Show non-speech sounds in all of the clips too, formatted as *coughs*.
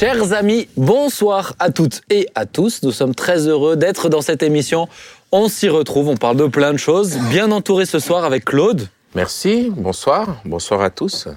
Chers amis, bonsoir à toutes et à tous. Nous sommes très heureux d'être dans cette émission. On s'y retrouve, on parle de plein de choses. Bien entouré ce soir avec Claude. Merci, bonsoir, bonsoir à tous.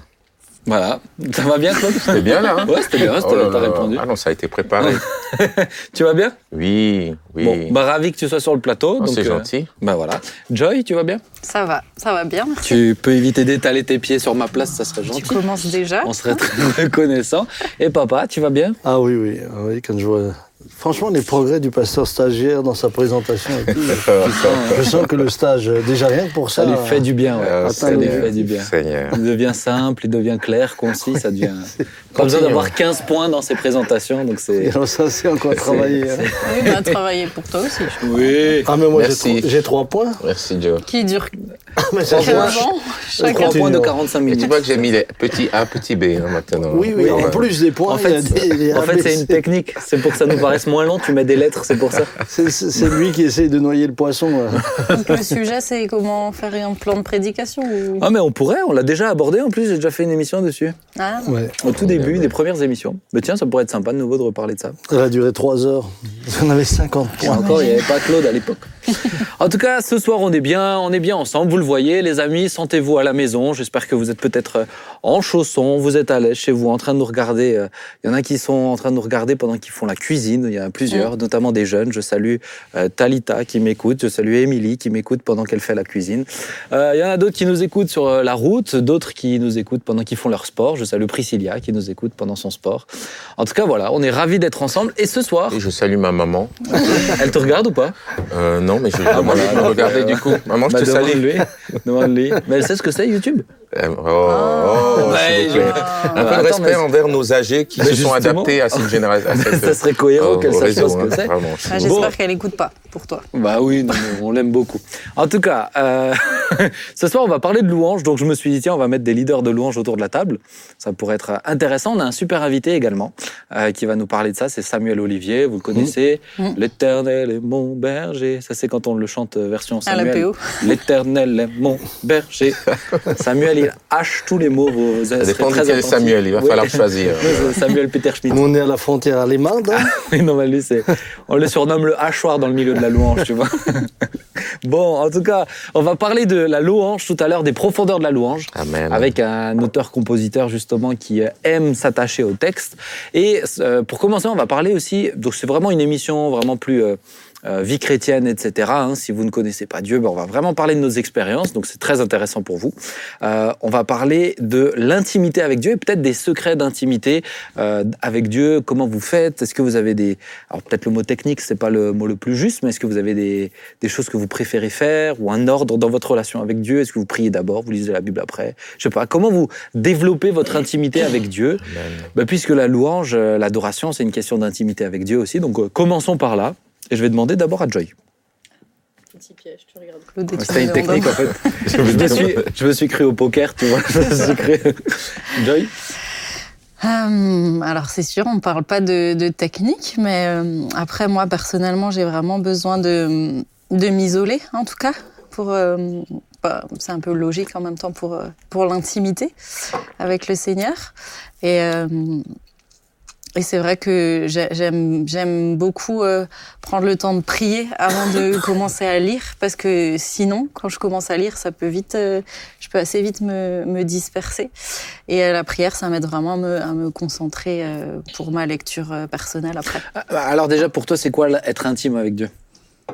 Voilà, ça va bien Claude C'était bien là hein Ouais, c'était bien, Oh là t'as répondu. Ah non, ça a été préparé. *laughs* Tu vas bien Oui, oui. Bon, bah ravi que tu sois sur le plateau. Oh, c'est euh, gentil. Bah voilà. Joy, tu vas bien Ça va, ça va bien. merci. Tu peux éviter d'étaler tes pieds sur ma place, ça serait Tu gentil. commences déjà. On serait très reconnaissant. Et papa, tu vas bien Ah oui, oui, ah oui, quand je vois. Franchement, les progrès du pasteur stagiaire dans sa présentation et tout, *laughs* je sens que le stage, euh, déjà rien que pour ça. Ça lui fait du bien, ouais. Euh, ça lui fait du bien. Seigneur. Il devient simple, il devient clair, concis, ça devient. *laughs* Pas besoin d'avoir 15 points dans ses présentations, donc c'est. Ça, c'est encore à travailler. hein. Oui, on a travaillé pour toi aussi. je. Oui. Ah, mais moi, j'ai trois- j'ai trois points. Merci Joe. Qui dure Mais ça, 15 c'est- ans chacun. 3 points de Continue. 45 Et tu minutes. vois que j'ai mis les petits A, petits B hein, maintenant. Oui, oui, en Ouais. plus des points, En fait, il y a des- des en fait, c'est une technique. C'est pour que ça nous paraisse moins long. Tu mets des lettres, c'est pour ça. C'est- lui qui essaye de noyer le poisson. là. Donc, le sujet, c'est comment faire un plan de prédication ou... Ah, mais on pourrait, on l'a déjà abordé. En plus, j'ai déjà fait une émission dessus. Ah, Ouais. Au tout début, des premières émissions. Mais tiens, ça pourrait être sympa de nouveau de reparler de ça. Elle a duré trois heures. On avait 50 Et points. encore, il n'y avait pas Claude à l'époque. En tout cas, ce soir, on est bien, on est bien ensemble. Vous le voyez, les amis, sentez-vous à la maison. J'espère que vous êtes peut-être euh, en chaussons, vous êtes à l'aise chez vous, en train de nous regarder. Euh, Il y en a qui sont en train de nous regarder pendant qu'ils font la cuisine. Il y en a plusieurs, notamment des jeunes. Je salue euh, Talita qui m'écoute. Je salue Émilie qui m'écoute pendant qu'elle fait la cuisine. Euh, Il y en a d'autres qui nous écoutent sur la route, d'autres qui nous écoutent pendant qu'ils font leur sport. Je salue Priscilla qui nous écoute pendant son sport. En tout cas, voilà, on est ravis d'être ensemble. Et ce soir, Et je salue ma maman. elle te regarde ou pas? Euh, non, mais je vais Ah, voilà, regarder du coup. Maman, je te salue. *laughs* Mais elle sait ce que c'est YouTube? Euh, Oh, oh, Ouais, vous plaît. Ah. Un peu de Attends, respect envers nos âgés qui Mais se sont adaptés à cette génération. *laughs* Ça serait cohérent au- qu'elle sache ce que hein, c'est. Ah, J'espère Bon. qu'elle écoute pas pour toi. Bah oui, non, on l'aime beaucoup. En tout cas, euh, *laughs* ce soir, on va parler de louanges. Donc, je me suis dit, tiens, on va mettre des leaders de louanges autour de la table. Ça pourrait être intéressant. On a un super invité également euh, qui va nous parler de ça. C'est Samuel Olivier. Vous le connaissez. Mhm. L'éternel est mon berger. Ça, c'est quand on le chante euh, version À la Samuel. PO. L'éternel est mon berger. Samuel, il hache tous les mots. Vous Ça dépend de quel. Samuel, il va Oui. falloir choisir. *laughs* Samuel Peter Schmidt. On est à la frontière allemande. hein. Oui, non, mais lui, c'est, on le surnomme le hachoir dans le milieu de la louange, tu vois. *laughs* Bon, en tout cas, on va parler de la louange tout à l'heure, des profondeurs de la louange, Amen. avec un auteur-compositeur justement qui euh, aime s'attacher au texte. Et euh, pour commencer, on va parler aussi, donc c'est vraiment une émission vraiment plus euh, euh, vie chrétienne, etc. hein. Si vous ne connaissez pas Dieu, ben, on va vraiment parler de nos expériences, donc c'est très intéressant pour vous. Euh, on va parler de l'intimité avec Dieu et peut-être des secrets d'intimité euh, avec Dieu. Comment vous faites? Est-ce que vous avez des... Alors peut-être le mot technique, c'est pas le mot le plus juste, mais est-ce que vous avez des, des choses que vous préférez faire ou un ordre dans votre relation avec Dieu? Est-ce que vous priez d'abord, vous lisez la Bible après? Je sais pas. Comment vous développez votre intimité avec Dieu? Ben, Puisque la louange, l'adoration, c'est une question d'intimité avec Dieu aussi. Donc commençons par là. Et je vais demander d'abord à Joy. Petit piège, tu regardes tu C'était une technique en fait. *laughs* je, me suis, je me suis cru au poker, tu vois. Je me suis cru- *laughs* Joy Hum, alors c'est sûr, on ne parle pas de, de technique, mais euh, après moi personnellement j'ai vraiment besoin de, de m'isoler en tout cas. Pour, euh, bah, c'est un peu logique en même temps pour, euh, pour l'intimité avec le Seigneur. Et, euh, et c'est vrai que j'ai- j'aime, j'aime beaucoup euh, prendre le temps de prier avant de *laughs* commencer à lire, parce que sinon, quand je commence à lire, ça peut vite, euh, je peux assez vite me, me disperser. Et la prière, ça m'aide vraiment à me, à me concentrer euh, pour ma lecture personnelle après. Ah, bah, Alors déjà, pour toi, c'est quoi être intime avec Dieu?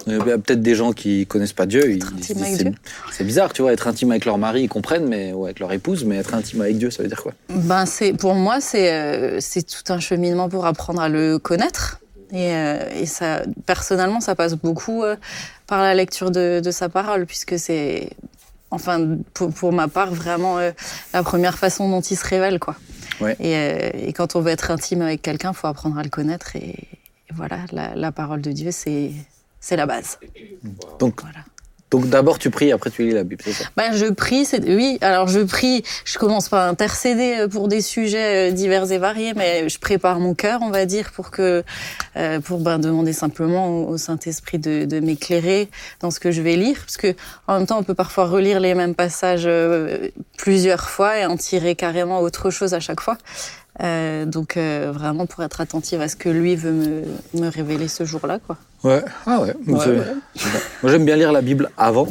Il y a peut-être des gens qui connaissent pas Dieu. c'est- Dieu C'est bizarre, tu vois, être intime avec leur mari, ils comprennent, mais ou avec leur épouse, mais être intime avec Dieu, ça veut dire quoi? Ben c'est, pour moi, c'est, euh, c'est tout un cheminement pour apprendre à le connaître. Et, euh, et ça, personnellement, ça passe beaucoup euh, par la lecture de, de sa parole, puisque c'est, enfin, pour, pour ma part, vraiment la première façon dont il se révèle, quoi. Ouais. Et, et quand on veut être intime avec quelqu'un, il faut apprendre à le connaître. Et, et voilà, la, la parole de Dieu, c'est, c'est la base. Donc, Voilà. donc d'abord tu pries, après tu lis la Bible, c'est ça? Ben, je prie, c'est oui. Alors je prie, je commence par intercéder euh, pour des sujets euh, divers et variés, mais je prépare mon cœur, on va dire, pour que euh, pour ben, demander simplement au, au Saint-Esprit de, de m'éclairer dans ce que je vais lire, parce que en même temps on peut parfois relire les mêmes passages euh, plusieurs fois et en tirer carrément autre chose à chaque fois. Euh, donc euh, vraiment pour être attentive à ce que lui veut me, me révéler ce jour-là, quoi. Ouais. Ah ouais. Ouais, c'est- ouais. Moi, j'aime bien lire la Bible avant.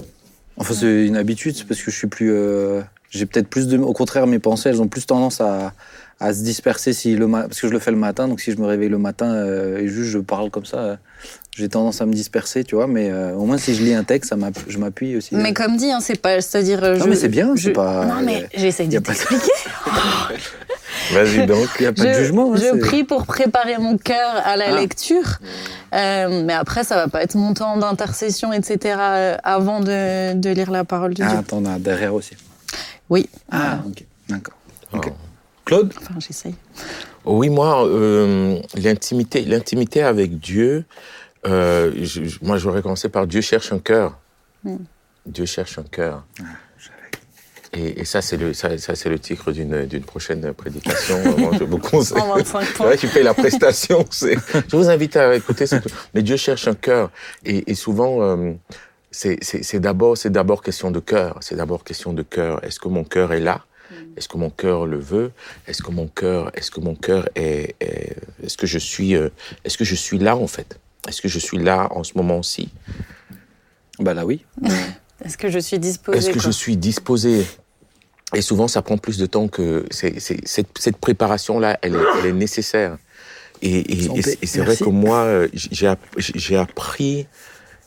Enfin, c'est une habitude, c'est parce que je suis plus. euh, J'ai peut-être plus de. Au contraire, mes pensées, elles ont plus tendance à, à se disperser si le ma- parce que je le fais le matin. Donc, si je me réveille le matin euh, et juste je parle comme ça, euh, j'ai tendance à me disperser, tu vois. Mais euh, au moins, si je lis un texte, ça je m'appuie aussi. Mais comme dit, hein, c'est pas, c'est-à-dire. euh, Non, je- mais c'est bien, je- pas- Non mais pas de- t'expliquer. *laughs* Vas-y donc. Il n'y a pas de je, jugement. hein, je prie pour préparer mon cœur à la Ah. lecture, Euh, mais après ça va pas être mon temps d'intercession, etc. euh, avant de, de lire la parole de Ah, Dieu. attends, on a derrière aussi. Oui. Ah, ok. D'accord. Oh. Claude? Enfin, j'essaye. Oui, moi, euh, l'intimité, l'intimité avec Dieu, euh, je- moi, j'aurais commencé par Dieu cherche un cœur. Mm. Dieu cherche un cœur. Et, et ça, c'est le, ça, ça, c'est le titre d'une, d'une prochaine prédication. *laughs* Moi, je vous conseille. En 25 points. Ouais, tu fais la prestation. *laughs* c'est- Je vous invite à écouter ce Mais Dieu cherche un cœur. Et, et souvent, euh, c'est, c'est, c'est d'abord, c'est d'abord question de cœur. C'est d'abord question de cœur. Est-ce que mon cœur est là? Est-ce que mon cœur le veut? Est-ce que mon cœur, est-ce que mon cœur est, est- est-ce que je suis, euh, est-ce que je suis là en fait? Est-ce que je suis là en ce moment-ci? Bah là, oui. *laughs* Est-ce que je suis disposée Est-ce que quoi je suis disposé Et souvent, ça prend plus de temps que c'est, c'est- cette, cette préparation-là, elle est, elle est nécessaire. Et, c'est- vrai que moi, euh, j'ai, app- j'ai appris,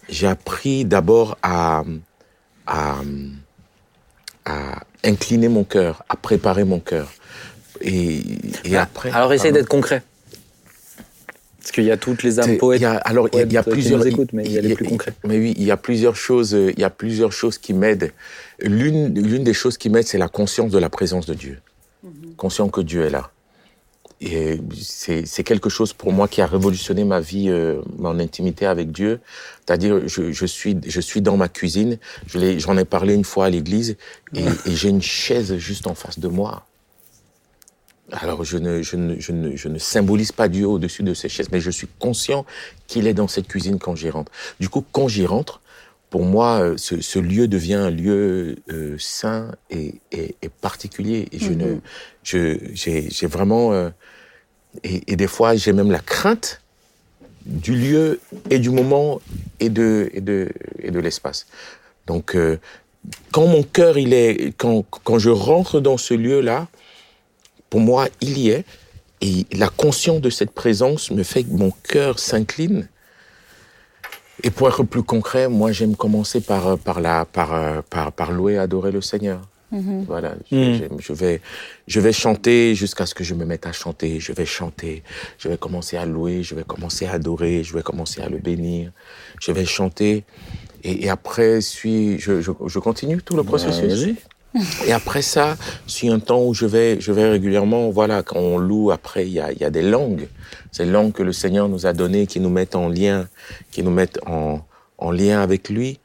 j'ai appris d'abord à, à, à incliner mon cœur, à préparer mon cœur. Et, et après. Ah, Alors, essaye pardon. d'être concret. Parce qu'il y a toutes les âmes poètes. il y a- alors, il y a- il y a plusieurs. écoutent, mais il y a les plus concrets. Mais oui, il y a plusieurs choses. euh, Il y a plusieurs choses qui m'aident. L'une, l'une des choses qui m'aide, c'est la conscience de la présence de Dieu. Conscient que Dieu est là. Et c'est, c'est quelque chose pour moi qui a révolutionné ma vie, euh, mon intimité avec Dieu. C'est-à-dire, je, je suis, je suis dans ma cuisine. Je l'ai, j'en ai parlé une fois à l'église, et, *laughs* et j'ai une chaise juste en face de moi. Alors, je ne, je, ne, je, ne, je ne symbolise pas Dieu au-dessus de ces chaises, mais je suis conscient qu'il est dans cette cuisine quand j'y rentre. Du coup, quand j'y rentre, pour moi, euh, ce, ce lieu devient un lieu euh, saint et, et, et particulier. Et je ne, Mhm. je, j'ai, j'ai vraiment, euh, et, et des fois, j'ai même la crainte du lieu et du moment et de, et de, et de l'espace. Donc, euh, quand mon cœur, il est, quand, quand je rentre dans ce lieu-là, pour moi, il y est. Et la conscience de cette présence me fait que mon cœur s'incline. Et pour être plus concret, moi, j'aime commencer par, par, la, par, euh, par, par louer, adorer le Seigneur. Mhm. Voilà, je, j'aime- je vais, je vais chanter jusqu'à ce que je me mette à chanter. Je vais chanter, je vais commencer à louer, je vais commencer à adorer, je vais commencer à le bénir. Je vais chanter. Et, et après, suis, je, je, je continue tout le processus. Bah, vas-y. *laughs* Et après ça, c'est un temps où je vais, je vais régulièrement, voilà, quand on loue, après, il y a, y a des langues. Ces langues que le Seigneur nous a données, qui nous mettent en lien, qui nous mettent en, en lien avec lui.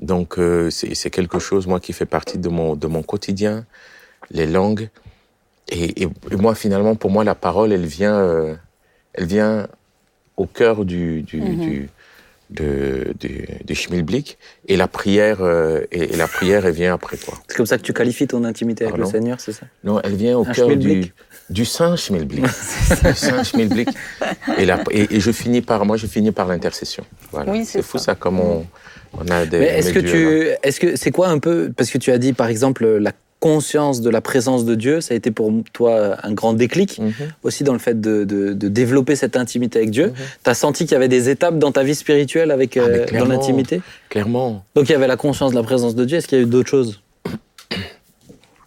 Donc, euh, c'est quelque chose, moi, qui fait partie de mon, de mon quotidien, les langues. Et, et, et moi, finalement, pour moi, la parole, elle vient, euh, elle vient au cœur du, du, Mhm. du, de, du, du schmilblick. Et la prière, euh, et, et la prière, elle vient après, quoi. C'est comme ça que tu qualifies ton intimité avec Pardon? Le Seigneur, c'est ça? Non, elle vient au cœur du, du saint schmilblick. *laughs* du saint schmilblick. Et, la, et, et je finis par, moi, je finis par l'intercession. Voilà. Oui, c'est fou ça. ça, comme on, on a des. Mais est-ce que tu, est-ce que c'est quoi un peu parce que tu as dit par exemple la conscience de la présence de Dieu, ça a été pour toi un grand déclic Mhm. aussi dans le fait de, de- de développer cette intimité avec Dieu. Mhm. Tu as senti qu'il y avait des étapes dans ta vie spirituelle avec Ah, euh, dans l'intimité? Clairement. Donc il y avait la conscience de la présence de Dieu. Est-ce qu'il y a eu d'autres choses?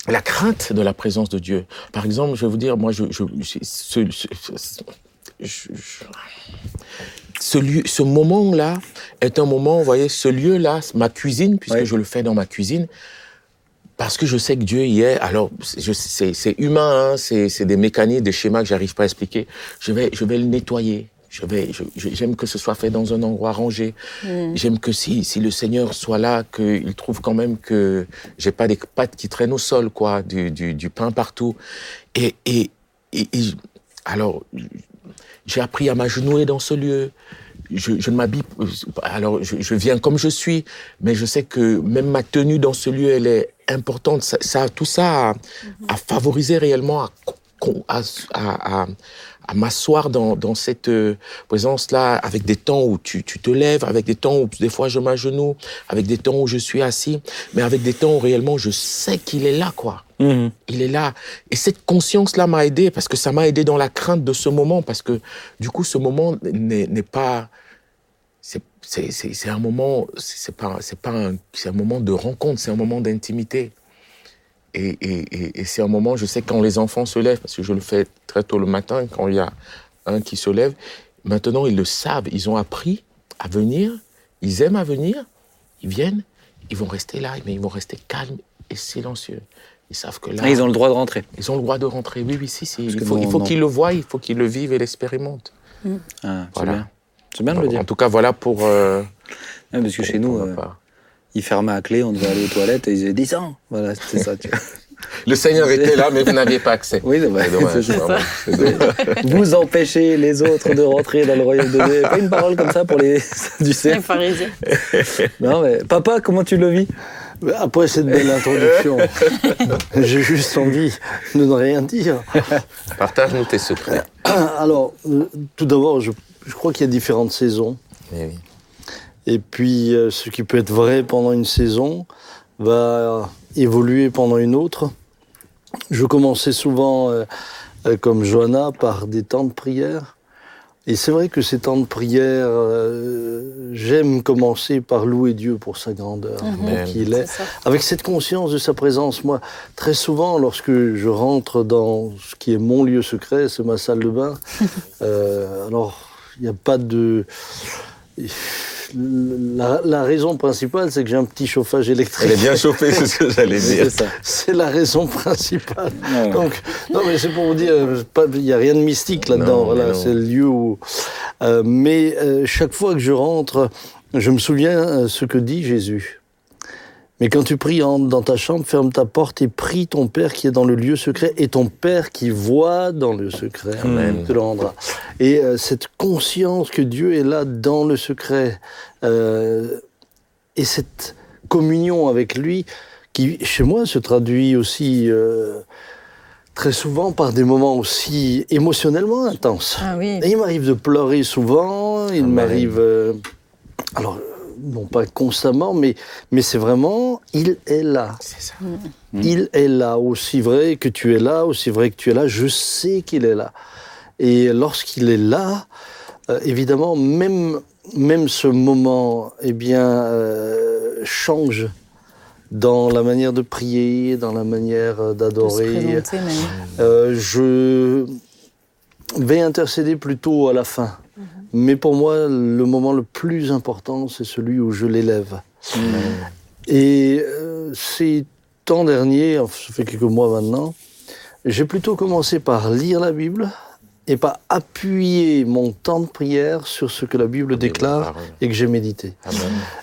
La crainte de la présence de Dieu. Par exemple, je vais vous dire, moi, je, je, je- ce, ce, ce- je- je- ce lieu- ce moment-là est un moment, vous voyez, ce lieu-là, ma cuisine, puisque Ouais. je le fais dans ma cuisine, parce que je sais que Dieu y est. Alors, c'est c'est humain, hein, c'est c'est des mécaniques, des schémas que j'arrive pas à expliquer. Je vais, je vais le nettoyer. Je vais, j'aime que ce soit fait dans un endroit rangé. Mhm. J'aime que si, si le Seigneur soit là, qu'il trouve quand même que j'ai pas des pattes qui traînent au sol, quoi, du, du, du pain partout. Et, et, et, et- alors, j'ai appris à m'agenouiller dans ce lieu. Je, je m'habille, alors je, je viens comme je suis, mais je sais que même ma tenue dans ce lieu, elle est importante. Ça, ça- tout ça a, a favorisé réellement à à, à, à, m'asseoir dans, dans cette euh, présence-là, avec des temps où tu, tu te lèves, avec des temps où des fois je m'agenouille, avec des temps où je suis assis, mais avec des temps où réellement je sais qu'il est là, quoi. Mhm. Il est là. Et cette conscience-là m'a aidé parce que ça m'a aidé dans la crainte de ce moment parce que du coup, ce moment n'est pas. c'est- un moment, c'est pas, pas un, c'est un moment de rencontre, c'est un moment d'intimité. Et, et, et, et c'est un moment, je sais quand les enfants se lèvent, parce que je le fais très tôt le matin, quand il y a un qui se lève, maintenant ils le savent, ils ont appris à venir, ils aiment à venir, ils viennent, ils vont rester là, mais ils vont rester calmes et silencieux. Ils savent que là, Ah, ils ont le droit de rentrer. ils ont le droit de rentrer. Oui, oui, si, si. Il faut, qu'ils le voient, il faut qu'ils le vivent et l'expérimentent. Ah, c'est Voilà. bien. C'est bien de le dire. En tout cas, voilà pour. euh, Ouais, parce que chez nous, euh. Ils fermaient à clé, on devait aller aux toilettes et ils disaient 10 ans. Voilà, c'était ça. Tu vois. Le Seigneur était là, mais vous n'aviez pas accès. Oui, c'est vrai. C'est dommage. C'est ça. vraiment. C'est dommage. Vous empêchez les autres de rentrer dans le royaume de Dieu. Pas une parole comme ça pour les. Les pharisiens. Non, mais papa, comment tu le vis? Mais Après cette belle introduction, *laughs* j'ai juste envie de ne rien dire. Partage-nous tes secrets. Alors, euh, tout d'abord, je, je crois qu'il y a différentes saisons. Eh oui. Et puis, euh, ce qui peut être vrai pendant une saison va évoluer pendant une autre. Je commençais souvent, euh, euh, comme Johanna, par des temps de prière. Et c'est vrai que ces temps de prière, euh, j'aime commencer par louer Dieu pour sa grandeur, Mhm. pour qui il est. Avec cette conscience de sa présence, moi, très souvent, lorsque je rentre dans ce qui est mon lieu secret, c'est ma salle de bain, *laughs* euh, alors, il n'y a pas de... La, la raison principale, c'est que j'ai un petit chauffage électrique. Elle est bien chauffée, c'est ce que j'allais *laughs* dire. C'est la raison principale. Donc, non, mais c'est pour vous dire, euh, il n'y a rien de mystique là-dedans. Voilà, c'est le lieu où. Euh, mais euh, chaque fois que je rentre, je me souviens euh, ce que dit Jésus. Mais quand tu pries, entre dans ta chambre, ferme ta porte et prie ton Père qui est dans le lieu secret, et ton Père qui voit dans le secret Amen. te le rendra. Et euh, cette conscience que Dieu est là dans le secret, euh, et cette communion avec lui, qui chez moi se traduit aussi euh, très souvent par des moments aussi émotionnellement intenses. Ah oui. Et il m'arrive de pleurer souvent, il m'arrive... euh, alors, non pas constamment, mais, mais c'est vraiment, il est là. C'est ça. Il est là, aussi vrai que tu es là, aussi vrai que tu es là, je sais qu'il est là. Et lorsqu'il est là, euh, évidemment, même, même ce moment, eh bien, euh, change dans la manière de prier, dans la manière euh, d'adorer. Euh, je vais intercéder plutôt à la fin. Mais pour moi, le moment le plus important, c'est celui où je l'élève. Et euh, ces temps derniers, ça fait quelques mois maintenant, j'ai plutôt commencé par lire la Bible et par appuyer mon temps de prière sur ce que la Bible déclare parole. et que j'ai médité. Amen.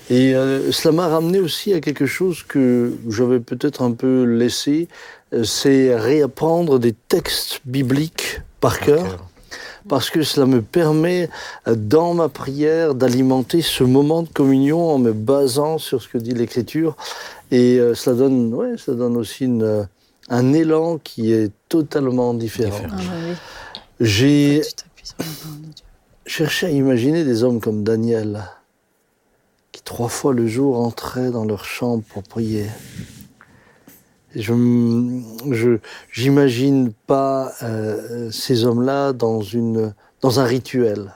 Et euh, cela m'a ramené aussi à quelque chose que j'avais peut-être un peu laissé, euh, c'est réapprendre des textes bibliques par cœur, parce que cela me permet, euh, dans ma prière, d'alimenter ce moment de communion en me basant sur ce que dit l'Écriture. Et euh, cela donne, ouais, ça donne aussi une, euh, un élan qui est totalement différent. Différent. Ah bah oui. J'ai cherché à imaginer des hommes comme Daniel, qui trois fois le jour entraient dans leur chambre pour prier. Je j'imagine pas euh, ces hommes-là dans une dans un rituel.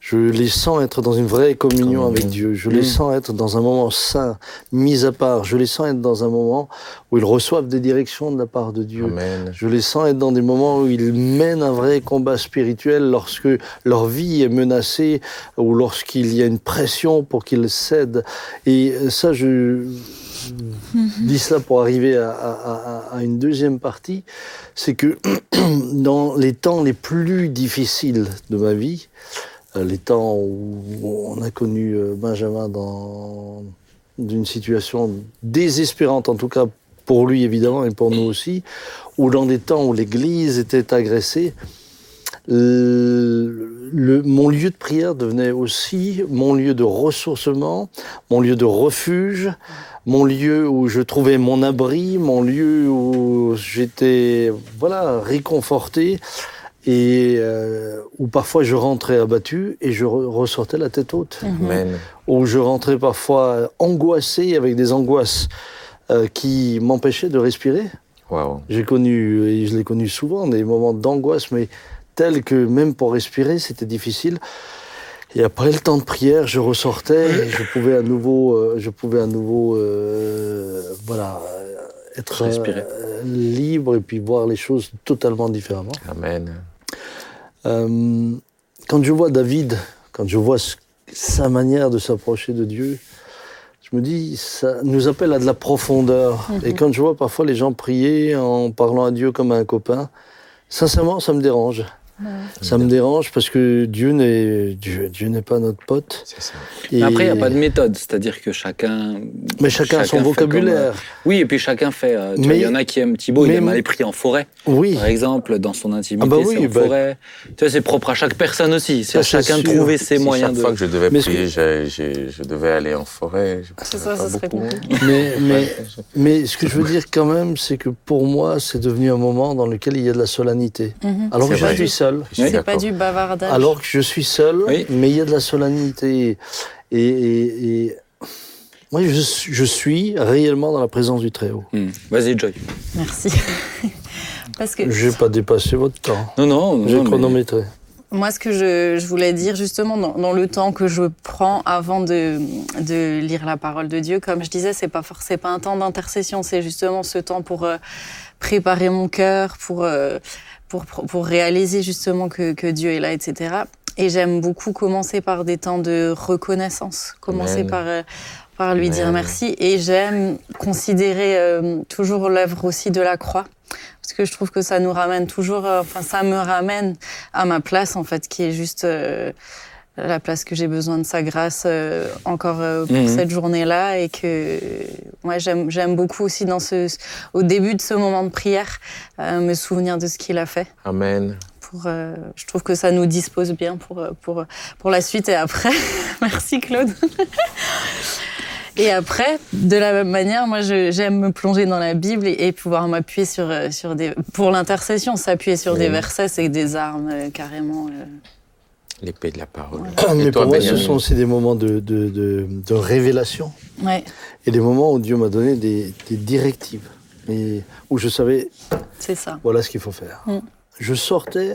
Je les sens être dans une vraie communion avec Dieu. Je les Mm. sens être dans un moment saint, mis à part. Je les sens être dans un moment où ils reçoivent des directions de la part de Dieu. Amen. Je les sens être dans des moments où ils mènent un vrai combat spirituel lorsque leur vie est menacée ou lorsqu'il y a une pression pour qu'ils cèdent. Et ça, je dis cela pour arriver à, une deuxième partie, c'est que *clears throat* dans les temps les plus difficiles de ma vie, euh, les temps où on a connu euh, Benjamin dans une situation désespérante, en tout cas pour lui évidemment et pour nous aussi, ou dans des temps où l'Église était agressée, mon lieu de prière devenait aussi mon lieu de ressourcement, mon lieu de refuge, mon lieu où je trouvais mon abri, mon lieu où j'étais voilà réconforté et euh, où parfois je rentrais abattu et je re- ressortais la tête haute Amen. où je rentrais parfois angoissé avec des angoisses euh, qui m'empêchaient de respirer. Waouh. J'ai connu, et je l'ai connu souvent, des moments d'angoisse, mais tels que même pour respirer, c'était difficile. Et après le temps de prière, je ressortais, et je pouvais à nouveau, euh, je pouvais à nouveau, euh, voilà, euh, être euh, libre et puis voir les choses totalement différemment. Amen. Euh, quand je vois David, quand je vois ce- sa manière de s'approcher de Dieu, je me dis, ça nous appelle à de la profondeur. Et quand je vois parfois les gens prier en parlant à Dieu comme à un copain, sincèrement, ça me dérange. Ça me dérange parce que Dieu n'est Dieu, Dieu n'est pas notre pote. C'est ça. Mais Après, il n'y a Et- pas de méthode, c'est-à-dire que chacun. Mais chacun a son vocabulaire. comme, euh, Oui, et puis chacun fait. euh, tu Mais- il y en a qui aiment Thibaut, il aime aller prier en forêt, Oui. par exemple, dans son intimité, Ah bah oui, c'est en bah- forêt. Tu vois, c'est propre à chaque personne aussi. C'est Ça, à chacun de trouver ses Si moyens chaque de. fois que je devais prier, j'ai- j'ai- je devais aller en forêt. je C'est pouvais ça, pas ça serait compliqué. Mais, mais, mais ce que je veux dire quand même, c'est que pour moi, c'est devenu un moment dans lequel il y a de la solennité. Mhm. Alors que je vrai. suis seul. Oui. C'est pas du bavardage. Alors que je suis seul, Oui. mais il y a de la solennité. Et, et- et moi, je, suis- je suis réellement dans la présence du Très-Haut. Hmm. Vas-y, Joy. Merci. *laughs* Parce que Je n'ai pas dépassé votre temps. Non, non, non, J'ai mais- chronométré. Moi, ce que je, je voulais dire justement dans, dans le temps que je prends avant de, de lire la parole de Dieu, comme je disais, c'est pas forcément pas un temps d'intercession, c'est justement ce temps pour euh, préparer mon cœur, pour, euh, pour pour réaliser justement que, que Dieu est là, etc. Et j'aime beaucoup commencer par des temps de reconnaissance, commencer Amen. par euh, par lui dire merci. Et j'aime considérer euh, toujours l'œuvre aussi de la croix parce que je trouve que ça nous ramène toujours, euh, enfin ça me ramène à ma place en fait, qui est juste euh, la place que j'ai besoin de sa grâce euh, encore euh, pour Mhm. cette journée-là et que ouais, j'aime beaucoup aussi dans ce au début de ce moment de prière euh, me souvenir de ce qu'il a fait. Amen. Pour, je trouve que ça nous dispose bien pour pour pour la suite et après. *laughs* Merci Claude. *laughs* Et après, de la même manière, moi, j'aime me plonger dans la Bible et, et pouvoir m'appuyer sur, sur des. Pour l'intercession, s'appuyer sur des versets, c'est des armes, euh, carrément. euh. L'épée de la parole. Mais Et toi, pour moi, ce sont aussi des moments de, de, de, de révélation Ouais, et des moments où Dieu m'a donné des, des directives et où je savais c'est ça. voilà ce qu'il faut faire. Mm. Je sortais,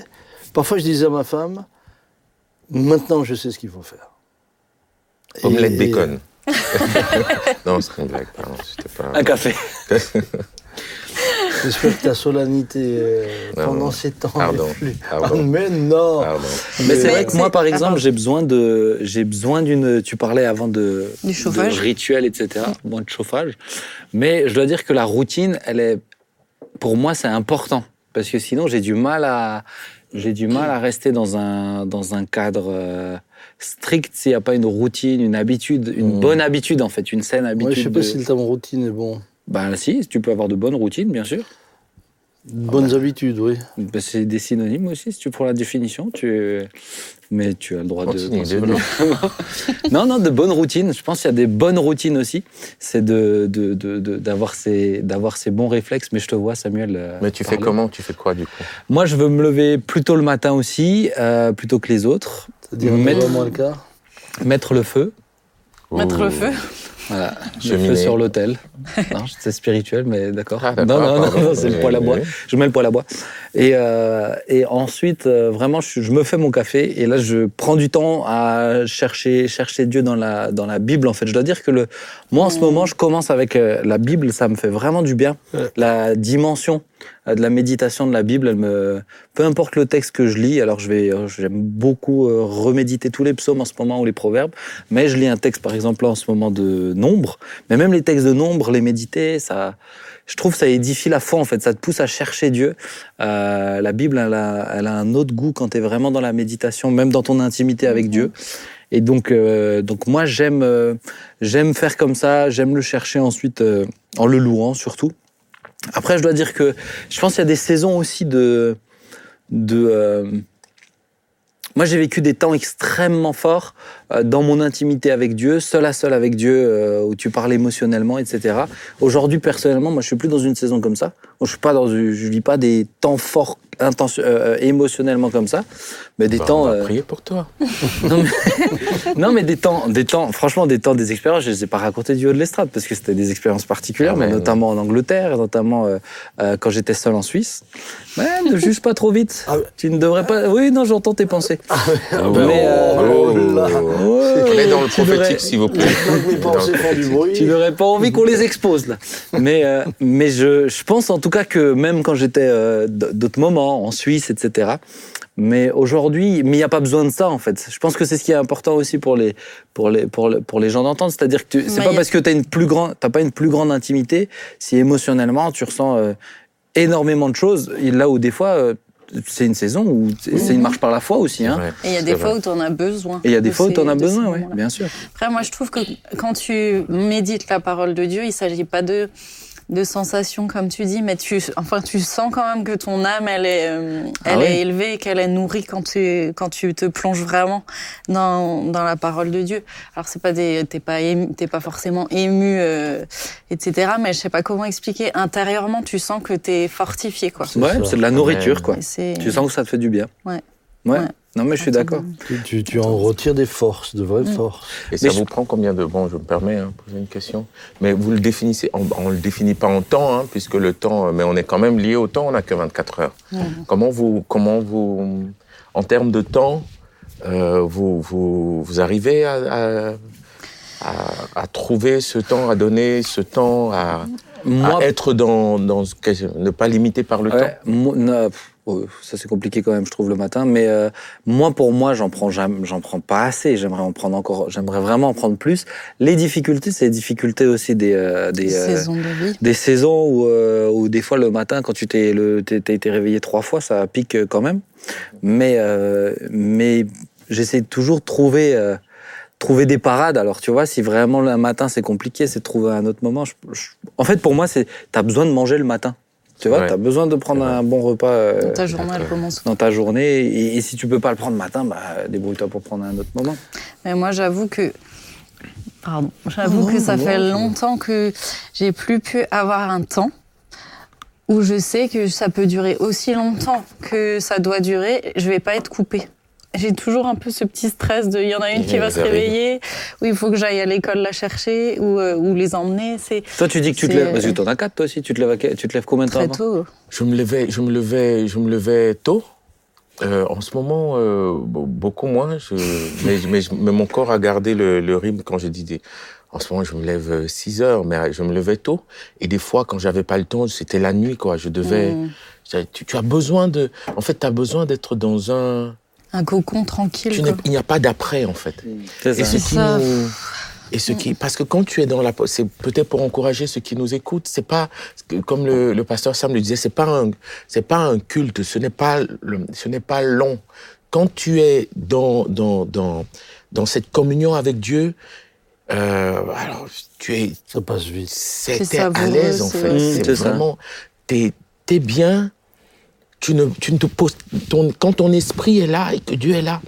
parfois je disais à ma femme, maintenant je sais ce qu'il faut faire. Omelette Et- bacon. *laughs* non, c'est une blague, pardon. Pas... Un café. *laughs* J'espère que ta solennité euh, Non, pendant non. ces temps Pardon. plus. Pardon. Ah, *laughs* mais non Pardon. Mais c'est vrai que moi, par Ah, exemple, j'ai besoin de, j'ai besoin d'une. Tu parlais avant de Du chauffage. de rituel, etc. Moins de chauffage. Mais je dois dire que la routine, elle est, pour moi, c'est important parce que sinon, j'ai du mal à, j'ai du mal à rester dans un dans un cadre euh, strict s'il n'y a pas une routine, une habitude, une Mm. bonne habitude en fait, une saine habitude. Moi, je sais de- pas si le terme routine est bon. Ben si, tu peux avoir de bonnes routines, bien sûr. Bonnes habitudes, oui. Ben, c'est des synonymes aussi, si tu prends la définition. Tu... Mais tu as le droit Continue, de. développe. *laughs* non, non, de bonnes routines. Je pense qu'il y a des bonnes routines aussi. C'est de, de, de- de- d'avoir ces, d'avoir ces bons réflexes. Mais je te vois, Samuel. euh, Mais tu fais comment? Tu fais quoi, du coup? Moi, je veux me lever plus tôt le matin aussi, euh, plutôt que les autres. C'est-à-dire Mettre- le cas? Mettre le feu. Mettre le Ouh. feu. Voilà, Cheminer. feu sur l'autel. *laughs* Non, c'est spirituel, mais d'accord. Ah, non, non, non, c'est le poêle à bois. Je mets le poêle à bois. Et, euh, et ensuite, euh, vraiment, je, je me fais mon café. Et là, je prends du temps à chercher, chercher Dieu dans la, dans la Bible. En fait, je dois dire que le, moi, en ce Mm. moment, je commence avec euh, la Bible. Ça me fait vraiment du bien. Ouais. La dimension euh, de la méditation de la Bible, elle me, peu importe le texte que je lis. Alors, je vais, euh, j'aime beaucoup euh, reméditer tous les psaumes en ce moment ou les proverbes. Mais je lis un texte, par exemple, en ce moment de Nombre. Mais même les textes de Nombre, les méditer, ça, je trouve, ça édifie la foi, en fait. Ça te pousse à chercher Dieu. Euh, la Bible, elle a, un autre goût quand tu es vraiment dans la méditation, même dans ton intimité avec Dieu. Et donc, euh, donc moi, j'aime, euh, j'aime faire comme ça. J'aime le chercher ensuite euh, en le louant, surtout. Après, je dois dire que je pense qu'il y a des saisons aussi de, euh, moi, j'ai vécu des temps extrêmement forts euh, dans mon intimité avec Dieu, seul à seul avec Dieu, euh, où tu parles émotionnellement, etc. Aujourd'hui, personnellement, moi, je suis plus dans une saison comme ça. Je suis pas dans, je vis pas des temps forts intention, euh, émotionnellement comme ça, mais des Bah, temps. on va euh, prier pour toi. *laughs* non, mais, *laughs* non, mais des temps, des temps, franchement, des temps, des expériences, je ne les ai pas racontées du haut de l'estrade parce que c'était des expériences particulières, Ah mais ouais, notamment en Angleterre, notamment euh, euh, quand j'étais seul en Suisse. Ouais, ne *laughs* juge pas trop vite. Ah. Tu ne devrais pas. Oui, non, j'entends tes pensées. Ah mais, euh, oh là. Mais dans le prophétique, s'il vous plaît. Donc mes pensées font du bruit. Tu n'aurais pas envie qu'on les expose là. Mais, euh, mais je, je pense en tout cas que même quand j'étais euh, d'autres moments en Suisse, etc. Mais aujourd'hui, mais il n'y a pas besoin de ça en fait. Je pense que c'est ce qui est important aussi pour les, pour les, pour le- pour les gens d'entendre. C'est-à-dire que tu- c'est Mais pas a- parce que tu n'as plus grand, t'as pas une plus grande intimité si émotionnellement tu ressens euh, énormément de choses. Et là où des fois, euh, c'est une saison où c'est c'est une marche par la foi aussi. Hein. Et il y a des fois où tu en as besoin. Et il y a des de fois où tu en as besoin, oui, bien sûr. Après, moi, je trouve que quand tu médites la parole de Dieu, il ne s'agit pas de, de sensations, comme tu dis, mais tu, enfin, tu sens quand même que ton âme, elle est, euh, Ah elle oui. est élevée, qu'elle est nourrie quand tu, quand tu te plonges vraiment dans, dans la parole de Dieu. Alors, c'est pas des, t'es pas, ému- t'es pas forcément ému, euh, etc., mais je sais pas comment expliquer. Intérieurement, tu sens que tu es fortifié, quoi. C'est Ouais, c'est de la nourriture, quoi. Tu sens que ça te fait du bien. Ouais. Ouais. Ouais. Non, mais je suis d'accord. Tu, tu- tu en retires des forces, de vraies Mm. forces. Et ça Mais je- vous prend combien de... Bon, je me permets de poser une question. Mais vous le définissez... On ne le définit pas en temps, hein, puisque le temps... Mais on est quand même lié au temps, on n'a que 24 heures. Mhm. Comment vous... Comment vous... En termes de temps, euh, vous, vous, vous arrivez à, à, à- à trouver ce temps, à donner ce temps, à, Moi, à être dans... dans ce que- ne pas limiter par le temps? moi, oh, ça c'est compliqué quand même, je trouve le matin. Mais euh, moi, pour moi, j'en prends j'en prends pas assez. J'aimerais en prendre encore. J'aimerais vraiment en prendre plus. Les difficultés, c'est les difficultés aussi des euh, des, euh, saison de vie. des saisons où, euh, où des fois le matin, quand tu t'es le t'es- été réveillé trois fois, ça pique euh, quand même. Mais euh, mais j'essaie toujours de trouver. euh, trouver des parades. Alors, tu vois, si vraiment le matin c'est compliqué, c'est de trouver un autre moment. Je- je- en fait, pour moi, c'est t'as besoin de manger le matin. Tu vois, Ouais. t'as besoin de prendre un bon repas euh, Ta journée, elle d'accord. commence dans ta journée. Et, et si tu peux pas le prendre le matin, bah, débrouille-toi pour prendre un autre moment. Mais moi, j'avoue que. Pardon. J'avoue que ça fait longtemps que j'ai plus pu avoir un temps où je sais que ça peut durer aussi longtemps que ça doit durer. Je vais pas être coupée. J'ai toujours un peu ce petit stress de. Il y en a une qui va se réveiller, où il faut que j'aille à l'école la chercher, ou, euh, ou les emmener. C'est Toi, tu dis que tu te lèves, parce que t'en as quatre toi aussi. Tu te lèves, tu te lèves combien de temps très tôt. Je me levais, je me levais, je me levais tôt. Euh, en ce moment, euh, be- beaucoup moins. Je, mais, mais, mais mon corps a gardé le, le rythme quand j'ai dit. des- En ce moment, je me lève 6 heures, mais je me levais tôt. Et des fois, quand j'avais pas le temps, c'était la nuit, quoi. Je devais. Mm. Tu, tu as besoin de. En fait, tu as besoin d'être dans un. Un cocon tranquille. Tu quoi. n'es- il n'y a pas d'après, en fait. C'est Et ça. ce qui ça. nous- et ce qui, parce que quand tu es dans la, c'est peut-être pour encourager ceux qui nous écoutent, c'est pas, comme le, le pasteur Sam le disait, c'est pas un, c'est pas un culte, ce n'est pas, le- ce n'est pas long. Quand tu es dans, dans, dans, dans cette communion avec Dieu, euh, alors, tu es, Ça passe vite. c'est C'est t'es à l'aise, en fait. ouais, c'est vraiment, t'es, t'es bien, tu ne, tu ne te poses, ton, quand ton esprit est là et que Dieu est là,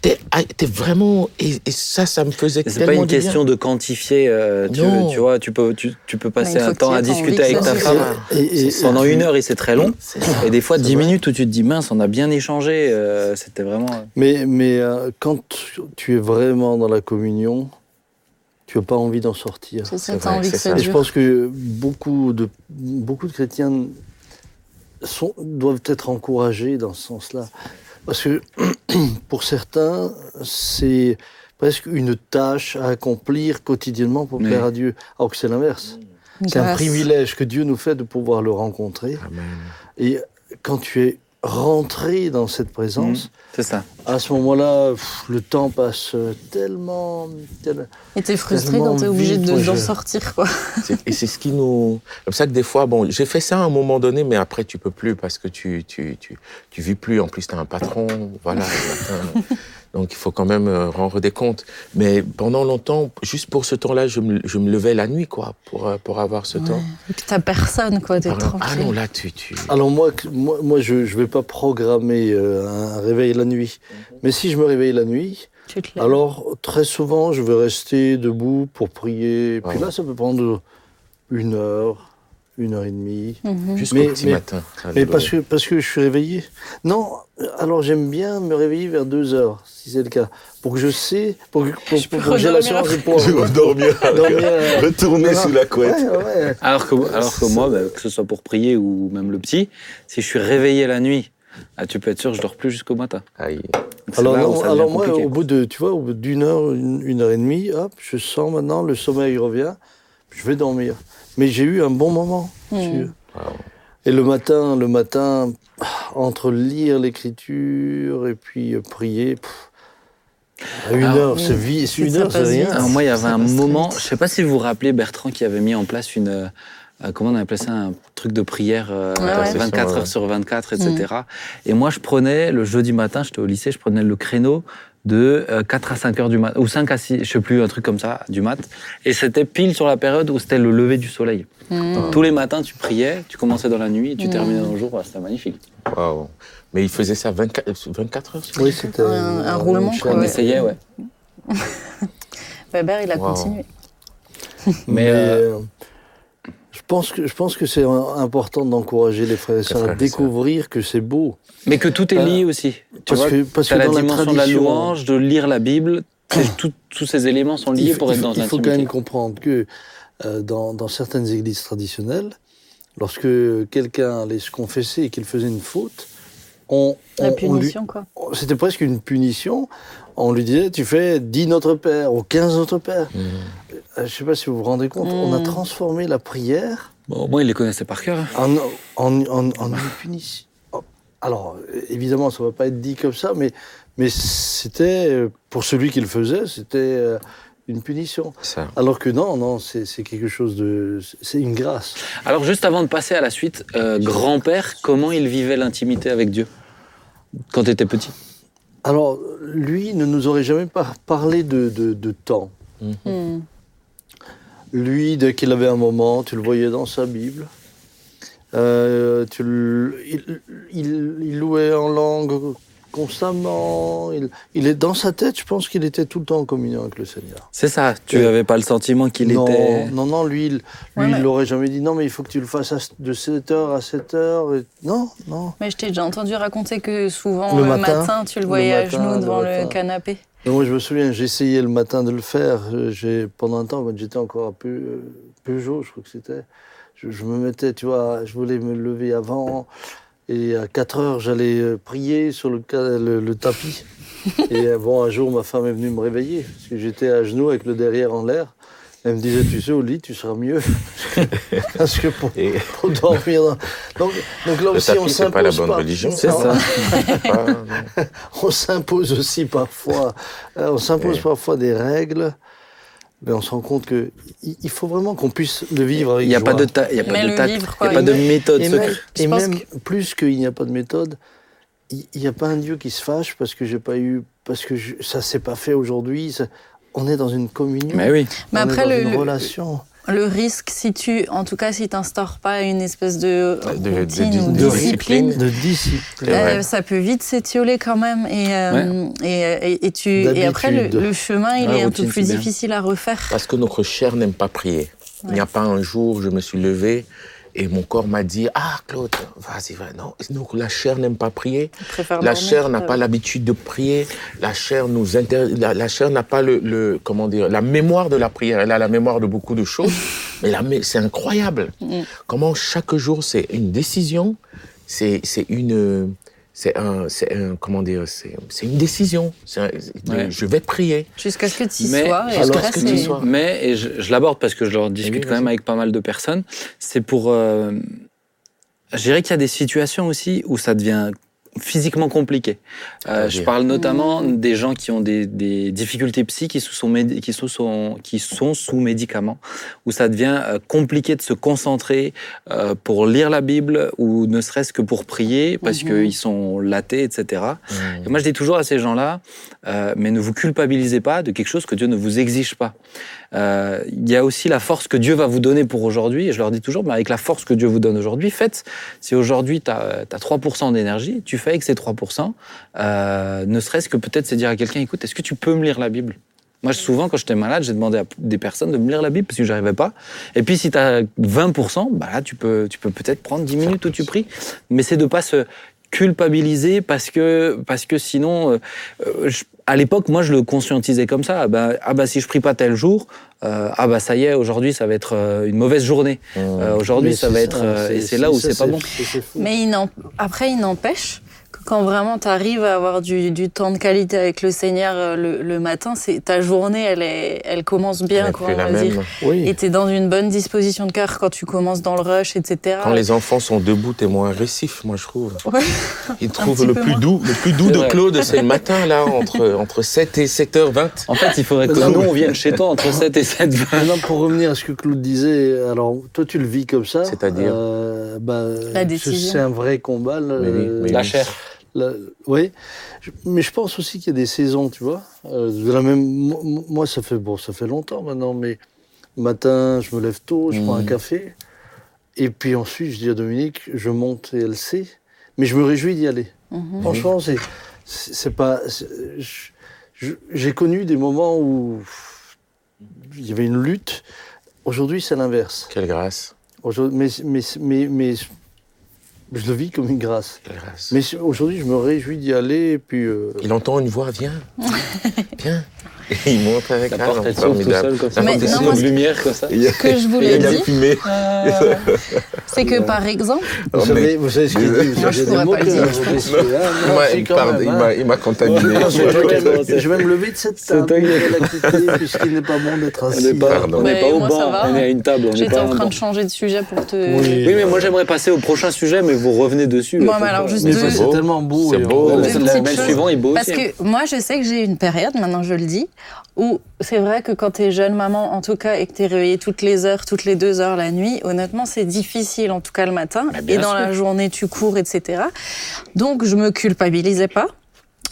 t'es, ah, t'es vraiment, et, et ça, ça me faisait C'est pas une bien. question de quantifier. euh, tu, vois, tu peux, tu, tu peux passer un temps à discuter avec ta femme. se Et, et- Pendant une heure, et c'est très long. Et des fois, C'est 10 vrai. minutes où tu te dis, mince, on a bien échangé. euh, C'était vraiment. Mais, mais euh, quand tu es vraiment dans la communion, tu n'as pas envie d'en sortir. C'est ça, envie que c'est ça. Et je pense que beaucoup de, beaucoup de chrétiens sont, doivent être encouragés dans ce sens-là. Parce que *clears throat* pour certains, c'est presque une tâche à accomplir quotidiennement pour plaire Oui. à Dieu. Alors que c'est l'inverse. C'est un privilège que Dieu nous fait de pouvoir le rencontrer. Amen. Et quand tu es rentré dans cette présence, C'est ça. à ce moment-là, pff, le temps passe tellement... tel- Et t'es frustré quand t'es obligé vite, de- moi, d'en je- sortir, quoi. C'est- Et c'est ce qui nous. C'est comme ça que des fois, bon, j'ai fait ça à un moment donné, mais après, tu peux plus parce que tu, tu, tu, tu vis plus. En plus, tu as un patron. Voilà. Donc il faut quand même euh, rendre des comptes. Mais pendant longtemps, juste pour ce temps-là, je me, je me levais la nuit, quoi, pour, euh, pour avoir ce temps. Et puis t'as personne, quoi, t'es Alors, ah tranquille. non, là, tu... tu... Alors moi, moi, moi je ne vais pas programmer euh, un réveil la nuit. Mais si je me réveille la nuit, alors très souvent, je vais rester debout pour prier. Puis Ouais. là, ça peut prendre une heure, une heure et demie. Mhm. Jusqu'au petit mais- matin. Mais parce que, parce que je suis réveillé. Non, alors j'aime bien me réveiller vers deux heures, si c'est le cas. Pour que je sais, pour que, pour, Je peux pour que j'ai l'assurance de pouvoir dormir, *laughs* dormir, *laughs* euh, retourner non, sous la couette. Ouais, ouais. Alors que, alors que moi, bah, que ce soit pour prier ou même le petit, si je suis réveillé la nuit, ah, tu peux être sûr que je dors plus jusqu'au matin. Aïe. Alors, là non, alors moi, au bout de, tu vois, au bout d'une heure, une, une heure et demie, hop, je sens maintenant le sommeil revient, je vais dormir. Mais j'ai eu un bon moment. Wow. Et le matin, le matin, entre lire l'écriture et puis euh, prier, pff, à une Alors, heure, c'est vie, c'est une heure, c'est rien. Alors moi, il y avait Ça un moment, je sais pas si vous vous rappelez Bertrand qui avait mis en place une, euh, euh, comment on appelait ça, un truc de prière euh, Ouais, ouais. 24 Ouais. heures sur 24, etc. Et moi, je prenais le jeudi matin, j'étais au lycée, je prenais le créneau de euh, 4 à 5 heures du mat, ou 5 à 6, je sais plus, un truc comme ça, du mat. Et c'était pile sur la période où c'était le lever du soleil. Mhm. Donc, tous les matins, tu priais, tu commençais dans la nuit, et tu Mm. terminais dans le jour, c'était magnifique. Waouh. Mais il faisait ça 24, 24 heures sur Oui, c'était Un- un roulement, quoi, On ouais. essayait, ouais. *laughs* Weber, il a Wow. continué. Mais, euh, euh, pense que je pense que c'est important d'encourager les frères et sœurs à découvrir que c'est beau. Mais que tout est lié aussi. Tu Parce vois, que parce que la dans la dimension de la louange, de lire la Bible, tout- tous ces éléments sont liés faut, pour être dans il faut quand même l'intimité. comprendre que euh, dans, dans certaines églises traditionnelles, lorsque quelqu'un allait se confesser et qu'il faisait une faute, on, La on- on lui- punition, quoi. c'était presque une punition. On lui disait, tu fais 10 Notre Père ou 15 Notre Père. Mhm. Je ne sais pas si vous vous rendez compte, on a Mm. transformé la prière Bon, au moins, il les connaissait par cœur. hein. en, en, en, en une punition. Oh, Alors, euh, évidemment, ça ne va pas être dit comme ça, mais, mais c'était, euh, pour celui qui le faisait, c'était euh, une punition. Ça. Alors que non, non, c'est c'est quelque chose de... C'est une grâce. Alors, juste avant de passer à la suite, euh, grand-père, comment il vivait l'intimité avec Dieu quand tu étais petit? Alors, lui ne nous aurait jamais par- parlé de, de, de temps. Mhm. Lui, dès qu'il avait un moment, tu le voyais dans sa Bible. Euh, tu le- il, il- il louait en langue constamment. Il, il est dans sa tête, je pense qu'il était tout le temps en communion avec le Seigneur. C'est ça, tu Euh, n'avais pas le sentiment qu'il était... non, non, lui, il, lui, Ouais, il mais- l'aurait jamais dit. Non, mais il faut que tu le fasses à- de 7h à 7h. Non, non. Mais je t'ai déjà entendu raconter que souvent, Le le, matin, matin, tu le le voyais à matin, genoux le devant le canapé. Moi, je me souviens, j'essayais le matin de le faire. Euh, J'ai, pendant un temps, quand j'étais encore à peu, euh, Peugeot, je crois que c'était, je, je me mettais, tu vois, je voulais me lever avant. Et à 4 heures, j'allais euh, prier sur le, le, le tapis. *laughs* et euh, bon, un jour, ma femme est venue me réveiller, parce que j'étais à genoux avec le derrière en l'air. Elle me disait, tu sais, au lit, tu seras mieux. *laughs* parce que pour, Et pour dormir. dans- Donc, donc là le aussi, on tapis, c'est pas la s'impose bonne pas. religion. C'est ça. Pas- non. *laughs* on s'impose aussi parfois, euh, on s'impose Ouais. parfois des règles, mais on se rend compte que il faut vraiment qu'on puisse le vivre avec Il n'y a pas de, ta- il y a pas de tact, il n'y a pas de méthode et même, et plus qu'il n'y a pas de méthode, il n'y a pas un Dieu qui se fâche parce que j'ai pas eu, parce que je- ça s'est pas fait aujourd'hui. On est dans une communion. Mais oui. Mais on après, est dans le, une le- relation. Le risque, si tu, en tout cas, si tu n'instaures pas une espèce de, routine de- ou de discipline, de discipline. Et euh, ouais. ça peut vite s'étioler quand même. Et, euh, et, et, et tu, et après, le, chemin, il Ouais, est un peu plus difficile à refaire. Parce que notre chair n'aime pas prier. Il n'y a pas un jour, je me suis levé et mon corps m'a dit Ah, Claude, vas-y, va. Non, donc la chair n'aime pas prier. La chair n'a pas l'habitude de prier. La chair nous inter... la, la chair n'a pas le, le- comment dire la mémoire de la prière. Elle a la mémoire de beaucoup de choses, *laughs* mais la c'est incroyable. Mm. Comment chaque jour c'est une décision, c'est c'est une c'est un c'est un comment dire c'est c'est une décision. C'est un- de- Ouais. Je vais prier. Jusqu'à ce que tu Mais- sois. Et Jusqu'à ce que tu sois. Mais, et je, je l'aborde parce que je leur discute oui, quand même avec pas mal de personnes, c'est pour... euh, je dirais qu'il y a des situations aussi où ça devient physiquement compliquées. Euh, je parle notamment des gens qui ont des, des difficultés psy, qui sont, qui, sont, qui sont sous médicaments, où ça devient euh, compliqué de se concentrer euh, pour lire la Bible ou ne serait-ce que pour prier parce Mhm. qu'ils sont latés, etc. Et moi, je dis toujours à ces gens-là, euh, mais ne vous culpabilisez pas de quelque chose que Dieu ne vous exige pas. Euh, Il y a aussi la force que Dieu va vous donner pour aujourd'hui. Et je leur dis toujours, mais avec la force que Dieu vous donne aujourd'hui, faites. Si aujourd'hui, tu as, 3% d'énergie, tu fais avec ces 3%. Euh, ne serait-ce que peut-être c'est dire à quelqu'un, écoute, est-ce que tu peux me lire la Bible? Moi, souvent, quand j'étais malade, j'ai demandé à des personnes de me lire la Bible parce que j'arrivais pas. Et puis, si tu as 20%, bah là, tu peux, tu peux peut-être prendre 10 minutes où tu pries. Mais c'est de pas se culpabiliser parce que, parce que sinon, euh, euh, je- à l'époque, moi, je le conscientisais comme ça. Ah bah, ah bah, si je prie pas tel jour, euh, ah bah, ça y est, aujourd'hui, ça va être euh, une mauvaise journée. Mm. Euh, aujourd'hui, ça va être, et c'est là où c'est pas bon. Mais il après, il n'empêche quand vraiment tu arrives à avoir du, du temps de qualité avec le Seigneur euh, le, le matin, c'est ta journée, elle, est, elle commence bien. Elle Quoi, fait on la va dire. Oui. Et tu es dans une bonne disposition de cœur quand tu commences dans le rush, etc. Quand les enfants sont debout, t'es moins agressif, moi je trouve. Ouais. Ils trouvent le plus moins. doux, le plus doux de vrai. Claude, c'est le matin là, entre, entre 7 et 7h20. En fait, il faudrait que Non, nous, on vienne chez toi entre 7 et 7 Maintenant, pour revenir à ce que Claude disait, alors toi tu le vis comme ça. C'est-à-dire euh, bah, La c'est- décision. C'est un vrai combat. oui, mais La chair. La- Je- mais je pense aussi qu'il y a des saisons, tu vois. Euh, de la même, moi, ça fait bon, ça fait longtemps maintenant, mais matin, je me lève tôt, je prends un Mhm. café, et puis ensuite, je dis à Dominique, je monte et elle sait, mais je me réjouis d'y aller. Mhm. Franchement, c'est c'est pas. J'ai connu des moments où il y avait une lutte. Aujourd'hui, c'est l'inverse. Quelle grâce, Aujourd'hui, mais, mais, mais, mais je le vis comme une grâce. Mais aujourd'hui, je me réjouis d'y aller. Et puis, euh, Il entend une voix, viens, *laughs* viens. Et il monte avec La porte, elle s'ouvre tout seul comme ça. Mais non, moi, de lumière comme ça. Il y a- Ce que je il y voulais dire, euh, c'est que par exemple, vous, savez, mais- vous savez ce qu'il dit vous Moi, je pourrais pas le que- dire. Il m'a- hein. contaminé. Je, je vais me, je lever de cette C'est table, je puisqu'il n'est pas bon d'être assis. on n'est pas au banc, on est à une table. on n'est j'étais en train de changer de sujet pour te. Oui. Mais moi j'aimerais passer au prochain sujet, mais vous revenez dessus. Alors, juste deux- c'est tellement beau. C'est beau. le suivant est beau Parce aussi. hein. que moi, je sais que j'ai une période, maintenant je le dis, où c'est vrai que quand tu es jeune maman, en tout cas, et que tu es réveillée toutes les heures, toutes les deux heures la nuit, honnêtement, c'est difficile, en tout cas le matin. Bien Et dans sûr. la journée, tu cours, etc. Donc, je me culpabilisais pas.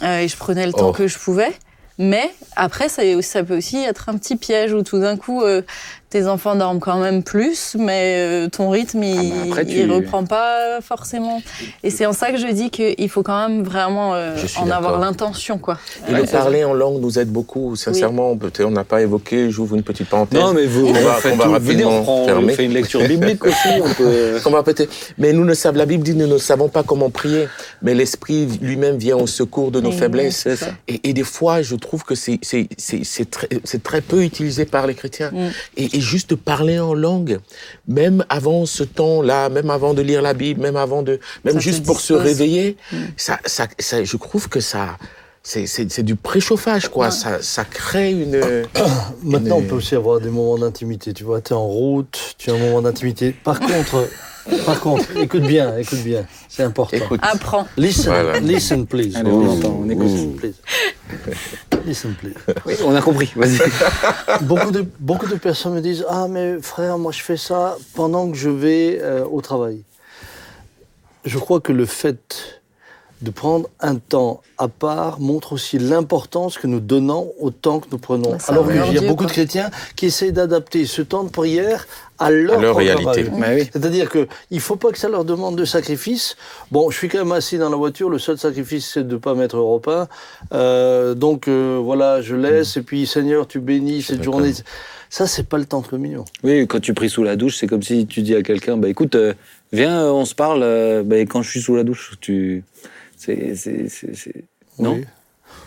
euh, et je prenais le temps Oh. que je pouvais. Mais après, ça, ça peut aussi être un petit piège où tout d'un coup, euh, tes enfants dorment quand même plus, mais euh, ton rythme, il, Ah bah après, tu- il reprend pas forcément. Et c'est en ça que je dis qu'il faut quand même vraiment euh, en avoir l'intention, quoi. Et Ouais, le parler en langue nous aide beaucoup. Sincèrement, peut-être on n'a pas évoqué, j'ouvre une petite parenthèse. Non, mais vous, On va- faites on va tout. rapidement Venez, on, prend, on fermer. fait une lecture biblique *laughs* aussi. On peut... On va peut-être- Mais nous ne savons, la Bible dit, nous ne savons pas comment prier, mais l'Esprit lui-même vient au secours de nos Oui, faiblesses. Et, et des fois, je trouve que c'est c'est- c'est- c'est très, peu utilisé par les chrétiens. Mm. Et, et juste parler en langue, même avant ce temps-là, même avant de lire la Bible, même avant de, même Ça juste pour se réveiller, Mm. ça, ça, ça, je trouve que ça, c'est c'est- c'est du préchauffage, quoi. Ouais. Ça, ça crée une. *coughs* Maintenant, on Une- peut aussi avoir des moments d'intimité. Tu vois, tu es en route, tu as un moment d'intimité. Par contre, par contre, écoute bien, écoute bien. C'est important. Écoute, Apprends. Listen, Voilà. listen, please. Allez, on entend, on écoute. Listen, please. Listen, please. Oui, on a compris. Vas-y. *laughs* beaucoup, de, beaucoup de personnes me disent Ah, mais frère, moi je fais ça pendant que je vais euh, au travail. Je crois que le fait de prendre un temps à part montre aussi l'importance que nous donnons au temps que nous prenons. Bah, ça Alors qu'il y a beaucoup quoi. de chrétiens qui essayent d'adapter ce temps de prière à leur, À leur programme réalité. oui. C'est-à-dire qu'il ne faut pas que ça leur demande de sacrifice. Bon, je suis quand même assis dans la voiture, le seul sacrifice, c'est de ne pas mettre Europe 1. Euh, donc euh, voilà, je laisse, et puis Seigneur, tu bénis cette journée. Ça, c'est pas le temps de communion. Oui, quand tu pries sous la douche, c'est comme si tu dis à quelqu'un, bah écoute, euh, viens, euh, on se parle. euh, bah, quand je suis sous la douche, tu, c'est, c'est, c'est, c'est- non, Oui.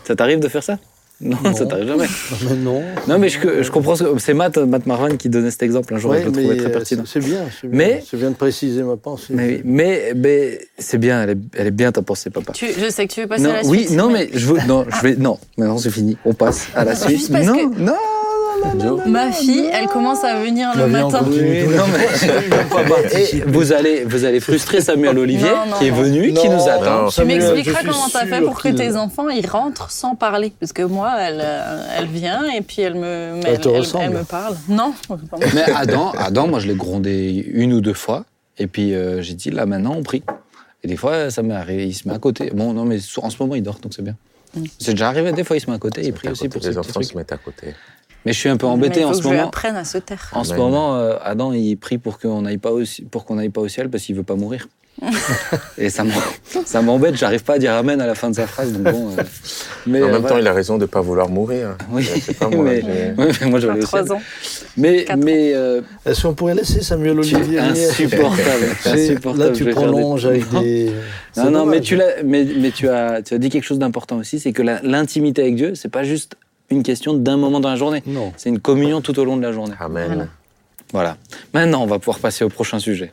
ça t'arrive de faire ça? Non, Non. ça t'arrive jamais. *laughs* Mais non. Non, mais je, je comprends. ce que- C'est Matt, Matt Marvan qui donnait cet exemple un jour. Ouais, je le trouvais très euh, pertinent. c'est c'est bien, c'est bien. Bien de préciser ma pensée. Mais, mais, mais c'est bien. Elle est, elle est bien ta pensée, papa. Tu, je sais que tu veux passer Non, à la oui, suite. non, mais je veux. Non, je vais. Non, maintenant c'est fini. On passe à la suite. juste parce non, que- non, non, Ma fille, elle commence à venir le matin. *laughs* *laughs* Et vous allez, vous allez frustrer Samuel Olivier, Non, non, qui est non. venu, qui nous attend. Non. Tu m'expliqueras comment t'as fait pour que tes enfants ils rentrent sans parler parce que moi elle euh, elle vient et puis elle me Elle elle me parle non *laughs* Mais Adam, Adam, moi je l'ai grondé une ou deux fois, et puis euh, j'ai dit là maintenant on prie. Et des fois ça m'est arrivé, il se met à côté. Bon non mais en ce moment il dort donc c'est bien. Mm. C'est déjà arrivé des fois il se met à côté, il prie aussi pour ces Les petits enfants trucs. se mettent à côté. Mais je suis un peu Mais embêté il faut en que ce je lui moment. apprenne à se taire En ce moment, euh, Adam, il prie pour qu'on n'aille pas, aussi- pour qu'on n'aille pas au ciel parce qu'il veut pas mourir. *laughs* Et ça m'embête, j'arrive pas à dire Amen à la fin de sa phrase. Donc bon, euh, mais en euh, même voilà. temps, il a raison de ne pas vouloir mourir. Oui, C'est pas moi. mais, oui, mais moi je vais ans Mais, mais euh, Est-ce qu'on pourrait laisser Samuel tu Olivier insupportable. Insupportable, Là, je tu faire des- prolonges avec Non. des. Non, non, mais tu, l'as- mais, mais tu, as, tu as dit quelque chose d'important aussi, c'est que l'intimité avec Dieu, c'est pas juste une question d'un moment dans la journée. Non. C'est une communion tout au long de la journée. Amen. Voilà. Voilà. Maintenant, on va pouvoir passer au prochain sujet.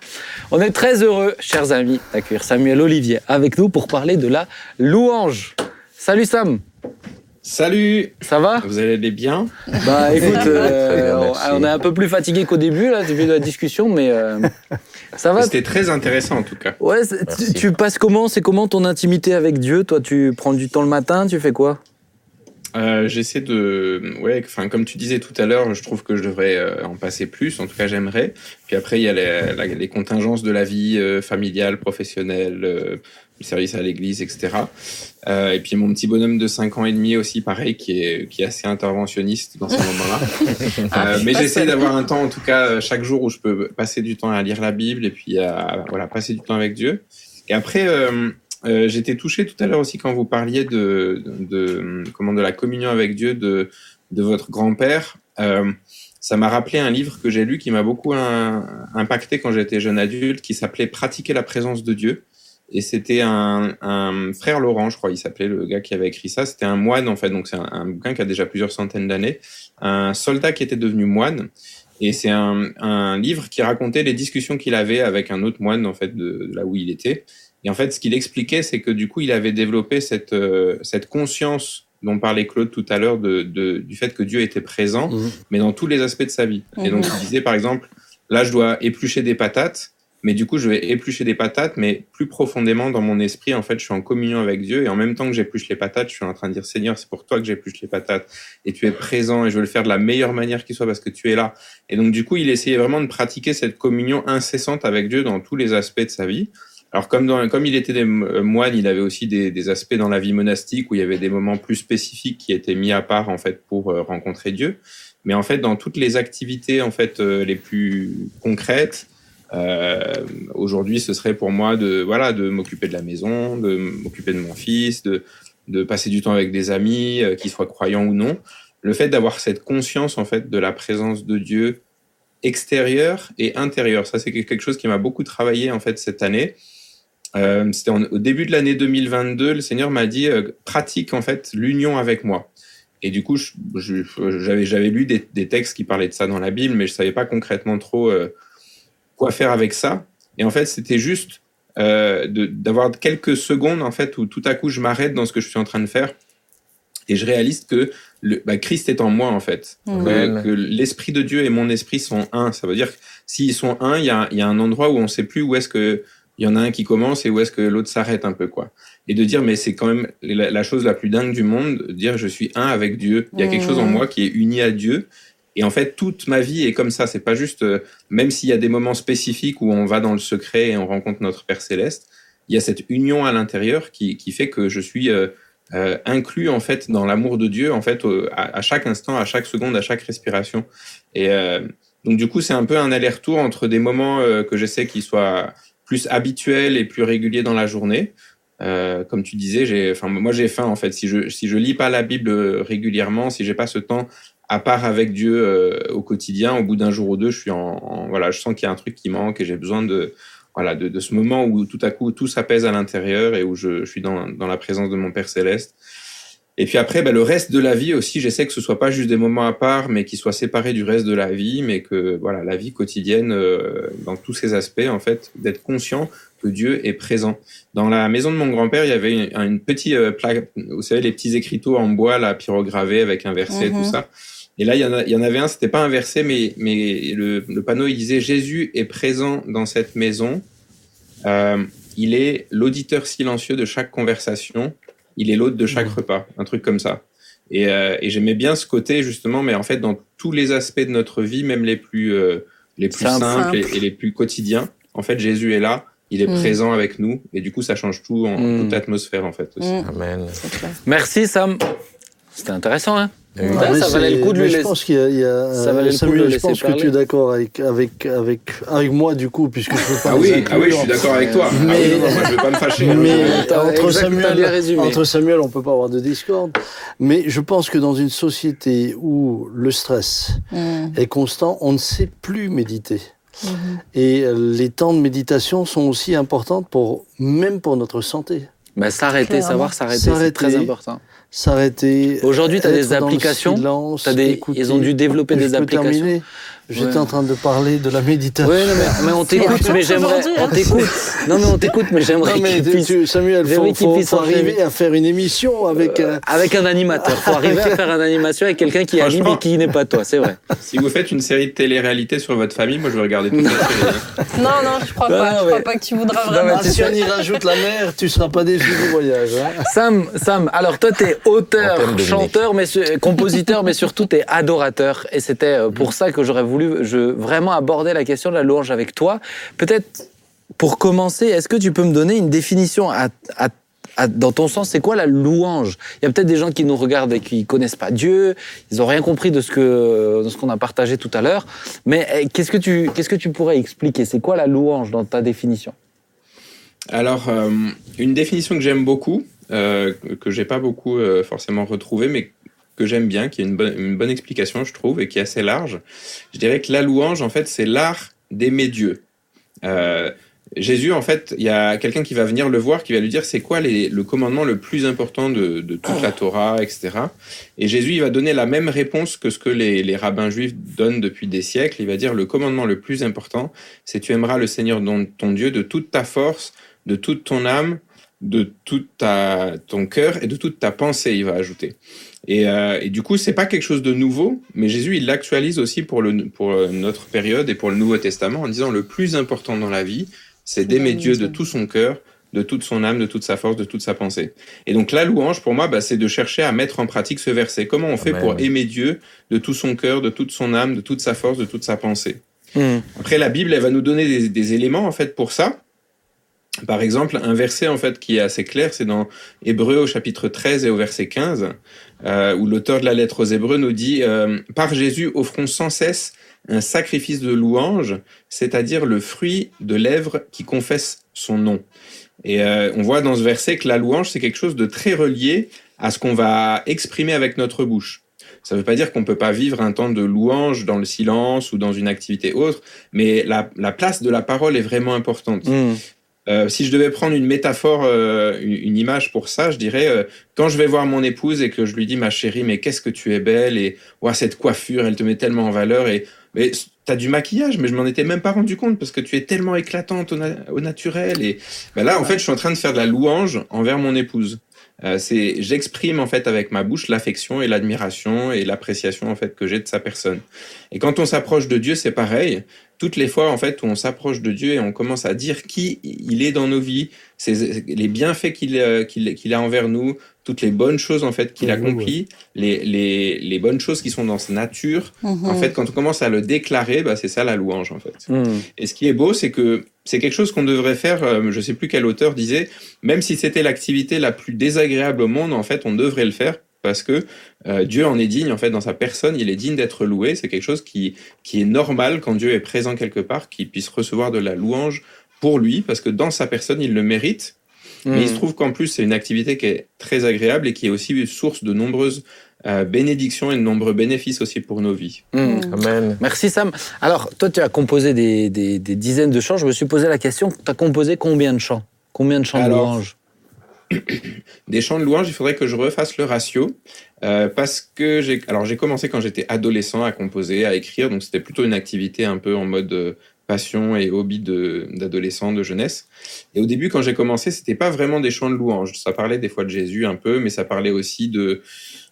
On est très heureux, chers amis, d'accueillir Samuel Olivier avec nous pour parler de la louange. Salut Sam, Salut ça va? Vous allez bien? Bah écoute, euh, bien, on, est un peu plus fatigué qu'au début, là, depuis la discussion, mais euh, ça va? C'était très intéressant en tout cas. Ouais, tu passes comment? C'est comment ton intimité avec Dieu? Toi, tu prends du temps le matin, tu fais quoi? Euh, J'essaie de... Ouais, enfin comme tu disais tout à l'heure, je trouve que je devrais euh, en passer plus, en tout cas j'aimerais. Puis après, il y a les, la- les contingences de la vie euh, familiale, professionnelle, euh, le service à l'église, etc. Euh, et puis mon petit bonhomme de 5 ans et demi aussi, pareil, qui est, qui est assez interventionniste dans ces moments-là. *laughs* Ah, Euh, mais pas j'essaie d'avoir un temps, en tout cas, chaque jour où je peux passer du temps à lire la Bible et puis à voilà, passer du temps avec Dieu. Et après, euh, euh, j'étais touché tout à l'heure aussi quand vous parliez de, comment de la communion avec Dieu de, de votre grand-père. Euh, ça m'a rappelé un livre que j'ai lu qui m'a beaucoup impacté quand j'étais jeune adulte, qui s'appelait Pratiquer la présence de Dieu. Et c'était un, frère Laurent, je crois, il s'appelait le gars qui avait écrit ça. C'était un moine en fait, donc c'est un, bouquin qui a déjà plusieurs centaines d'années. Un soldat qui était devenu moine. Et c'est un, livre qui racontait les discussions qu'il avait avec un autre moine en fait de là où il était. Et en fait, ce qu'il expliquait, c'est que du coup, il avait développé cette, euh, cette conscience dont parlait Claude tout à l'heure de, de, du fait que Dieu était présent, Mhm. mais dans tous les aspects de sa vie. Et donc, Mhm. il disait, par exemple, là, je dois éplucher des patates, mais du coup, je vais éplucher des patates, mais plus profondément dans mon esprit, en fait, je suis en communion avec Dieu, et en même temps que j'épluche les patates, je suis en train de dire, Seigneur, c'est pour toi que j'épluche les patates, et tu es présent, et je veux le faire de la meilleure manière qui soit parce que tu es là. Et donc, du coup, il essayait vraiment de pratiquer cette communion incessante avec Dieu dans tous les aspects de sa vie. Alors, comme, comme il était des euh, moines, il avait aussi des, aspects dans la vie monastique où il y avait des moments plus spécifiques qui étaient mis à part, en fait, pour euh, rencontrer Dieu. Mais en fait, dans toutes les activités, en fait, euh, les plus concrètes, aujourd'hui, ce serait pour moi de, voilà, de m'occuper de la maison, de m'occuper de mon fils, de, de passer du temps avec des amis, qu'ils soient croyants ou non. Le fait d'avoir cette conscience, en fait, de la présence de Dieu extérieure et intérieure, ça, c'est quelque chose qui m'a beaucoup travaillé, en fait, cette année. Euh, C'était au début de l'année 2022, le Seigneur m'a dit euh, pratique en fait l'union avec moi. Et du coup, j'avais j'avais lu des, des textes qui parlaient de ça dans la Bible, mais je savais pas concrètement trop euh, quoi faire avec ça. Et en fait, c'était juste d'avoir quelques secondes en fait où tout à coup je m'arrête dans ce que je suis en train de faire et je réalise que le, bah, Christ est en moi en fait, que, l'esprit de Dieu et mon esprit sont un. Ça veut dire que s'ils sont un, il y a, y a un endroit où on sait plus où est-ce que il y en a un qui commence et où est-ce que l'autre s'arrête un peu quoi. Et de dire mais c'est quand même la, la chose la plus dingue du monde, de dire je suis un avec Dieu. Il y a quelque chose en moi qui est uni à Dieu. Et en fait, toute ma vie est comme ça. C'est pas juste, euh, même s'il y a des moments spécifiques où on va dans le secret et on rencontre notre Père céleste, il y a cette union à l'intérieur qui, qui fait que je suis euh, euh, inclus en fait dans l'amour de Dieu en fait à, à chaque instant, à chaque seconde, à chaque respiration. Et euh, donc du coup, c'est un peu un aller-retour entre des moments euh, que j'essaie qu'ils soient plus habituels et plus réguliers dans la journée. Euh, comme tu disais, j'ai, enfin moi j'ai faim en fait. Si je si je lis pas la Bible euh, régulièrement, si j'ai pas ce temps à part avec Dieu euh, au quotidien, au bout d'un jour ou deux, je suis en, en- voilà, je sens qu'il y a un truc qui manque et j'ai besoin de voilà de, de ce moment où tout à coup tout s'apaise à l'intérieur et où je, je suis dans, dans la présence de mon Père céleste. Et puis après, bah, le reste de la vie aussi, j'essaie que ce soit pas juste des moments à part, mais qu'ils soient séparés du reste de la vie, mais que voilà, la vie quotidienne, euh, dans tous ses aspects, en fait, d'être conscient que Dieu est présent. Dans la maison de mon grand-père, il y avait une, une petite euh, plaque, vous savez, les petits écriteaux en bois, là, pyrogravés avec un verset, Mhm. tout ça. Et là, il y, en a, il y en avait un, c'était pas un verset, mais, mais le, le, panneau, il disait Jésus est présent dans cette maison. Euh, il est l'auditeur silencieux de chaque conversation. Il est l'hôte de chaque repas. Un truc comme ça. Et, euh, et j'aimais bien ce côté, justement, mais en fait, dans tous les aspects de notre vie, même les plus, euh, les plus simples et, et, les plus quotidiens, en fait, Jésus est là. Il est mm. présent avec nous. Et du coup, ça change tout en mm. toute atmosphère, en fait. Aussi. Amen. Merci, Sam. C'était intéressant, hein Ouais, ça valait le coup de lui laisser. Je pense qu'il y a, il y a ça valait Samuel, le coup de je pense parler. que tu es d'accord avec, avec, avec, avec moi, du coup, puisque je peux pas. Ah oui, ah oui, je suis d'accord avec toi. Mais, ah oui, non, moi, je vais pas me fâcher. Mais entre, Samuel, entre Samuel, on peut pas avoir de discorde. Mais je pense que dans une société où le stress mm. est constant, on ne sait plus méditer. Mm -hmm. Et les temps de méditation sont aussi importants pour, même pour notre santé. Ben, s'arrêter, savoir s'arrêter, c'est très important s'arrêter. Aujourd'hui, tu as des applications. As des, écouter, ils ont dû développer des applications. Terminer. J'étais ouais. en train de parler de la méditation. Oui, non, mais, mais on t'écoute, mais j'aimerais. On t'écoute. Non, mais on t'écoute, mais j'aimerais. Tu, Samuel, il faut, faut, faut arriver à faire une émission avec. Euh, avec un animateur. Il faut *laughs* arriver à faire une animation avec quelqu'un qui anime et qui n'est pas toi, c'est vrai. Si vous faites une série de télé-réalité sur votre famille, moi je vais regarder toute la *laughs* série. Non, non, je crois pas. Je crois pas que tu voudras vraiment. si on y rajoute la mer, tu seras pas déçu du voyage. Hein. *laughs* Sam, Sam, alors toi, tu es auteur, chanteur, mais compositeur, mais surtout tu es adorateur. Et c'était euh, pour ça que j'aurais voulu je, vraiment aborder la question de la louange avec toi. Peut-être pour commencer, est-ce que tu peux me donner une définition dans ton sens, c'est quoi la louange? Il y a peut-être des gens qui nous regardent et qui connaissent pas Dieu, ils ont rien compris de ce qu'on a partagé tout à l'heure. Mais eh, qu'est-ce que tu qu'est-ce que tu pourrais expliquer? C'est quoi la louange dans ta définition? Alors, euh, une définition que j'aime beaucoup, euh, que j'ai pas beaucoup euh, forcément retrouvée, mais que j'aime bien, qui a une bonne, une bonne explication, je trouve, et qui est assez large. Je dirais que la louange, en fait, c'est l'art d'aimer Dieu. Euh, Jésus, en fait, il y a quelqu'un qui va venir le voir, qui va lui dire c'est quoi le commandement le plus important de, de toute la Torah, etc. Et Jésus, il va donner la même réponse que ce que les, les, rabbins juifs donnent depuis des siècles. Il va dire le commandement le plus important, c'est tu aimeras le Seigneur ton Dieu de toute ta force, de toute ton âme, de tout ton cœur et de toute ta pensée, il va ajouter. Et, euh, et, du coup, c'est pas quelque chose de nouveau, mais Jésus, il l'actualise aussi pour, le, pour notre période et pour le Nouveau Testament en disant le plus important dans la vie, c'est d'aimer Dieu de tout son cœur, de toute son âme, de toute sa force, de toute sa pensée. Et donc la louange, pour moi, bah, c'est de chercher à mettre en pratique ce verset. Comment on fait Amen. pour aimer Dieu de tout son cœur, de toute son âme, de toute sa force, de toute sa pensée? Mmh. Après, la Bible, elle va nous donner des, des éléments en fait pour ça. Par exemple, un verset en fait qui est assez clair, c'est dans Hébreu au chapitre 13 et au verset 15, euh, où l'auteur de la lettre aux Hébreux nous dit euh, Par Jésus, offrons sans cesse un sacrifice de louange, c'est-à-dire le fruit de lèvres qui confesse son nom. Et euh, on voit dans ce verset que la louange, c'est quelque chose de très relié à ce qu'on va exprimer avec notre bouche. Ça ne veut pas dire qu'on ne peut pas vivre un temps de louange dans le silence ou dans une activité autre, mais la, la place de la parole est vraiment importante. Mmh. Euh, si je devais prendre une métaphore, euh, une, image pour ça, je dirais euh, quand je vais voir mon épouse et que je lui dis ma chérie, mais qu'est-ce que tu es belle et ouais, cette coiffure, elle te met tellement en valeur et mais t'as du maquillage, mais je m'en étais même pas rendu compte parce que tu es tellement éclatante au, na au naturel et ben là en fait je suis en train de faire de la louange envers mon épouse. Euh, c'est j'exprime en fait avec ma bouche l'affection et l'admiration et l'appréciation en fait que j'ai de sa personne. Et quand on s'approche de Dieu, c'est pareil. Toutes les fois en fait où on s'approche de Dieu et on commence à dire qui il est dans nos vies, les bienfaits qu'il euh, qu'il qu a envers nous, toutes les bonnes choses en fait qu'il mmh, accomplit, ouais. les, les, les, bonnes choses qui sont dans sa nature. Mmh. En fait, quand on commence à le déclarer, bah, c'est ça la louange en fait. Mmh. Et ce qui est beau, c'est que c'est quelque chose qu'on devrait faire. Euh, je sais plus quel auteur disait, même si c'était l'activité la plus désagréable au monde, en fait, on devrait le faire parce que euh, Dieu en est digne en fait dans sa personne, il est digne d'être loué. C'est quelque chose qui qui est normal quand Dieu est présent quelque part, qu'il puisse recevoir de la louange pour lui, parce que dans sa personne, il le mérite. Mmh. Mais il se trouve qu'en plus, c'est une activité qui est très agréable et qui est aussi source de nombreuses euh, bénédictions et de nombreux bénéfices aussi pour nos vies. Mmh. Amen. Merci Sam. Alors, toi, tu as composé des, des, des, dizaines de chants. Je me suis posé la question, tu as composé combien de chants? Combien de chants Alors, de louange *coughs* Des chants de louange, il faudrait que je refasse le ratio. Euh, parce que j'ai alors j'ai commencé quand j'étais adolescent à composer, à écrire, donc c'était plutôt une activité un peu en mode euh, passion et hobby d'adolescent, de, de, jeunesse. Et au début, quand j'ai commencé, c'était pas vraiment des chants de louange. Ça parlait des fois de Jésus un peu, mais ça parlait aussi de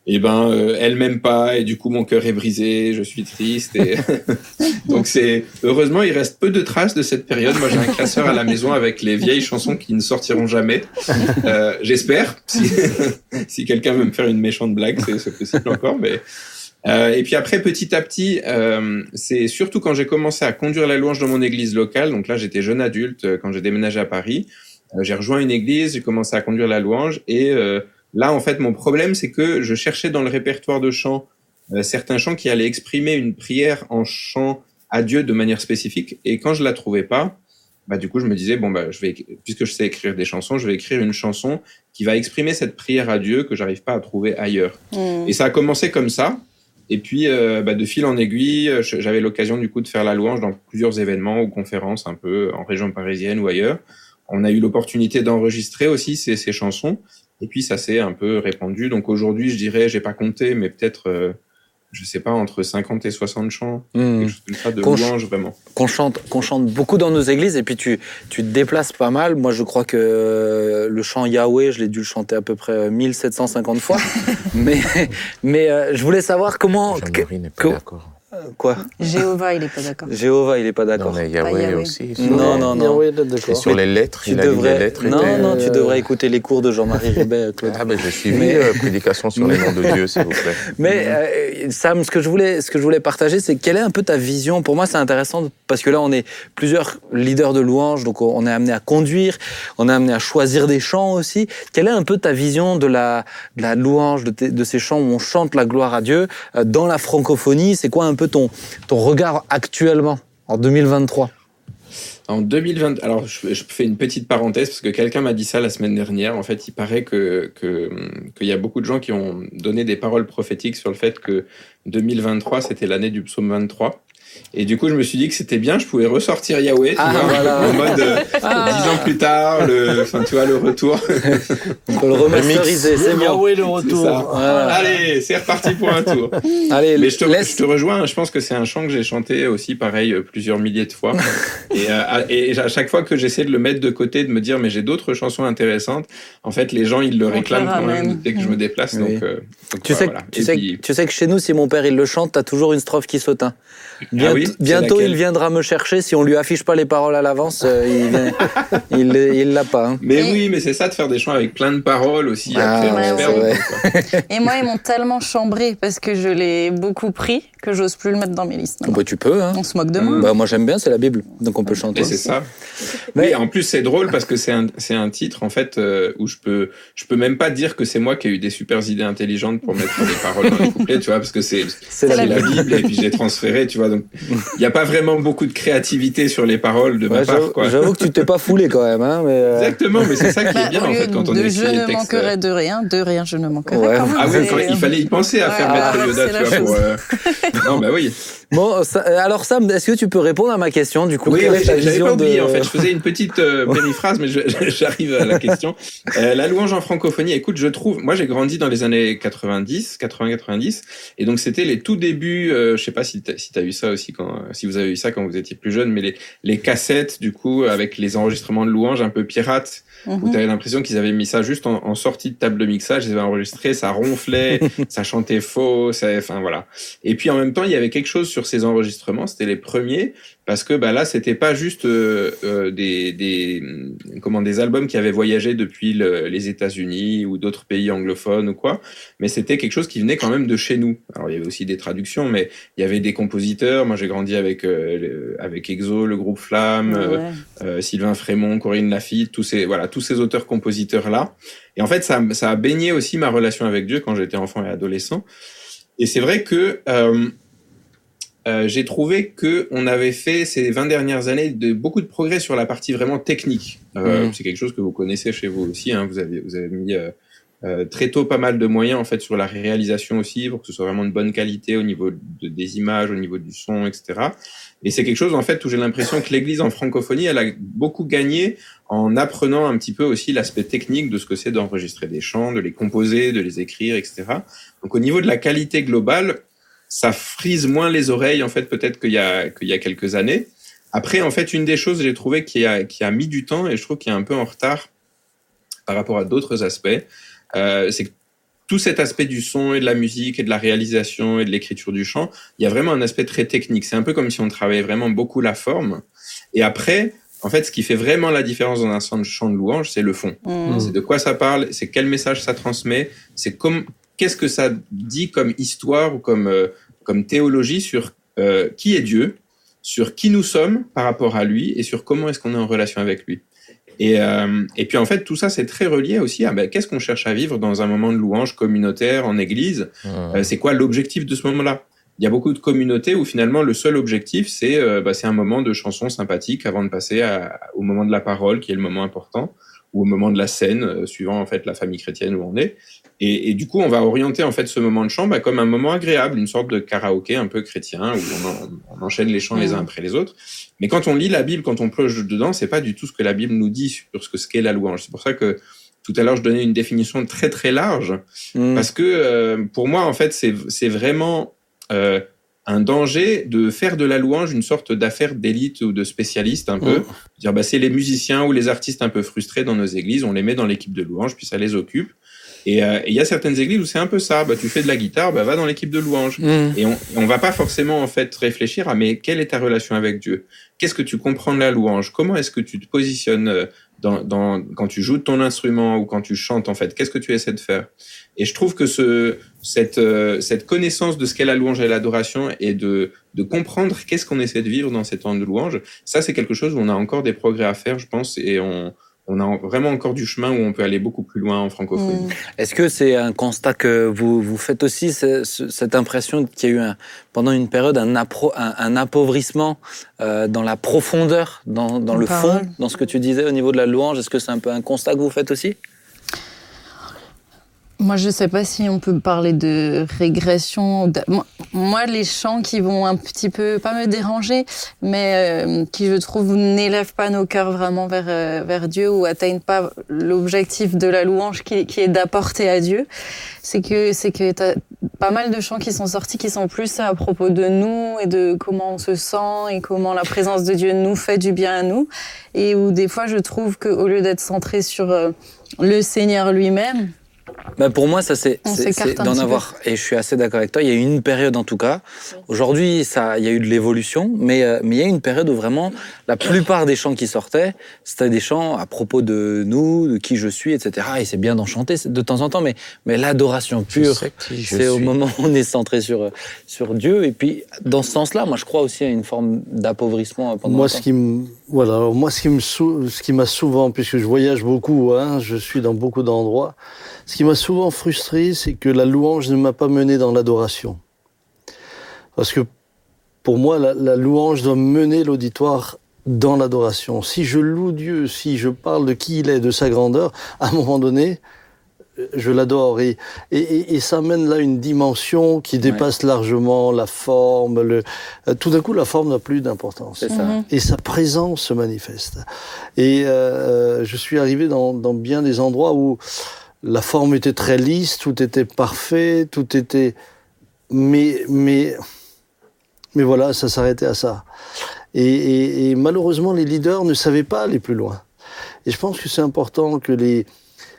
et ben euh, elle m'aime pas et du coup mon cœur est brisé, je suis triste et *laughs* donc c'est heureusement il reste peu de traces de cette période. Moi j'ai un classeur à la maison avec les vieilles chansons qui ne sortiront jamais. Euh, J'espère si, *laughs* si quelqu'un veut me faire une méchante blague c'est possible encore mais euh, et puis après, petit à petit, euh, c'est surtout quand j'ai commencé à conduire la louange dans mon église locale. Donc là, j'étais jeune adulte euh, quand j'ai déménagé à Paris. Euh, j'ai rejoint une église, j'ai commencé à conduire la louange. Et euh, là, en fait, mon problème, c'est que je cherchais dans le répertoire de chants certains chants qui allaient exprimer une prière en chant à Dieu de manière spécifique. Et quand je la trouvais pas, bah du coup, je me disais bon bah je vais puisque je sais écrire des chansons, je vais écrire une chanson qui va exprimer cette prière à Dieu que j'arrive pas à trouver ailleurs. Mmh. Et ça a commencé comme ça. Et puis, euh, bah, de fil en aiguille, j'avais l'occasion du coup de faire la louange dans plusieurs événements ou conférences un peu en région parisienne ou ailleurs. On a eu l'opportunité d'enregistrer aussi ces, ces, chansons. Et puis, ça s'est un peu répandu. Donc aujourd'hui, je dirais, j'ai pas compté, mais peut-être euh, je sais pas, entre 50 et 60 chants, Mmh. quelque chose comme ça, de Qu'on louange vraiment. qu'on chante, qu'on chante beaucoup dans nos églises et puis tu, tu te déplaces pas mal. Moi, je crois que euh, le chant Yahweh, je l'ai dû le chanter à peu près 1750 fois. *laughs* mais mais euh, je voulais savoir comment. que- Jean-Marie n'est pas que- d'accord. Quoi Jéhovah, il est pas d'accord. Jéhovah, il est pas Non, d'accord. mais Yahweh Yahweh. aussi. Non, non, non. Yahweh, Et d'accord. sur les lettres, Tu il a les devrais. lettres. Non, non, tu devrais écouter les cours de Jean-Marie *laughs* Ribet, Claude. Ah ben j'ai suivi Mais- euh, prédication sur les noms de Dieu, s'il vous plaît. *laughs* Mais euh, Sam, ce que je voulais, ce que je voulais partager, c'est quelle est un peu ta vision? Pour moi, c'est intéressant parce que là, on est plusieurs leaders de louanges, donc on est amené à conduire, on est amené à choisir des chants aussi. Quelle est un peu ta vision de la, de la louange, de ces chants où on chante la gloire à Dieu euh, dans la francophonie? C'est quoi un peu ton, regard actuellement, en 2023 En 2020, alors je, fais une petite parenthèse parce que quelqu'un m'a dit ça la semaine dernière. En fait, il paraît que que- qu'il y a beaucoup de gens qui ont donné des paroles prophétiques sur le fait que 2023 c'était l'année du psaume 23. Et du coup, je me suis dit que c'était bien, je pouvais ressortir Yahweh, tu Ah, vois, voilà. en mode euh, dix ans plus tard, le, enfin tu vois le retour. *laughs* On peut le remasteriser, c'est bon. Yahweh le retour. Voilà. Allez, c'est reparti pour un tour. Allez, Mais je te, laisse. je te rejoins, je pense que c'est un chant que j'ai chanté aussi, pareil, euh, plusieurs milliers de fois. *laughs* et, euh, à- et à chaque fois que j'essaie de le mettre de côté, de me dire, mais j'ai d'autres chansons intéressantes, en fait, les gens, ils le On réclament quand même dès que je me déplace. Oui. Donc, euh, donc Tu voilà, sais, voilà. tu, Et sais, puis- tu sais que chez nous, si mon père il le chante, t'as toujours une strophe qui saute. hein. *laughs* Bien- Ah oui, bientôt, il viendra me chercher. Si on lui affiche pas les paroles à l'avance, euh, il vient- *laughs* il il l'a pas. hein. Mais Et- oui, mais c'est ça de faire des chants avec plein de paroles aussi. Ah, après, ouais, perd ouais. Et moi, ils m'ont tellement chambré parce que je l'ai beaucoup pris que j'ose plus le mettre dans mes listes. Bah, tu peux. Hein. On se moque de moi. Bah, moi j'aime bien, c'est la Bible, donc on peut chanter. Et c'est ça. Mais- Oui, en plus c'est drôle parce que c'est un, c'est un titre en fait euh, où je peux je peux même pas dire que c'est moi qui ai eu des super idées intelligentes pour mettre des paroles dans les couplets, tu vois, parce que c'est la la, Bible. Bible et puis j'ai transféré, tu vois. Donc il n'y a pas vraiment beaucoup de créativité sur les paroles de ma part, j'avoue- que tu t'es pas foulé quand même. Hein, mais, euh, Exactement, mais c'est ça qui Bah, est bien en lieu fait quand on de écrit je les ne textes. manquerai de rien, de rien je ne manquerai. Ouais. Ah oui, il fallait y penser à faire Ouais, mettre Yoda, tu la vois, pour. euh, Non, bah oui. Bon, ça- euh, alors Sam, est-ce que tu peux répondre à ma question du coup? Oui, oui, j'avais pas oublié. de- En fait, je *laughs* faisais une petite euh, périphrase, mais j'arrive à la question. Euh, la louange en francophonie. Écoute, je trouve. Moi, j'ai grandi dans les années 90, 80-90, et donc c'était les tout débuts. Euh, je sais pas si t'as si as eu ça aussi quand, si vous avez eu ça quand vous étiez plus jeune, mais les, les cassettes du coup avec les enregistrements de louanges un peu pirates, où Mhm. tu avais l'impression qu'ils avaient mis ça juste en, en sortie de table de mixage, ils avaient enregistré, ça ronflait, *laughs* ça chantait faux, ça, enfin voilà. Et puis en même temps, il y avait quelque chose sur ces enregistrements, c'était les premiers, parce que bah là, c'était pas juste euh, euh, des, des comment des albums qui avaient voyagé depuis le- les États-Unis ou d'autres pays anglophones ou quoi, mais c'était quelque chose qui venait quand même de chez nous. Alors il y avait aussi des traductions, mais il y avait des compositeurs. Moi, j'ai grandi avec euh, avec EXO, le groupe Flamme. euh, Ouais. euh, Sylvain Frémont, Corinne Lafitte, tous ces voilà tous ces auteurs compositeurs là. Et en fait, ça, ça a baigné aussi ma relation avec Dieu quand j'étais enfant et adolescent. Et c'est vrai que euh, j'ai trouvé que on avait fait ces 20 dernières années de beaucoup de progrès sur la partie vraiment technique. Euh, Mhm. C'est quelque chose que vous connaissez chez vous aussi. Hein. Vous avez vous avez mis euh, euh, très tôt pas mal de moyens en fait sur la réalisation aussi pour que ce soit vraiment de bonne qualité au niveau de, des images, au niveau du son, etc. Et c'est quelque chose en fait où j'ai l'impression que l'Église en francophonie, elle a beaucoup gagné en apprenant un petit peu aussi l'aspect technique de ce que c'est d'enregistrer des chants, de les composer, de les écrire, etc. Donc au niveau de la qualité globale, ça frise moins les oreilles en fait peut-être qu'il y a qu'il y a quelques années. Après en fait une des choses j'ai trouvé qui a qui a mis du temps et je trouve qu'il est un peu en retard par rapport à d'autres aspects, euh, c'est que tout cet aspect du son et de la musique et de la réalisation et de l'écriture du chant, il y a vraiment un aspect très technique. C'est un peu comme si on travaillait vraiment beaucoup la forme. Et après, en fait, ce qui fait vraiment la différence dans un chant de louange, c'est le fond. Mm. C'est de quoi ça parle, c'est quel message ça transmet, c'est comme qu'est-ce que ça dit comme histoire ou comme euh, comme théologie sur euh, qui est Dieu, sur qui nous sommes par rapport à lui et sur comment est-ce qu'on est en relation avec lui. Et, euh, et puis en fait, tout ça, c'est très relié aussi à ben, qu'est-ce qu'on cherche à vivre dans un moment de louange communautaire en église? Euh, c'est quoi l'objectif de ce moment-là? Il y a beaucoup de communautés où finalement le seul objectif, c'est euh, ben, un moment de chanson sympathique avant de passer à- au moment de la parole, qui est le moment important, ou au moment de la scène, suivant en fait la famille chrétienne où on est. Et, et du coup, on va orienter en fait ce moment de chant ben, comme un moment agréable, une sorte de karaoké un peu chrétien où on, en- on enchaîne les chants les uns après les autres. Mais quand on lit la Bible, quand on plonge dedans, c'est pas du tout ce que la Bible nous dit sur ce que ce qu'est la louange. C'est pour ça que tout à l'heure je donnais une définition très très large Mm. parce que euh, pour moi en fait c'est c'est vraiment euh, un danger de faire de la louange une sorte d'affaire d'élite ou de spécialiste un peu. Mm. Dire bah c'est les musiciens ou les artistes un peu frustrés dans nos églises, on les met dans l'équipe de louange puis ça les occupe. Et euh, et il y a certaines églises où c'est un peu ça. Bah tu fais de la guitare, bah va dans l'équipe de louange. Mm. Et on, on va pas forcément en fait réfléchir à mais quelle est ta relation avec Dieu? Qu'est-ce que tu comprends de la louange? Comment est-ce que tu te positionnes euh, dans, dans, quand tu joues de ton instrument ou quand tu chantes en fait? Qu'est-ce que tu essaies de faire? Et je trouve que ce, cette, euh, cette connaissance de ce qu'est la louange et l'adoration et de, de comprendre qu'est-ce qu'on essaie de vivre dans ces temps de louange, ça c'est quelque chose où on a encore des progrès à faire, je pense, et on, on a vraiment encore du chemin où on peut aller beaucoup plus loin en francophonie. Mm. Est-ce que c'est un constat que vous, vous faites aussi, ce- ce- cette impression qu'il y a eu un- pendant une période un, appro- un, un appauvrissement euh, dans la profondeur, dans, dans le parole. fond, dans ce que tu disais au niveau de la louange? Est-ce que c'est un peu un constat que vous faites aussi? Moi, je sais pas si on peut parler de régression. Moi, les chants qui vont un petit peu, pas me déranger, mais euh, qui, je trouve, n'élèvent pas nos cœurs vraiment vers, euh, Dieu ou atteignent pas l'objectif de la louange qui, est d'apporter à Dieu, c'est que c'est que t'as pas mal de chants qui sont sortis qui sont plus à propos de nous et de comment on se sent et comment la présence de Dieu nous fait du bien à nous et où des fois je trouve que au lieu d'être centré sur euh, le Seigneur lui-même, Ben, pour moi, ça c'est d'en peu. avoir. Et je suis assez d'accord avec toi. Il y a eu une période en tout cas. Aujourd'hui, ça, il y a eu de l'évolution, mais euh, mais il y a eu une période où vraiment la plupart des chants qui sortaient, c'était des chants à propos de nous, de qui je suis, etc. Et c'est bien d'en chanter de temps en temps, mais mais l'adoration pure, c'est au moment où on est centré sur sur Dieu. Et puis dans ce sens-là, moi je crois aussi à une forme d'appauvrissement pendant Moi, ce qui me, voilà, alors moi, ce qui m'a souvent, puisque je voyage beaucoup, hein, je suis dans beaucoup d'endroits, ce qui m'a souvent frustré, c'est que la louange ne m'a pas mené dans l'adoration. Parce que pour moi, la, louange doit mener l'auditoire dans l'adoration. Si je loue Dieu, si je parle de qui il est, de sa grandeur, à un moment donné, je l'adore. Et, et, et- et ça amène là une dimension qui dépasse largement la forme. Le, euh, tout d'un coup, la forme n'a plus d'importance. Mhm. et sa présence se manifeste. Et euh, je suis arrivé dans, dans bien des endroits où la forme était très lisse, tout était parfait, tout était... Mais, mais, mais voilà, ça s'arrêtait à ça. Et, et- et malheureusement, les leaders ne savaient pas aller plus loin. Et je pense que c'est important que, les,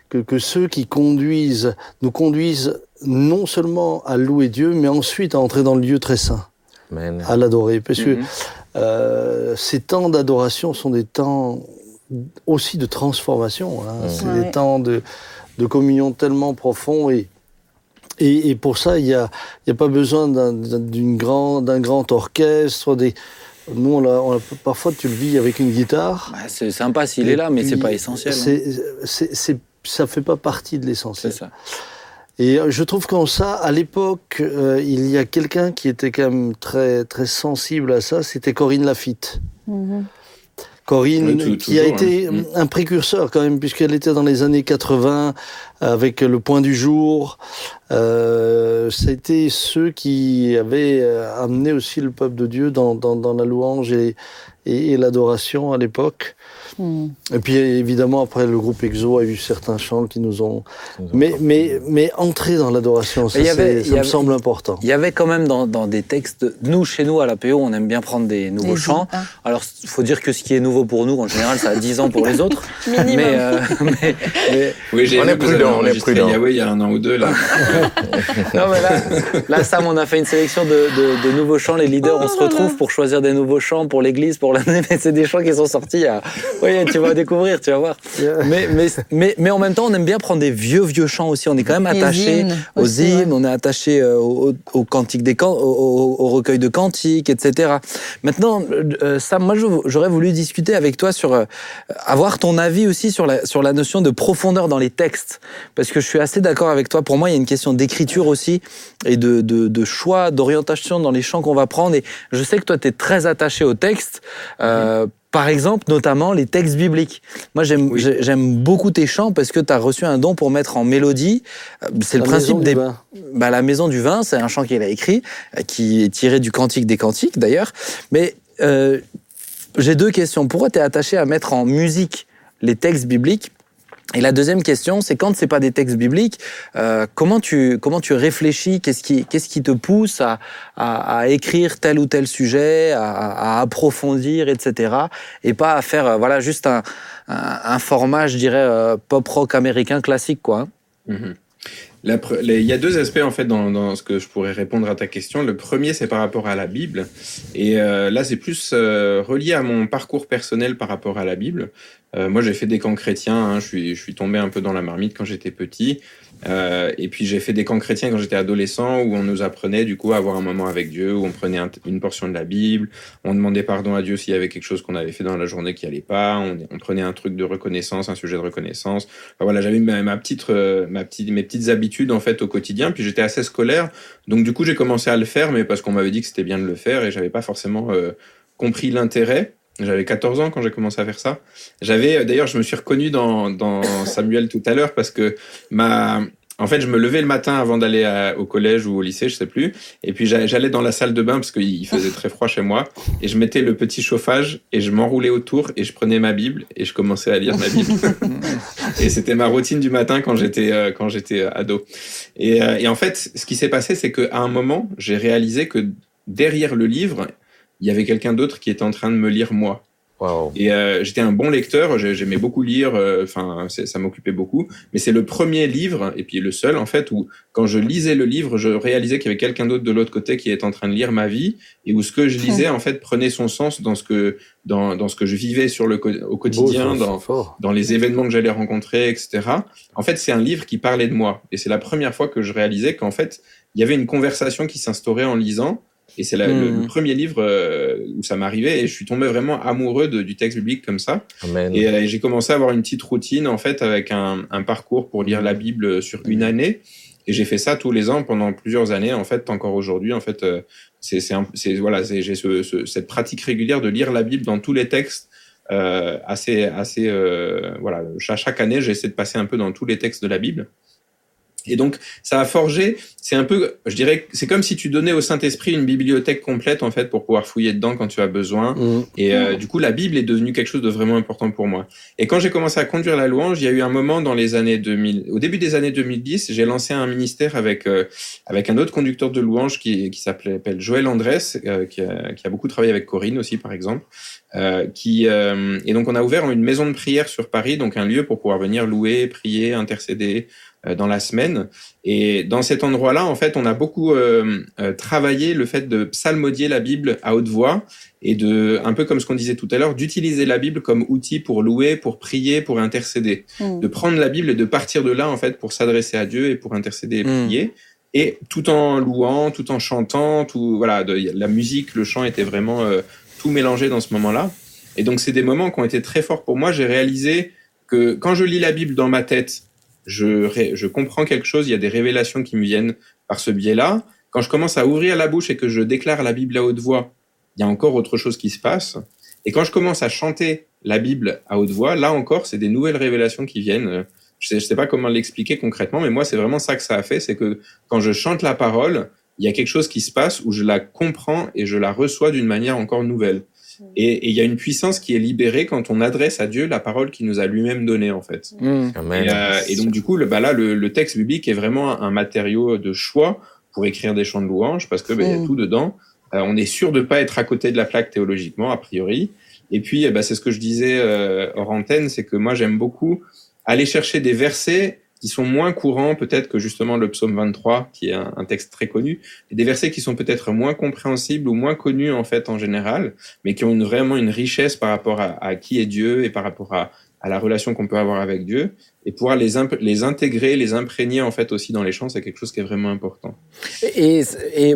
que, que ceux qui conduisent nous conduisent non seulement à louer Dieu, mais ensuite à entrer dans le lieu très saint, Amen. à l'adorer. Parce que Mhm. euh, ces temps d'adoration sont des temps aussi de transformation. hein. Mhm. C'est Ouais. des temps de, de communion tellement profonds et et, et pour ça, il n'y a, il y a pas besoin d'un d'une grand, d'un grand orchestre. Des... Nous, on l'a- on l'a- parfois, tu le vis avec une guitare. Bah, c'est sympa s'il Et est là, mais c'est pas essentiel. hein. c'est- c'est- c'est- ça fait pas partie de C'est l'essentiel. ça. Et euh, je trouve qu'en ça, à l'époque, euh, il y a quelqu'un qui était quand même très, très sensible à ça, c'était Corinne Lafitte. Mhm. Corinne, Oui, tout- qui a été hein. Un précurseur quand même, puisqu'elle était dans les années 80 avec le point du jour. Euh, C'était ceux qui avaient euh, amené aussi le peuple de Dieu dans, dans, dans la louange et, et, et l'adoration à l'époque. Mhm. Et puis évidemment, après, le groupe EXO a eu certains chants qui nous ont... Mais, mais, mais entrer dans l'adoration, ça, y avait- ça y me avait- semble important. Il y avait quand même dans, dans des textes, nous chez nous à l'APO, on aime bien prendre des nouveaux chants. Alors il faut dire que ce qui est nouveau pour nous, en général, ça a 10 ans pour les *laughs* autres. Mais, euh, *laughs* mais, mais- Oui, j'ai On est on est prudent. Yahweh il y a un an ou deux là. *laughs* non mais là, là, Sam, on a fait une sélection de, de, de nouveaux chants. Les leaders, on se retrouve pour choisir des nouveaux chants pour l'église, pour l'année. *laughs* Mais c'est des chants qui sont sortis. À... Oui, tu vas découvrir, tu vas voir. Mais, mais, mais, mais, en même temps, on aime bien prendre des vieux, vieux chants aussi. On est quand même attaché aux hymnes, on est attaché euh, au, des can... au, au, recueil de cantiques, etc. Maintenant, euh, Sam, moi, j'aurais voulu discuter avec toi sur euh, avoir ton avis aussi sur la, sur la notion de profondeur dans les textes. Parce que je suis assez d'accord avec toi. Pour moi, il y a une question d'écriture aussi et de, de, de choix, d'orientation dans les chants qu'on va prendre. Et je sais que toi, tu es très attaché aux textes. Euh, par exemple, notamment les textes bibliques. Moi, j'aime j'aime beaucoup tes chants parce que tu as reçu un don pour mettre en mélodie. Euh, c'est le principe des. Bah, la maison du vin, c'est un chant qu'il a écrit, euh, qui est tiré du Cantique des Cantiques d'ailleurs. Mais euh, j'ai deux questions. Pourquoi tu es attaché à mettre en musique les textes bibliques et la deuxième question, c'est quand c'est pas des textes bibliques, euh, comment tu comment tu réfléchis Qu'est-ce qui qu'est-ce qui te pousse à, à, écrire tel ou tel sujet, à, approfondir, etc. Et pas à faire euh, voilà juste un, un, format, je dirais euh, pop rock américain classique quoi. Mm-hmm. Il y a deux aspects en fait dans, ce que je pourrais répondre à ta question. Le premier, c'est par rapport à la Bible, et là, c'est plus relié à mon parcours personnel par rapport à la Bible. Euh, moi, j'ai fait des camps chrétiens. Hein, je suis, tombé un peu dans la marmite quand j'étais petit. Euh, et puis j'ai fait des camps chrétiens quand j'étais adolescent où on nous apprenait du coup à avoir un moment avec Dieu, où on prenait une portion de la Bible, on demandait pardon à Dieu s'il y avait quelque chose qu'on avait fait dans la journée qui allait pas, on, prenait un truc de reconnaissance, un sujet de reconnaissance. Voilà, j'avais euh, mes petites habitudes en fait au quotidien. Puis j'étais assez scolaire, donc du coup j'ai commencé à le faire, mais parce qu'on m'avait dit que c'était bien de le faire et j'avais pas forcément compris l'intérêt. J'avais 14 ans quand j'ai commencé à faire ça. J'avais, euh, d'ailleurs, je me suis reconnu dans, dans *coughs* Samuel tout à l'heure parce que ma, en fait, je me levais le matin avant d'aller au collège ou au lycée, je sais plus. Et puis j'allais dans la salle de bain parce qu'il faisait très froid chez moi. Et je mettais le petit chauffage et je m'enroulais autour et je prenais ma Bible et je commençais à lire ma Bible. *laughs* *laughs* et c'était ma routine du matin quand j'étais euh, quand j'étais ado. Et, euh, et en fait, ce qui s'est passé, c'est qu'à un moment, j'ai réalisé que derrière le livre, il y avait quelqu'un d'autre qui était en train de me lire moi. Wow. Et euh, j'étais un bon lecteur, j'aimais beaucoup lire, euh, enfin ça m'occupait beaucoup. Mais c'est le premier livre et puis le seul en fait où quand je lisais le livre, je réalisais qu'il y avait quelqu'un d'autre de l'autre côté qui était en train de lire ma vie et où ce que je lisais en fait prenait son sens dans ce que dans, dans ce que je vivais sur le au quotidien, Beau, dans dans les événements que j'allais rencontrer, etc. En fait, c'est un livre qui parlait de moi et c'est la première fois que je réalisais qu'en fait il y avait une conversation qui s'instaurait en lisant et c'est mmh. le, le, premier livre euh, où ça m'arrivait et je suis tombé vraiment amoureux de, du texte biblique comme ça. Amen. Et euh, j'ai commencé à avoir une petite routine en fait avec un, un parcours pour lire la Bible sur une année. Et j'ai fait ça tous les ans pendant plusieurs années. En fait, encore aujourd'hui, en fait, euh, c'est c'est voilà, j'ai ce, ce, cette pratique régulière de lire la Bible dans tous les textes. Assez assez voilà chaque, chaque année j'essaie de passer un peu dans tous les textes de la Bible et donc, ça a forgé, c'est un peu, je dirais, c'est comme si tu donnais au Saint-Esprit une bibliothèque complète, en fait, pour pouvoir fouiller dedans quand tu as besoin. Mmh. Et euh, du coup, la Bible est devenue quelque chose de vraiment important pour moi. Et quand j'ai commencé à conduire la louange, il y a eu un moment dans les années 2000, au début des années 2010, j'ai lancé un ministère avec, euh, avec un autre conducteur de louange qui, qui s'appelle Joël Andrés, euh, qui, a, qui a beaucoup travaillé avec Corinne aussi, par exemple. Euh, qui euh, et donc on a ouvert une maison de prière sur Paris, donc un lieu pour pouvoir venir louer, prier, intercéder, dans la semaine. Et dans cet endroit-là, en fait, on a beaucoup euh, euh, travaillé le fait de psalmodier la Bible à haute voix et de, un peu comme ce qu'on disait tout à l'heure, d'utiliser la Bible comme outil pour louer, pour prier, pour intercéder. Mmh. De prendre la Bible et de partir de là, en fait, pour s'adresser à Dieu et pour intercéder et mmh. prier. Et tout en louant, tout en chantant, tout, voilà, de, la musique, le chant était vraiment euh, tout mélangé dans ce moment-là. Et donc, c'est des moments qui ont été très forts pour moi. J'ai réalisé que quand je lis la Bible dans ma tête, je, je comprends quelque chose, il y a des révélations qui me viennent par ce biais-là. Quand je commence à ouvrir la bouche et que je déclare la Bible à haute voix, il y a encore autre chose qui se passe. Et quand je commence à chanter la Bible à haute voix, là encore, c'est des nouvelles révélations qui viennent. Je sais, je sais pas comment l'expliquer concrètement, mais moi, c'est vraiment ça que ça a fait. C'est que quand je chante la parole, il y a quelque chose qui se passe où je la comprends et je la reçois d'une manière encore nouvelle. Et il y a une puissance qui est libérée quand on adresse à Dieu la parole qu'il nous a lui-même donnée, en fait. Mmh. Et, euh, et, donc, du coup, le, bah là, le, le, texte biblique est vraiment un matériau de choix pour écrire des chants de louange parce que bah, mmh. y a tout dedans. Euh, on est sûr de pas être à côté de la plaque théologiquement, a priori. Et puis, bah, c'est ce que je disais euh, hors antenne, c'est que moi, j'aime beaucoup aller chercher des versets qui sont moins courants peut-être que justement le psaume 23, qui est un, texte très connu, et des versets qui sont peut-être moins compréhensibles ou moins connus en fait en général, mais qui ont vraiment une richesse par rapport à, qui est Dieu et par rapport à, la relation qu'on peut avoir avec Dieu, et pouvoir les, intégrer, les imprégner en fait aussi dans les chants, c'est quelque chose qui est vraiment important. Et,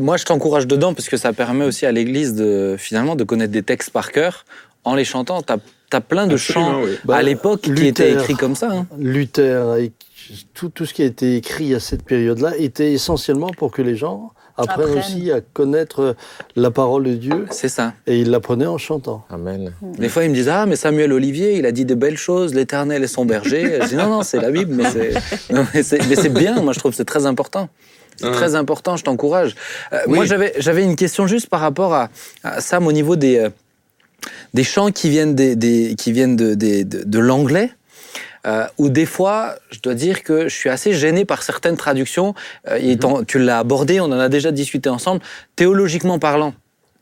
moi je t'encourage dedans parce que ça permet aussi à l'Église de finalement de connaître des textes par cœur en les chantant. T'as as plein de chants à bah, l'époque qui étaient écrits comme ça. Hein. Luther, et tout, tout ce qui a été écrit à cette période-là était essentiellement pour que les gens apprennent aussi à connaître la parole de Dieu. C'est ça. Et ils l'apprenaient en chantant. Amen. Des fois, ils me disent Ah, mais Samuel Olivier, il a dit de belles choses, l'éternel est son berger. Je dis Non, non, c'est la Bible, mais c'est *laughs* bien. Moi, je trouve que c'est très important. C'est très important, je t'encourage. Euh, moi, j'avais une question juste par rapport à, Sam au niveau des, euh, des chants qui viennent, des, qui viennent de, de, de l'anglais. Euh, ou des fois, je dois dire que je suis assez gêné par certaines traductions. Euh, mhm. Tu l'as abordé, on en a déjà discuté ensemble. Théologiquement parlant,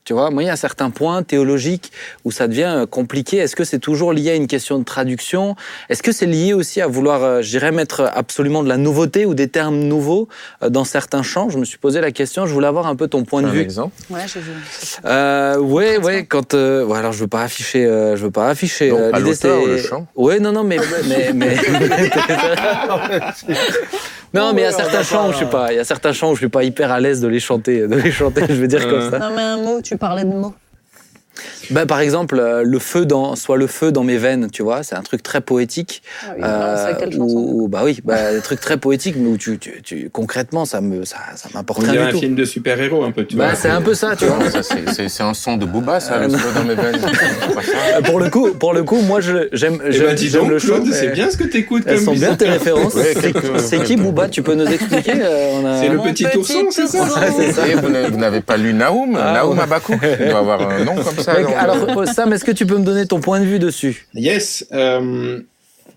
tu vois, moi, il y a certains points théologiques où ça devient euh, compliqué. Est-ce que c'est toujours lié à une question de traduction? Est-ce que c'est lié aussi à vouloir, euh, je dirais, mettre absolument de la nouveauté ou des termes nouveaux euh, dans certains champs? Je me suis posé la question. Je voulais avoir un peu ton point de un vue. exemple Ouais, j'ai vu. Euh, ouais, ouais. Quand, euh, ouais, alors je veux pas afficher, euh, je veux pas afficher. Donc, l'idée c'est. le chant. Ouais, non, non, mais, mais, mais... *laughs* *laughs* Non, mais il y a certains chants où je suis pas, il y a certains chants où je suis pas hyper à l'aise de les chanter, de les chanter, je veux dire comme ça. Non, mais un mot, tu parlais de mots. Ben, par exemple, euh, le feu dans, soit le feu dans mes veines, tu vois, c'est un truc très poétique. Ah oui, euh, quelle chanson bah oui, bah, des trucs très poétiques, mais où tu, tu, tu concrètement, ça me, ça, ça m'importe rien du un tout. film de super-héros un peu, tu bah, vois. C'est un peu ça, tu vois. C'est un son de Booba, ça, le feu dans mes veines. *laughs* Euh, pour le coup, pour le coup, moi, je, j'aime, eh ben, donc, le Claude, c'est bien ce que t'écoutes Elles sont bien tes références. Ouais, C'est- qui Booba Tu peux nous expliquer euh, on a- C'est le petit petit ourson, c'est ça. Et vous n'avez- pas lu Naoum? Ah, Naoum ouais. Abakouk Il doit avoir un nom comme ça. Alors, euh, Sam, est-ce que tu peux me donner ton point de vue dessus Yes. euh,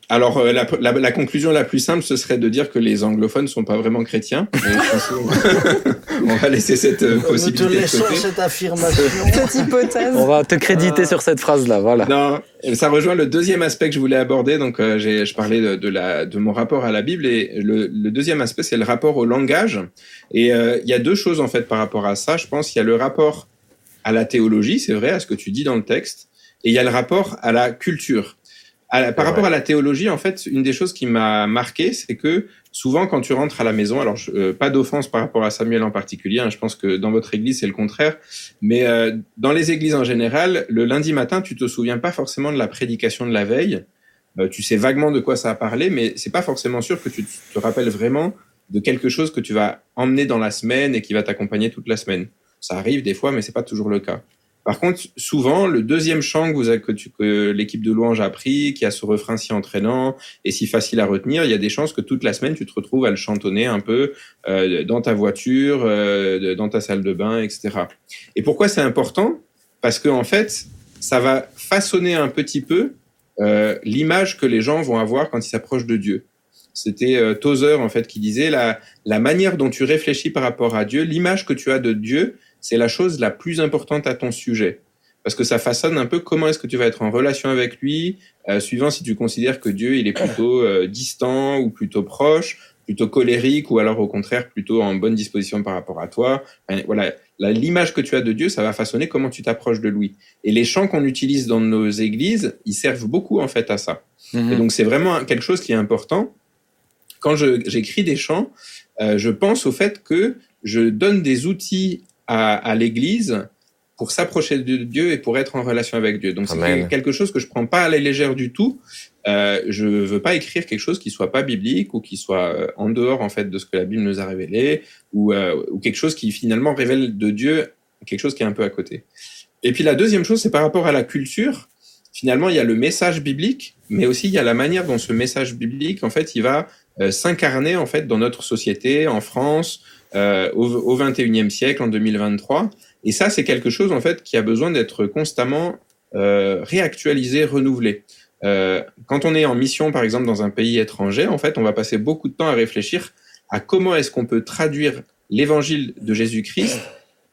alors, euh, la, la, la conclusion la plus simple, ce serait de dire que les anglophones sont pas vraiment chrétiens. Mais *laughs* on va laisser cette euh, Nous te possibilité de laissons côté. cette affirmation. *laughs* Cette hypothèse. On va te créditer sur cette phrase-là, voilà. Non, ça rejoint le deuxième aspect que je voulais aborder. Donc, euh, j'ai, je parlais de, de, la, de mon rapport à la Bible et le, le deuxième aspect, c'est le rapport au langage. Et euh, il y a deux choses en fait par rapport à ça. Je pense qu'il y a le rapport à la théologie, c'est vrai, à ce que tu dis dans le texte, et il y a le rapport à la culture. À la- par Ouais. rapport à la théologie, en fait, une des choses qui m'a marqué, c'est que souvent quand tu rentres à la maison, alors je- euh, pas d'offense par rapport à Samuel en particulier, hein, je pense que dans votre église c'est le contraire, mais euh, dans les églises en général, le lundi matin, tu te souviens pas forcément de la prédication de la veille. Euh, tu sais vaguement de quoi ça a parlé, mais c'est pas forcément sûr que tu te rappelles vraiment de quelque chose que tu vas emmener dans la semaine et qui va t'accompagner toute la semaine. Ça arrive des fois, mais c'est pas toujours le cas. Par contre, souvent, le deuxième chant que, vous que, l'équipe de louange a appris, qui a ce refrain si entraînant et si facile à retenir, il y a des chances que toute la semaine, tu te retrouves à le chantonner un peu euh, dans ta voiture, euh, dans ta salle de bain, etc. Et pourquoi c'est important? Parce que en fait, ça va façonner un petit peu euh, l'image que les gens vont avoir quand ils s'approchent de Dieu. C'était Tozer en fait qui disait la manière dont tu réfléchis par rapport à Dieu, l'image que tu as de Dieu, c'est la chose la plus importante à ton sujet. Parce que ça façonne un peu comment est-ce que tu vas être en relation avec lui, euh, suivant si tu considères que Dieu il est plutôt euh, distant ou plutôt proche, plutôt colérique ou alors au contraire plutôt en bonne disposition par rapport à toi. Enfin, voilà, La- l'image que tu as de Dieu, ça va façonner comment tu t'approches de lui. Et les chants qu'on utilise dans nos églises, ils servent beaucoup en fait à ça. Mhm. Et donc c'est vraiment quelque chose qui est important. Quand je- j'écris des chants, euh, je pense au fait que je donne des outils à, à l'Église pour s'approcher de Dieu et pour être en relation avec Dieu. Donc c'est quelque chose que je prends pas à la légère du tout. Euh, je veux pas écrire quelque chose qui soit pas biblique ou qui soit euh, en dehors en fait de ce que la Bible nous a révélé ou, euh, ou quelque chose qui finalement révèle de Dieu quelque chose qui est un peu à côté. Et puis la deuxième chose, c'est par rapport à la culture. Finalement, il y a le message biblique, mais aussi il y a la manière dont ce message biblique, en fait, il va euh, s'incarner en fait dans notre société, en France, euh, au, au 21e siècle, en 2023. Et ça, c'est quelque chose en fait qui a besoin d'être constamment euh, réactualisé, renouvelé. Euh, quand on est en mission, par exemple, dans un pays étranger, en fait, on va passer beaucoup de temps à réfléchir à comment est-ce qu'on peut traduire l'évangile de Jésus-Christ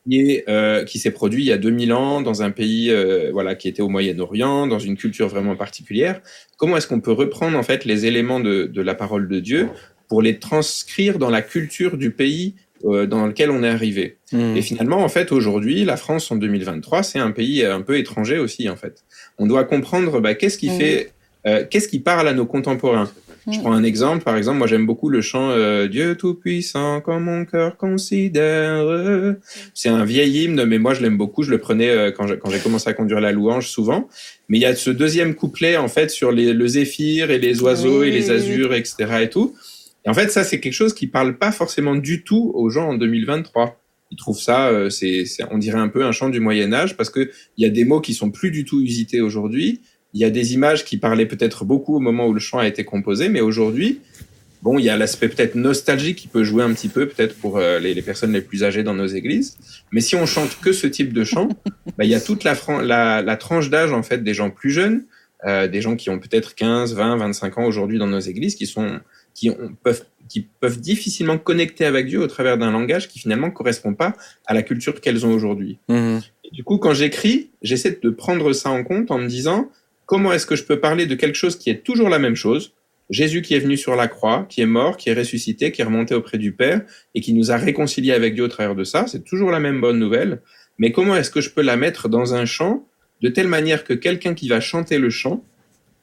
qui est, qui s'est produit il y a 2000 ans dans un pays voilà qui était au Moyen-Orient, dans une culture vraiment particulière. Comment est-ce qu'on peut reprendre en fait les éléments de, la parole de Dieu pour les transcrire dans la culture du pays dans lequel on est arrivé. Hmm. Et finalement, en fait, aujourd'hui, la France en 2023, c'est un pays un peu étranger aussi, en fait. On doit comprendre bah, qu'est-ce qui Mhm. fait, euh, qu'est-ce qui parle à nos contemporains? Je Mhm. prends un exemple, par exemple, moi j'aime beaucoup le chant euh, Dieu tout-puissant quand mon cœur considère. C'est un vieil hymne, mais moi je l'aime beaucoup. Je le prenais euh, quand j'ai quand j'ai commencé à conduire la louange souvent. Mais il y a ce deuxième couplet en fait sur les, le zéphyr et les oiseaux Oui, et les azurs, etc. et tout. Et en fait, ça c'est quelque chose qui parle pas forcément du tout aux gens en 2023. Ils trouvent ça, euh, c'est, c'est- on dirait un peu un chant du Moyen Âge parce que il y a des mots qui sont plus du tout usités aujourd'hui. Il y a des images qui parlaient peut-être beaucoup au moment où le chant a été composé, mais aujourd'hui, bon, il y a l'aspect peut-être nostalgique qui peut jouer un petit peu, peut-être pour euh, les, les personnes les plus âgées dans nos églises. Mais si on chante que ce type de chant, *laughs* bah, il y a toute la, la, la tranche d'âge en fait des gens plus jeunes, euh, des gens qui ont peut-être 15, 20, 25 ans aujourd'hui dans nos églises, qui sont qui ont, peuvent qui peuvent difficilement connecter avec Dieu au travers d'un langage qui finalement correspond pas à la culture qu'elles ont aujourd'hui. Mhm. Du coup, quand j'écris, j'essaie de prendre ça en compte en me disant comment est-ce que je peux parler de quelque chose qui est toujours la même chose Jésus qui est venu sur la croix, qui est mort, qui est ressuscité, qui est remonté auprès du Père et qui nous a réconciliés avec Dieu au travers de ça. C'est toujours la même bonne nouvelle. Mais comment est-ce que je peux la mettre dans un chant de telle manière que quelqu'un qui va chanter le chant,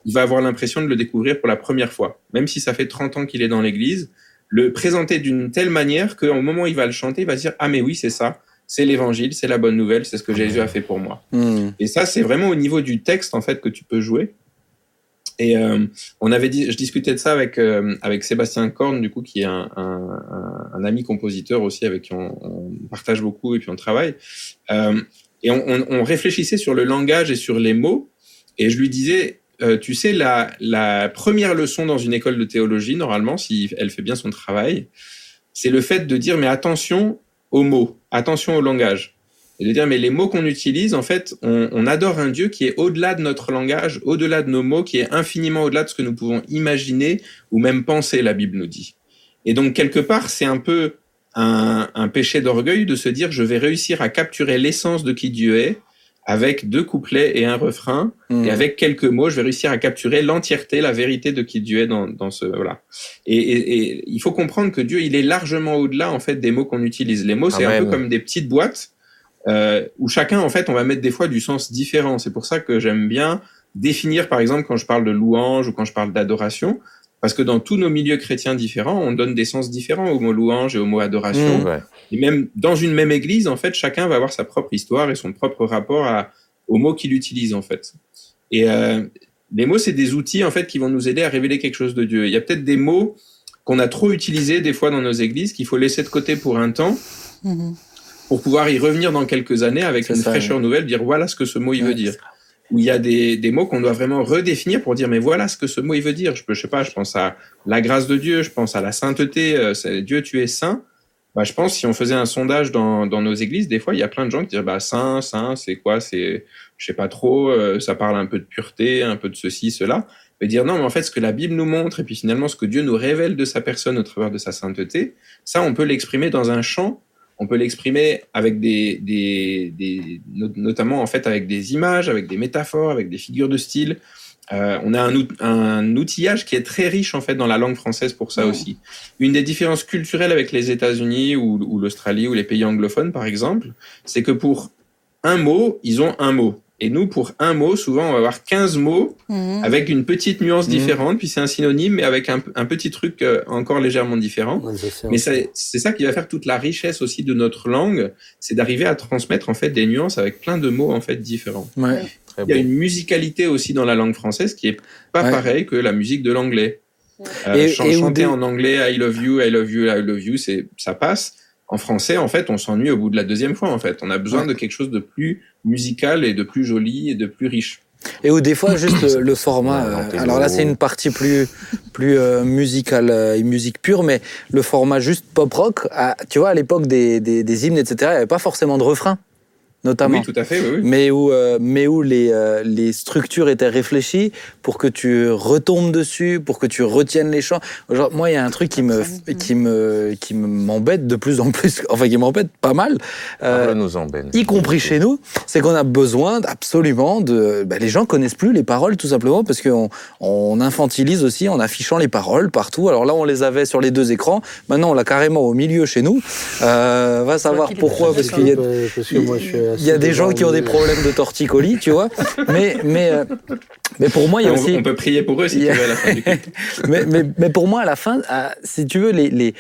il va avoir l'impression de le découvrir pour la première fois. Même si ça fait 30 ans qu'il est dans l'église, le présenter d'une telle manière qu'au moment où il va le chanter, il va se dire, ah mais oui, c'est ça. C'est l'évangile, c'est la bonne nouvelle, c'est ce que Jésus a fait pour moi. Mhm. Et ça, c'est vraiment au niveau du texte en fait que tu peux jouer. Et euh, on avait dit, je discutais de ça avec euh, avec Sébastien Korn du coup qui est un, un, un- un ami compositeur aussi avec qui on, on partage beaucoup et puis on travaille. Euh, et on, on, on réfléchissait sur le langage et sur les mots. Et je lui disais, euh, tu sais, la, première leçon dans une école de théologie, normalement, si elle fait bien son travail, c'est le fait de dire mais attention aux mots, attention au langage. Et de dire mais les mots qu'on utilise en fait on, on adore un Dieu qui est au-delà de notre langage au-delà de nos mots qui est infiniment au-delà de ce que nous pouvons imaginer ou même penser la Bible nous dit. Et donc quelque part c'est un peu un péché d'orgueil de se dire je vais réussir à capturer l'essence de qui Dieu est avec deux couplets et un refrain et avec quelques mots, je vais réussir à capturer l'entièreté, la vérité de qui Dieu est dans, dans ce voilà. Et, et, et il faut comprendre que Dieu, il est largement au-delà en fait des mots qu'on utilise. Les mots, c'est un peu comme des petites boîtes euh, où chacun en fait, on va mettre des fois du sens différent. C'est pour ça que j'aime bien définir, par exemple, quand je parle de louange ou quand je parle d'adoration, parce que dans tous nos milieux chrétiens différents, on donne des sens différents au mot louange et au mot adoration. Ouais. Et même dans une même église, en fait, chacun va avoir sa propre histoire et son propre rapport à, aux mots qu'il utilise, en fait. Et euh, les mots, c'est des outils, en fait, qui vont nous aider à révéler quelque chose de Dieu. Il y a peut-être des mots qu'on a trop utilisés des fois dans nos églises, qu'il faut laisser de côté pour un temps, Mhm. pour pouvoir y revenir dans quelques années avec une ça, fraîcheur nouvelle, dire voilà ce que ce mot il Ouais, veut dire. Où il y a des, des mots qu'on doit vraiment redéfinir pour dire mais voilà ce que ce mot il veut dire. Je peux, je sais pas, je pense à la grâce de Dieu, je pense à la sainteté, euh, Dieu tu es saint. Bah, je pense si on faisait un sondage dans, dans nos églises, des fois il y a plein de gens qui disent bah saint, saint, c'est quoi, c'est je sais pas trop, euh, ça parle un peu de pureté, un peu de ceci, cela. Mais dire non, mais en fait ce que la Bible nous montre et puis finalement ce que Dieu nous révèle de sa personne au travers de sa sainteté, ça on peut l'exprimer dans un chant on peut l'exprimer avec des, des, des not- notamment en fait avec des images, avec des métaphores, avec des figures de style. Euh, on a un, out- un outillage qui est très riche en fait dans la langue française pour ça aussi. Une des différences culturelles avec les États-Unis ou, ou l'Australie ou les pays anglophones par exemple, c'est que pour un mot, ils ont un mot. Et nous, pour un mot, souvent, on va avoir 15 mots Mhm. avec une petite nuance Mhm. différente, puis c'est un synonyme, mais avec un, un petit truc euh, encore légèrement différent. Mais c'est ça qui va faire toute la richesse aussi de notre langue, c'est d'arriver à transmettre en fait des nuances avec plein de mots en fait différents. Ouais. Très Il y a beau. une musicalité aussi dans la langue française qui est pas Ouais. pareille que la musique de l'anglais. Euh, Et- chan- et où chanter des- en anglais I love you, I love you, I love you, c'est ça passe. En français, en fait, on s'ennuie au bout de la deuxième fois. En fait, on a besoin Ouais. de quelque chose de plus musical et de plus joli et de plus riche. Et ou des fois *coughs* juste le, le format. Ouais, euh, alors là c'est une partie plus plus euh, musicale euh, et musique pure, mais le format juste pop rock. à- tu vois à l'époque des, des, des hymnes etc. Il n'y avait pas forcément de refrain. Notamment. Oui, tout à fait, oui, oui. Mais où, euh, mais où les, euh, les structures étaient réfléchies pour que tu retombes dessus, pour que tu retiennes les chants. Genre, moi, il y a un truc qui me, qui me, qui me- m'embête de plus en plus, *laughs* enfin, qui m'embête pas mal, euh, nous en Ben. y compris chez nous, c'est qu'on a besoin absolument de. bah, les gens connaissent plus les paroles tout simplement parce qu'on on infantilise aussi en affichant les paroles partout. Alors là, on les avait sur les deux écrans. Maintenant, on l'a carrément au milieu chez nous. Euh, va savoir pourquoi, parce qu'il y a. Parce que moi, je suis Il y a des gens qui ont des problèmes de torticolis, tu vois. *laughs* Mais, mais, euh, mais pour moi, il y a on, aussi. on peut prier pour eux si tu veux à la fin du culte. *laughs* mais, mais, mais pour moi, à la fin, si tu veux, les, les,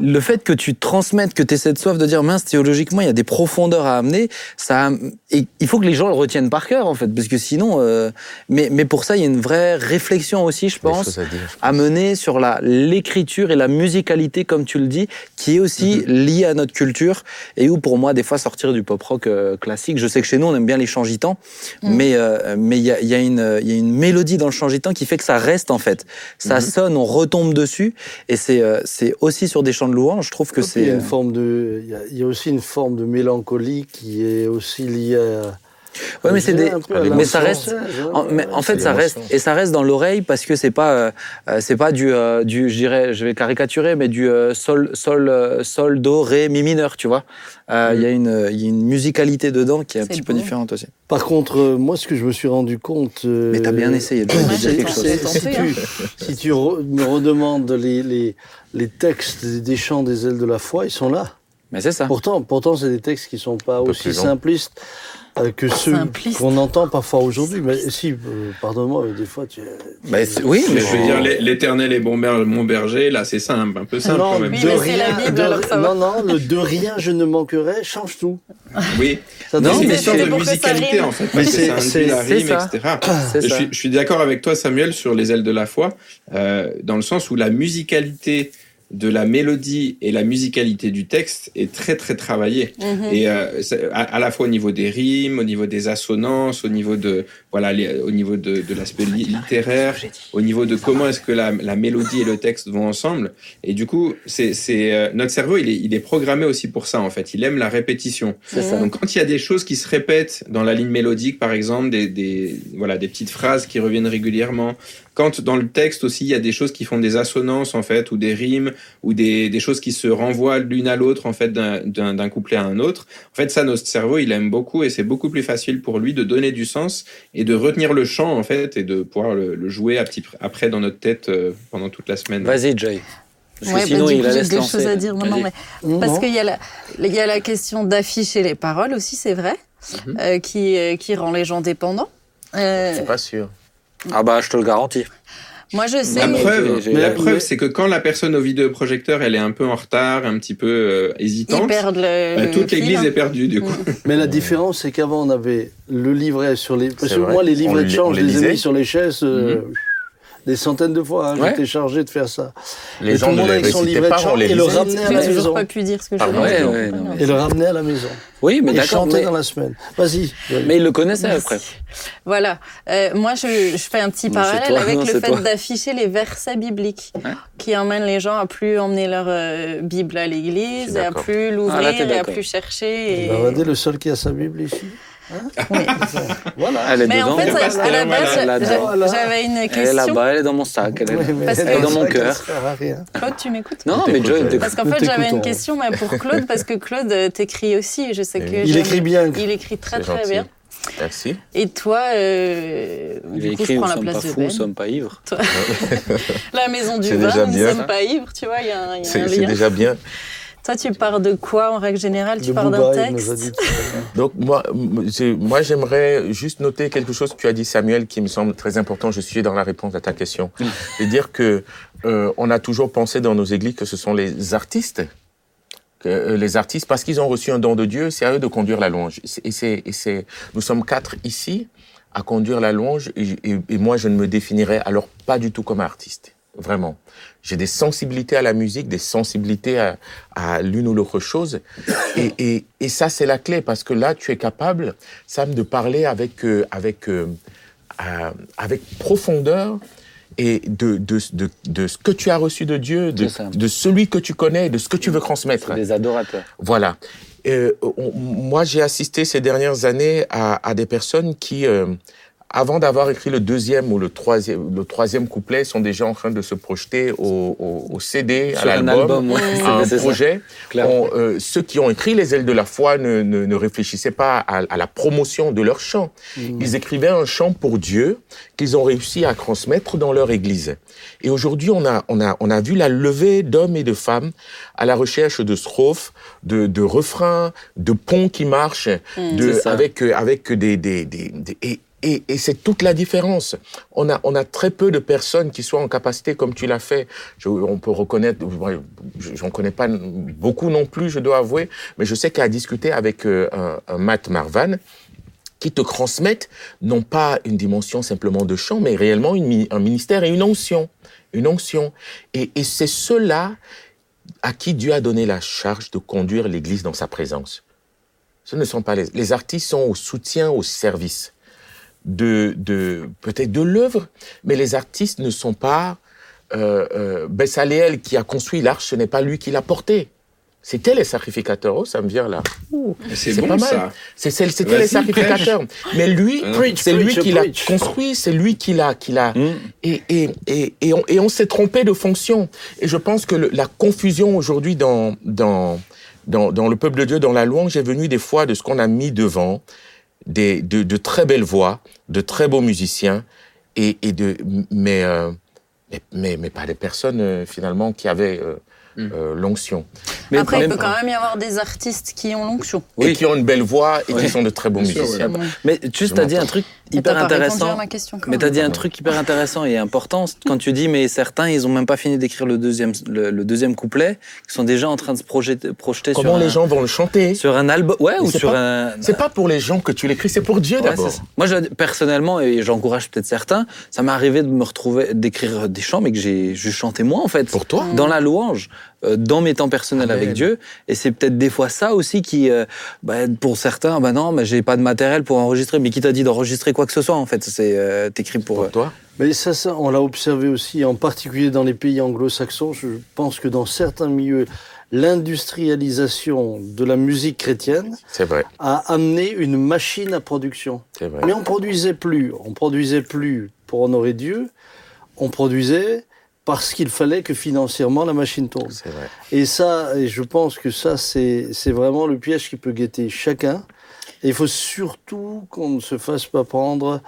le fait que tu transmettes, que tu aies cette soif de dire, mince, théologiquement, il y a des profondeurs à amener, ça, et il faut que les gens le retiennent par cœur, en fait, parce que sinon, euh, mais, mais pour ça, il y a une vraie réflexion aussi, je pense, à dire, je à mener sur la l'écriture et la musicalité, comme tu le dis, qui est aussi liée à notre culture et où pour moi des fois sortir du pop rock euh, classique. Je sais que chez nous on aime bien les chants gitans, mais euh, mais il y a, y a une il y a une mélodie dans le chant gitan qui fait que ça reste en fait. Ça sonne, on retombe dessus et c'est euh, c'est aussi sur des chants de louange. Je trouve que c'est a une forme de, il y y a aussi une forme de mélancolie qui est aussi liée à. Ouais mais c'est des mais ça reste hein, En, mais en fait, ça reste et ça reste dans l'oreille parce que c'est pas euh, c'est pas du euh, du je dirais je vais caricaturer mais du euh, sol sol euh, sol do ré mi mineur tu vois. Euh, Il y a une il y a une musicalité dedans qui est un petit peu différente aussi. Par contre, euh, moi, ce que je me suis rendu compte. euh, Mais t'as bien essayé de dire quelque chose. si hein. tu, si tu re- me redemandes les, les, les textes des chants des ailes de la foi, ils sont là. Mais c'est ça. Pourtant, pourtant c'est des textes qui sont pas aussi simplistes euh, que ceux qu'on entend parfois aujourd'hui. Mais si, euh, pardonne-moi, des fois, tu. Bah, c'est- oui, Mais je veux dire, l'é- l'éternel est bon ber- mon berger, là, c'est simple, un peu simple non, quand même. Oui, de rien, la Bible, de- alors ça va. non, non, le de rien je ne manquerai change tout. Oui, Ça Non, c'est donne- une mais question c'est de musicalité en fait, c'est- la c'est rime, ça. etc. Je suis, je suis d'accord avec toi, Samuel, sur les ailes de la foi, euh, dans le sens où la musicalité de la mélodie et la musicalité du texte est très très travaillée. Mhm. Et euh, à, à la fois au niveau des rimes, au niveau des assonances, au niveau de voilà, les- au niveau de, de l'aspect li- littéraire, au niveau de comment est-ce que la, la mélodie et le texte vont ensemble. Et du coup, c'est c'est euh, notre cerveau, il est, il est programmé aussi pour ça en fait. Il aime la répétition. Ça. Donc quand il y a des choses qui se répètent dans la ligne mélodique, par exemple, des, des voilà des petites phrases qui reviennent régulièrement. Quand dans le texte aussi, il y a des choses qui font des assonances en fait, ou des rimes, ou des, des choses qui se renvoient l'une à l'autre en fait d'un- couplet à un autre. En fait, ça, notre cerveau, il aime beaucoup et c'est beaucoup plus facile pour lui de donner du sens et de retenir le chant en fait et de pouvoir le, le jouer à petit, après dans notre tête euh, pendant toute la semaine. Vas-y, Joy. Parce que Ouais, bah, sinon, du il coup, laisse des lancer. choses à dire. Non, non, Vas-y. mais Parce qu'il y, a la- il y a la question d'afficher les paroles aussi, c'est vrai, Mhm. euh, qui, euh, qui rend les gens dépendants. Euh, C'est pas sûr. Ah bah, je te le garantis. moi, je sais. La mais- preuve, la mais- preuve, mais- c'est que quand la personne au vidéoprojecteur, elle est un peu en retard, un petit peu euh, Ils hésitante, perdent le. bah, le toute l'église hein. est perdue du coup. Mais la différence, c'est qu'avant, on avait le livret sur les. Parce que moi, les livrets de on je les ai mis sur les chaises euh, des centaines de fois. hein. Ouais. J'étais chargé de faire ça. Les Et gens tout le monde avec son livret de chant et le ramenait à la toujours maison. pas pu dire ce que je Pardon. voulais. Ouais, ouais. Et le ramenait à la maison. Oui, mais Et d'accord. Mais, dans la semaine. Vas-y. mais il le connaissait Merci. après. *laughs* Voilà. Euh, moi, je, je fais un petit Non, parallèle toi, avec non, le fait d'afficher les versets bibliques qui emmènent les gens à plus emmener leur euh, Bible à l'église, et à plus Ah, l'ouvrir et à plus chercher. Et... Ben, regardez le seul qui a sa Bible ici. Oui. *laughs* Voilà. Elle est Mais dedans. en fait, à- la base, j'avais une Elle est question. là-bas, elle est dans mon sac. Elle est... Parce elle Dans mon cœur. Claude, tu m'écoutes? Non, mais Joy. Parce qu'en fait, j'avais une question mais pour Claude, parce que Claude euh, t'écrit aussi. Je sais que Il écrit bien. Il écrit très très bien. Merci. Et toi, euh, du coup, écrit je Nous prends la sommes pas place de fous, Ben. nous sommes pas ivres. *laughs* La maison du vin, nous bien. sommes pas ivres, tu vois, il y a un, il y a un C'est c'est lien. déjà bien. Toi, tu pars de quoi en règle générale? Tu De pars d'un texte? *laughs* Donc moi, moi j'aimerais juste noter quelque chose que tu as dit Samuel qui me semble très important. Je suis dans la réponse à ta question. *laughs* C'est dire que euh, on a toujours pensé dans nos églises que ce sont les artistes, que euh, les artistes parce qu'ils ont reçu un don de Dieu, c'est à eux de conduire la louange. Et c'est, et c'est, nous sommes quatre ici à conduire la louange et, et- et moi je ne me définirais alors pas du tout comme artiste. Vraiment. J'ai des sensibilités à la musique, des sensibilités à, à l'une ou l'autre chose. Et, et, et ça, c'est la clé, parce que là, tu es capable, Sam, de parler avec, euh, avec, euh, euh, avec profondeur et de, de, de, de ce que tu as reçu de Dieu, de, celui que tu connais, de ce que tu veux transmettre. Des adorateurs. Voilà. on- moi, j'ai assisté ces dernières années à, à des personnes qui, avant d'avoir écrit le deuxième ou le troisième, le troisième couplet, sont déjà en train de se projeter au, au- au CD, à Sur l'album, album, ouais, à un projet. On, euh, ceux qui ont écrit Les ailes de la foi ne, ne, ne réfléchissaient pas à, à la promotion de leur chant. Ils écrivaient un chant pour Dieu qu'ils ont réussi à transmettre dans leur église. Et aujourd'hui, on a, on, a, on a vu la levée d'hommes et de femmes à la recherche de strophes, de, de refrains, de ponts qui marchent, de, C'est ça. avec, avec des... des, des, des- et, et, et c'est toute la différence. On a, on a très peu de personnes qui soient en capacité, comme tu l'as fait. Je- on peut reconnaître, j'en connais pas beaucoup non plus, je dois avouer, mais je sais qu'à discuter avec euh, Matt Marvan, qui te transmettent non pas une dimension simplement de chant, mais réellement une un ministère et une onction. Une onction. Et, et c'est ceux-là à qui Dieu a donné la charge de conduire l'Église dans sa présence. Ce ne sont pas les, les artistes sont au soutien, au service de, de peut-être de l'œuvre, mais les artistes ne sont pas euh, euh, Bessaleel qui a construit l'arche, ce n'est pas lui qui l'a porté. C'était les sacrificateurs. Oh, ça me vient là. C'est bon pas mal. ça. C'est- c'est- C'était les sacrificateurs. Mais lui, Hein? C'est lui qui l'a construit, c'est lui qui l'a, qui l'a. Mm. Et, et, et, et on, et on s'est trompé de fonction. Et je pense que le- la confusion aujourd'hui dans, dans, dans, dans le peuple de Dieu, dans la louange, est venue des fois de ce qu'on a mis devant, des, de, très belles voix, de très beaux musiciens, et, et de, mais, euh, mais, mais, mais pas des personnes euh, finalement qui avaient euh, Mm. euh, l'onction. Mais Après, il peut quand même y avoir des artistes qui ont l'onction. Et Oui. qui ont une belle voix et Oui. qui sont de très bons Bien sûr, musiciens. Ouais. Mais juste, tu as dit un truc hyper intéressant. à ma question. quand Mais tu as dit un truc hyper intéressant et important quand tu dis mais certains ils ont même pas fini d'écrire le deuxième le, le deuxième couplet, ils sont déjà en train de se projeter, projeter Comment sur les un, gens vont le chanter? sur un album ouais Mais ou c'est sur pas- un C'est pas pour les gens que tu l'écris, c'est pour Dieu Ouais, d'abord. Moi, je, personnellement, et j'encourage peut-être certains, ça m'est arrivé de me retrouver, d'écrire des chants, mais que j'ai juste chanté moi, en fait. Pour toi? Dans la louange, dans mes temps personnels Amen. avec Dieu. Et c'est peut-être des fois ça aussi qui, euh, bah, pour certains, bah non, mais j'ai pas de matériel pour enregistrer. Mais qui t'a dit d'enregistrer quoi que ce soit, en fait C'est euh, t'écris pour. Pour euh, toi Mais ça, ça, on l'a observé aussi, en particulier dans les pays anglo-saxons. Je pense que dans certains milieux, l'industrialisation de la musique chrétienne vrai, a amené une machine à production. vrai. Mais on produisait plus. On produisait plus pour honorer Dieu. On produisait parce qu'il fallait que financièrement la machine tourne. Vrai. Et ça, et je pense que ça, c'est c'est vraiment le piège qui peut guetter chacun. Et il faut surtout qu'on ne se fasse pas prendre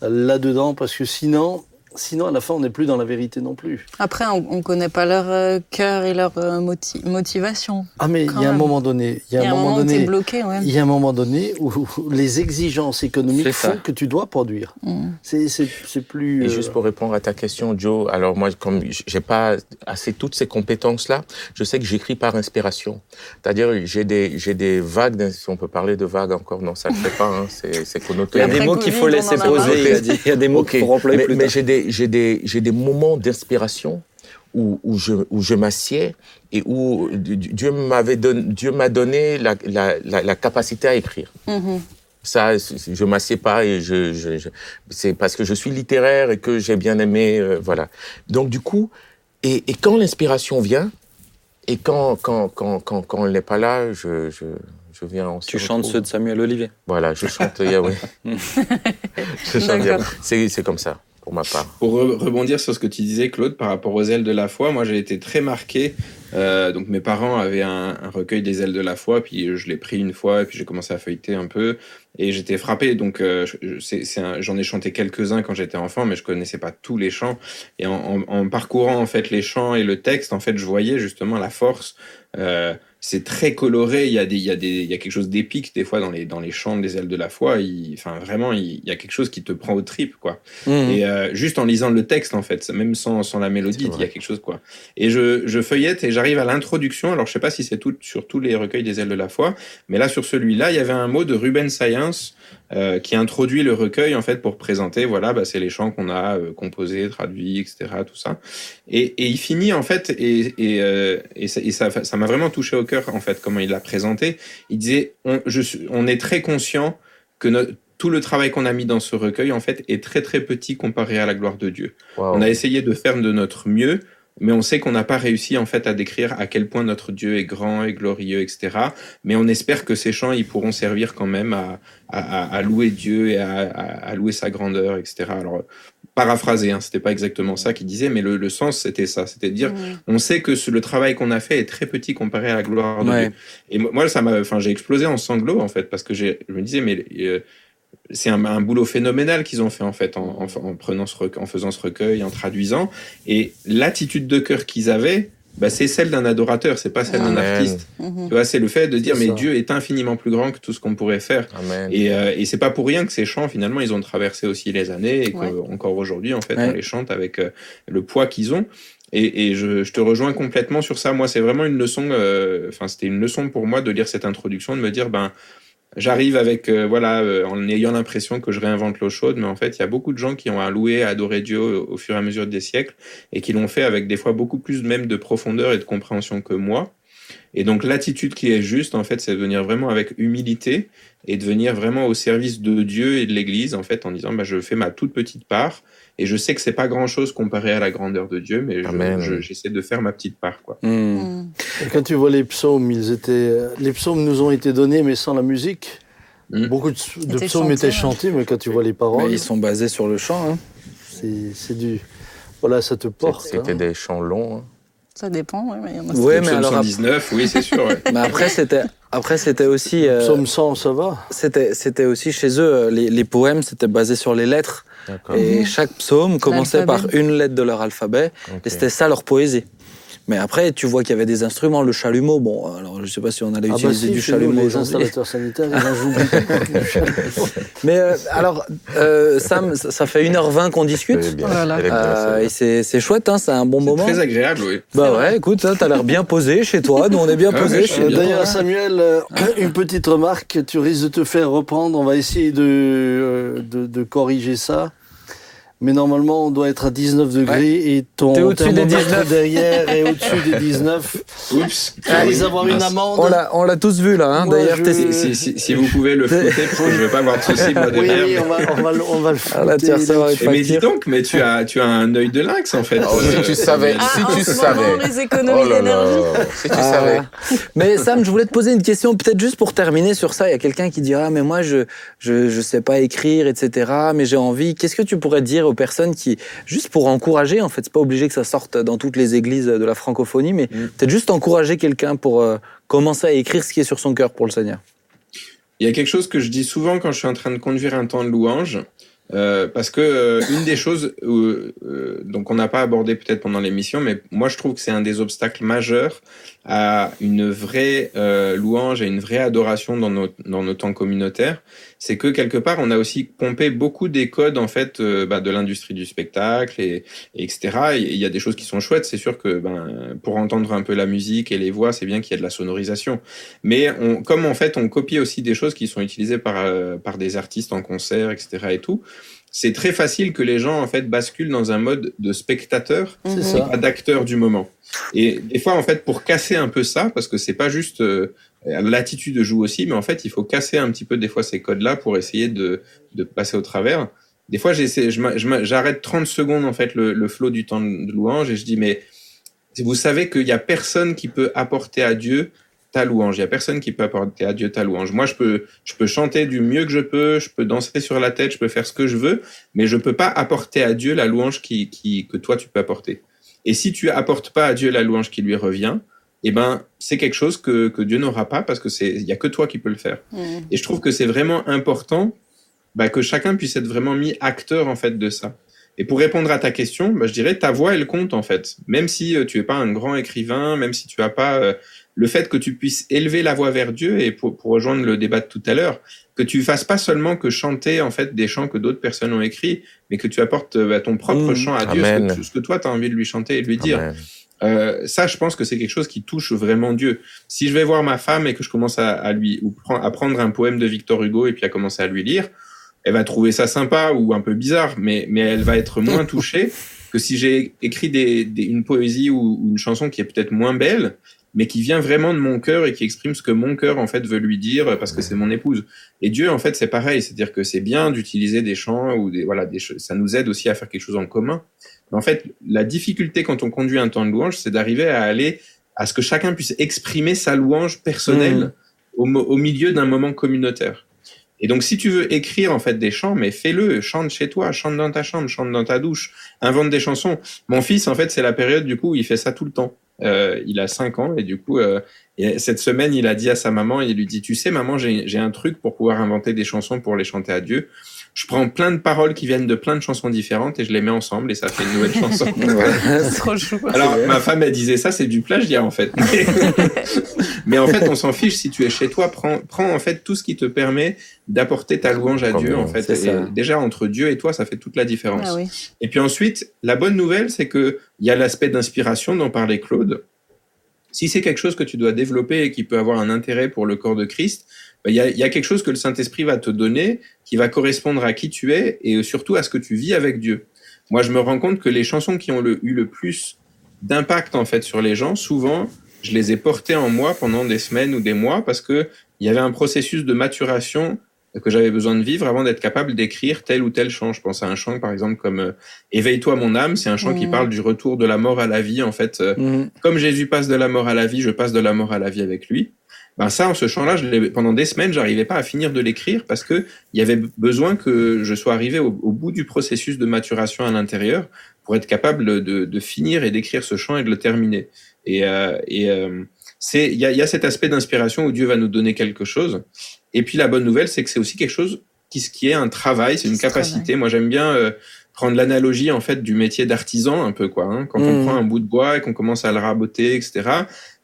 là-dedans, parce que sinon, sinon, à la fin, on n'est plus dans la vérité non plus. Après, on ne connaît pas leur euh, cœur et leur euh, moti- motivation. Ah, mais il y a un moment donné, il y a un moment donné, bloqué, il y a un moment donné où, les exigences économiques font que tu dois produire. Mm. C'est plus. Et euh, juste pour répondre à ta question, Joe, alors moi, comme j'ai pas assez toutes ces compétences-là, je sais que j'écris par inspiration. C'est-à-dire, j'ai des, j'ai des vagues, si on peut parler de vagues encore, non, ça ne fait pas, hein, c'est, connoté. Il y a des mots qu'il faut laisser poser. Il y a des- mots Ok, qu'il faut employer mais, plus mais tard. j'ai des, j'ai des, j'ai des moments d'inspiration où, où je, où je m'assieds et où Dieu m'avait donné, Dieu m'a donné la, la, la, la capacité à écrire. Mhm. Ça, je m'assieds pas et je, je, je- c'est parce que je suis littéraire et que j'ai bien aimé, euh, voilà. Donc du coup, et, et quand l'inspiration vient et quand quand quand quand, quand elle n'est pas là, je je, je viens en Tu chantes ceux de Samuel Olivier. Voilà, je chante Yahweh. *laughs* je chante D'accord. Yahweh. C'est c'est comme ça pour rebondir sur ce que tu disais, Claude, par rapport aux ailes de la foi, moi j'ai été très marqué. Euh, donc mes parents avaient un, recueil des ailes de la foi, puis je l'ai pris une fois, et puis j'ai commencé à feuilleter un peu, et j'étais frappé. Donc euh, j'en ai chanté quelques-uns quand j'étais enfant, mais je connaissais pas tous les chants. Et en parcourant en fait les chants et le texte, en fait, je voyais justement la force. Euh, c'est très coloré. Il y a des, il y a des, il y a quelque chose d'épique des fois dans les dans les chants des ailes de la foi. Il, enfin vraiment, il, il y a quelque chose qui te prend aux tripes quoi. Mhm. Et euh, juste en lisant le texte, en fait, même sans, sans la mélodie, il y a quelque chose, quoi. Et je, je feuillette et j'arrive à l'introduction. Alors, je sais pas si c'est tout, sur tous les recueils des ailes de la foi, mais là, sur celui-là, il y avait un mot de Ruben Science euh, qui introduit le recueil, en fait, pour présenter, voilà, bah, c'est les chants qu'on a euh, composés, traduits, etc., tout ça. Et, et il finit, en fait, et, et, euh, et ça m'a vraiment touché au cœur, en fait, comment il l'a présenté. Il disait, on, je, on est très conscient que notre tout le travail qu'on a mis dans ce recueil, en fait, est très très petit comparé à la gloire de Dieu. Wow. On a essayé de faire de notre mieux. Mais on sait qu'on n'a pas réussi en fait à décrire à quel point notre Dieu est grand et glorieux, etc. Mais on espère que ces chants, ils pourront servir quand même à, à, à louer Dieu et à, à, louer sa grandeur, etc. Alors, paraphrasé, hein, c'était pas exactement ça qu'il disait, mais le, le sens c'était ça, c'était de dire, mmh. on sait que ce, le travail qu'on a fait est très petit comparé à la gloire de Dieu. Et moi, ça m'a, enfin, j'ai explosé en sanglots en fait parce que j'ai, je me disais, mais euh, c'est un, un, boulot phénoménal qu'ils ont fait en fait en, en, en prenant ce en faisant ce recueil, en traduisant et l'attitude de cœur qu'ils avaient. Bah, c'est celle d'un adorateur, c'est pas celle d'un artiste. Mmh. Tu vois, c'est le fait de dire mais Dieu est infiniment plus grand que tout ce qu'on pourrait faire. Amen. Et, euh, et c'est pas pour rien que ces chants finalement ils ont traversé aussi les années et ouais. qu'encore aujourd'hui en fait ouais. on les chante avec euh, le poids qu'ils ont. Et, et je, je, te rejoins complètement sur ça. Moi, c'est vraiment une leçon. Euh, enfin, c'était une leçon pour moi de lire cette introduction, de me dire ben J'arrive avec, euh, voilà, euh, en ayant l'impression que je réinvente l'eau chaude, mais en fait, il y a beaucoup de gens qui ont alloué, adoré Dieu au, au, fur et à mesure des siècles et qui l'ont fait avec des fois beaucoup plus même de profondeur et de compréhension que moi. Et donc, l'attitude qui est juste, en fait, c'est de venir vraiment avec humilité et de venir vraiment au service de Dieu et de l'Église, en fait, en disant, bah, je fais ma toute petite part et je sais que c'est pas grand chose comparé à la grandeur de Dieu, mais j'essaie de faire ma petite part, quoi. Mmh. Et quand tu vois les psaumes, ils étaient, les psaumes nous ont été donnés, mais sans la musique. Mmh. Beaucoup de, de psaumes chanté, étaient chantés, mais quand tu vois les paroles, mais ils sont basés sur le chant. Hein. C'est du, voilà, ça te porte. C'était hein. des chants longs. Hein. Ça dépend, ouais, mais il y en a. Ouais, mais alors 119, oui, c'est sûr. Ouais. *laughs* mais après, c'était après, c'était aussi. Euh, Psaume 100, ça va. C'était, c'était aussi chez eux, les, les poèmes, c'était basé sur les lettres. Et mmh. chaque psaume commençait par une lettre de leur alphabet, okay. et c'était ça leur poésie. Mais après, tu vois qu'il y avait des instruments, le chalumeau. Bon, alors je sais pas si on allait ah utiliser bah si, du chalumeau. Les installateurs sanitaires, ils en jouent. *laughs* Mais euh, alors, euh, Sam, ça fait 1h20 qu'on discute. Voilà. Euh, et c'est chouette, hein, c'est un bon moment. Très agréable, oui. Bah ouais, écoute, tu as l'air bien posé chez toi. Nous, on est bien ah, posé chez D'ailleurs, Samuel, euh, *coughs* une petite remarque. Tu risques de te faire reprendre. On va essayer de, euh, de, de corriger ça mais normalement on doit être à 19 degrés ouais. et ton thermomètre derrière est *laughs* au-dessus des 19. Oups. Ah, oui, avoir une amende. On l'a tous vu là. Hein, D'ailleurs, je... si, si, si, vous pouvez le flouter, parce que je ne veux pas avoir de soucis moi oui, oui, on va, on va, on va le flouter. Ah, là, tu mais dis donc, mais tu as, tu as un œil de lynx en fait. Oh, si tu savais, ah, si tu savais. Moment, les économies oh là là. Si tu ah. savais. Mais Sam, je voulais te poser une question, peut-être juste pour terminer sur ça. Il y a quelqu'un qui dira, mais moi je je je sais pas écrire, etc. Mais j'ai envie. Qu'est-ce que tu pourrais dire aux personnes qui juste pour encourager, en fait, c'est pas obligé que ça sorte dans toutes les églises de la francophonie, mais mmh. peut-être juste encourager quelqu'un pour euh, commencer à écrire ce qui est sur son cœur pour le Seigneur. Il y a quelque chose que je dis souvent quand je suis en train de conduire un temps de louange, euh, parce que euh, une des choses, euh, donc on n'a pas abordé peut-être pendant l'émission, mais moi je trouve que c'est un des obstacles majeurs à une vraie euh, louange, à une vraie adoration dans nos, dans nos temps communautaires, c'est que quelque part on a aussi pompé beaucoup des codes en fait euh, bah, de l'industrie du spectacle et, et etc. Il y a des choses qui sont chouettes, c'est sûr que ben, pour entendre un peu la musique et les voix, c'est bien qu'il y ait de la sonorisation. Mais on, comme en fait on copie aussi des choses qui sont utilisées par euh, par des artistes en concert, etc. et tout c'est très facile que les gens en fait basculent dans un mode de spectateur et pas d'acteur du moment. Et des fois en fait pour casser un peu ça parce que c'est pas juste euh, l'attitude joue aussi mais en fait il faut casser un petit peu des fois ces codes là pour essayer de, de passer au travers. Des fois j'arrête 30 secondes en fait le, le flot du temps de louange et je dis mais vous savez qu'il y a personne qui peut apporter à Dieu ta louange. Il y a personne qui peut apporter à Dieu ta louange. Moi, je peux, je peux chanter du mieux que je peux, je peux danser sur la tête, je peux faire ce que je veux, mais je peux pas apporter à Dieu la louange qui, qui, que toi tu peux apporter. Et si tu apportes pas à Dieu la louange qui lui revient, eh ben, c'est quelque chose que, que Dieu n'aura pas parce que c'est, il y a que toi qui peux le faire. Mmh. Et je trouve que c'est vraiment important, bah, que chacun puisse être vraiment mis acteur, en fait, de ça. Et pour répondre à ta question, bah, je dirais ta voix elle compte en fait. Même si euh, tu es pas un grand écrivain, même si tu as pas euh, le fait que tu puisses élever la voix vers Dieu et pour, pour rejoindre le débat de tout à l'heure, que tu fasses pas seulement que chanter en fait des chants que d'autres personnes ont écrits, mais que tu apportes bah, ton propre mmh. chant à Dieu, ce que, ce que, toi tu as envie de lui chanter et de lui dire. Euh, ça, je pense que c'est quelque chose qui touche vraiment Dieu. Si je vais voir ma femme et que je commence à, à lui ou à prendre un poème de Victor Hugo et puis à commencer à lui lire, elle va trouver ça sympa ou un peu bizarre, mais mais elle va être moins touchée *laughs* que si j'ai écrit des, des, une poésie ou, ou, une chanson qui est peut-être moins belle, mais qui vient vraiment de mon cœur et qui exprime ce que mon cœur en fait veut lui dire parce que c'est mon épouse. Et Dieu en fait c'est pareil, c'est-à-dire que c'est bien d'utiliser des chants ou des voilà des ça nous aide aussi à faire quelque chose en commun. En fait, la difficulté quand on conduit un temps de louange, c'est d'arriver à aller à ce que chacun puisse exprimer sa louange personnelle au, au milieu d'un moment communautaire. Et donc, si tu veux écrire en fait des chants, mais fais-le, chante chez toi, chante dans ta chambre, chante dans ta douche, invente des chansons. Mon fils, en fait, c'est la période du coup où il fait ça tout le temps. Euh, il a 5 ans et du coup, euh, et cette semaine, il a dit à sa maman, il lui dit, tu sais, maman, j'ai un truc pour pouvoir inventer des chansons pour les chanter à Dieu je prends plein de paroles qui viennent de plein de chansons différentes et je les mets ensemble et ça fait une nouvelle *laughs* chanson. *laughs* trop chou. Alors ma femme elle disait ça c'est du plagiat en fait. *laughs* Mais, en fait on s'en fiche si tu es chez toi prends prends en fait tout ce qui te permet d'apporter ta louange à Dieu en fait. déjà entre Dieu et toi ça fait toute la différence. Ah et puis ensuite la bonne nouvelle c'est que il y a l'aspect d'inspiration dont parlait Claude. Si c'est quelque chose que tu dois développer et qui peut avoir un intérêt pour le corps de Christ, bah, il y, a, y, a, quelque chose que le Saint-Esprit va te donner qui va correspondre à qui tu es et surtout à ce que tu vis avec Dieu. Moi, je me rends compte que les chansons qui ont le, eu le plus d'impact en fait sur les gens, souvent, je les ai portées en moi pendant des semaines ou des mois parce que il y avait un processus de maturation que j'avais besoin de vivre avant d'être capable d'écrire tel ou tel chant. Je pense à un chant, par exemple, comme euh, Éveille-toi mon âme. C'est un chant qui mmh. parle du retour de la mort à la vie. En fait, euh, mmh. comme Jésus passe de la mort à la vie, je passe de la mort à la vie avec lui ben ça, en ce chant-là, pendant des semaines, j'arrivais pas à finir de l'écrire parce que il y avait besoin que je sois arrivé au, bout du processus de maturation à l'intérieur pour être capable de, de finir et d'écrire ce chant et de le terminer. Et, euh, et euh, c'est il y a, y a, cet aspect d'inspiration où Dieu va nous donner quelque chose. Et puis la bonne nouvelle, c'est que c'est aussi quelque chose qui, qui est un travail, c'est une capacité. Moi, j'aime bien euh, prendre l'analogie en fait du métier d'artisan un peu quoi. Hein. Quand on mmh. prend un bout de bois et qu'on commence à le raboter, etc.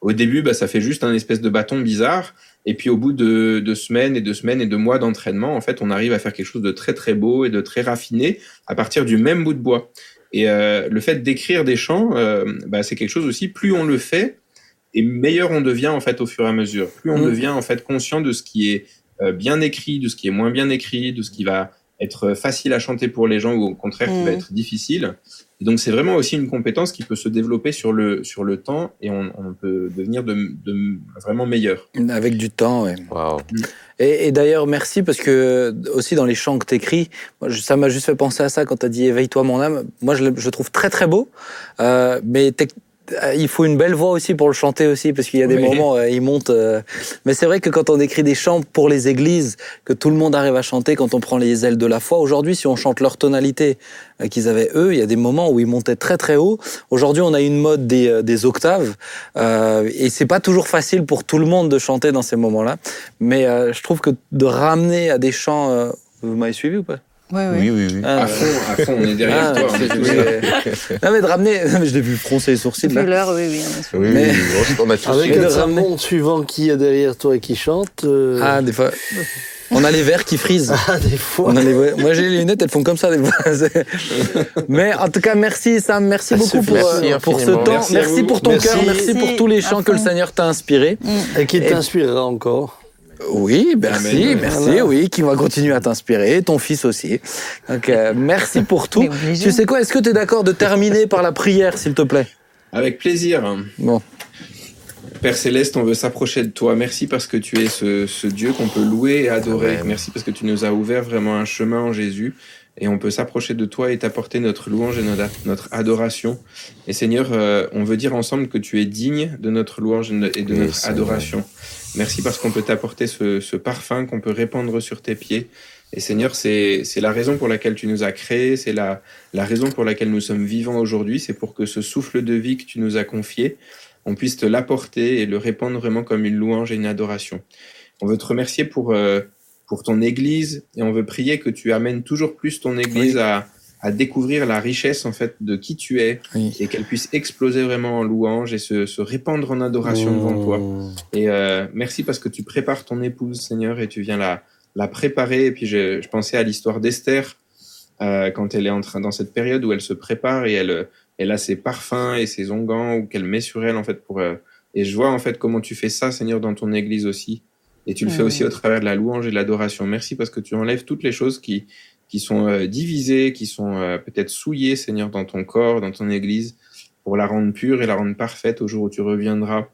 Au début, bah, ça fait juste un espèce de bâton bizarre. Et puis au bout de, de semaines et de semaines et de mois d'entraînement, en fait, on arrive à faire quelque chose de très très beau et de très raffiné à partir du même bout de bois. Et euh, le fait d'écrire des chants, euh, bah, c'est quelque chose aussi. Plus on le fait, et meilleur on devient en fait au fur et à mesure. Plus on mmh. devient en fait conscient de ce qui est euh, bien écrit, de ce qui est moins bien écrit, de ce qui va être facile à chanter pour les gens ou au contraire qui va mm. être difficile. Et donc c'est vraiment aussi une compétence qui peut se développer sur le, sur le temps et on, peut devenir de, de, vraiment meilleur. Avec du temps, oui. Wow. Et, et d'ailleurs, merci parce que aussi dans les chants que tu écris, ça m'a juste fait penser à ça quand tu as dit Éveille-toi mon âme. Moi, je le, je trouve très très beau, euh, mais il faut une belle voix aussi pour le chanter aussi parce qu'il y a des moments euh, il monte euh, mais c'est vrai que quand on écrit des chants pour les églises que tout le monde arrive à chanter quand on prend les ailes de la foi aujourd'hui si on chante leur tonalité euh, qu'ils avaient eux il y a des moments où ils montaient très très haut. Aujourd'hui on a une mode des, des octaves euh, et c'est pas toujours facile pour tout le monde de chanter dans ces moments là mais je trouve que de ramener à des chants vous m'avez suivi ou pas? Oui, oui, oui. Ah, à fond, à fond, on est derrière ah, toi. *laughs* non, mais de ramener. je l'ai vu froncer les sourcils. Là. l'heure, oui, oui. oui, mais... on a Avec le ramener... suivant qui est derrière toi et qui chante. Euh... Ah, des fois. On a les verres qui frisent. *laughs* Ah, des fois. On a les... Moi, j'ai les lunettes, elles font comme ça, des fois. *laughs* Mais en tout cas, merci, Sam. Merci beaucoup pour, merci euh, pour ce temps. Merci, merci pour ton cœur. Merci pour tous les chants que le Seigneur t'a inspirés. Et qui t'inspirera encore. Oui, merci, merci, oui, qui va continuer à t'inspirer, ton fils aussi. Donc, euh, *laughs* merci pour tout. Tu sais quoi, est-ce que tu es d'accord de terminer par la prière, s'il te plaît? Avec plaisir. Bon. Père Céleste, on veut s'approcher de toi. Merci parce que tu es ce, Dieu qu'on peut louer et adorer. Merci parce que tu nous as ouvert vraiment un chemin en Jésus. Et on peut s'approcher de toi et t'apporter notre louange et notre adoration. Et Seigneur, euh, on veut dire ensemble que tu es digne de notre louange et de notre adoration. Merci parce qu'on peut t'apporter ce, ce, parfum qu'on peut répandre sur tes pieds. Et Seigneur, c'est la raison pour laquelle tu nous as créés, c'est la, la raison pour laquelle nous sommes vivants aujourd'hui, c'est pour que ce souffle de vie que tu nous as confié, on puisse te l'apporter et le répandre vraiment comme une louange et une adoration. On veut te remercier pour, euh, pour ton Église et on veut prier que tu amènes toujours plus ton Église à, à découvrir la richesse en fait de qui tu es et qu'elle puisse exploser vraiment en louange et se, se répandre en adoration devant toi. Et euh, merci parce que tu prépares ton épouse, Seigneur, et tu viens la, la préparer. Et puis je, je pensais à l'histoire d'Esther euh, quand elle est en train dans cette période où elle se prépare et elle, elle a ses parfums et ses onguents ou qu'elle met sur elle en fait pour. Euh, et je vois en fait comment tu fais ça, Seigneur, dans ton Église aussi. Et tu le fais aussi au travers de la louange et de l'adoration. Merci parce que tu enlèves toutes les choses qui, qui sont euh, divisés, qui sont euh, peut-être souillés, Seigneur, dans ton corps, dans ton Église, pour la rendre pure et la rendre parfaite au jour où tu reviendras.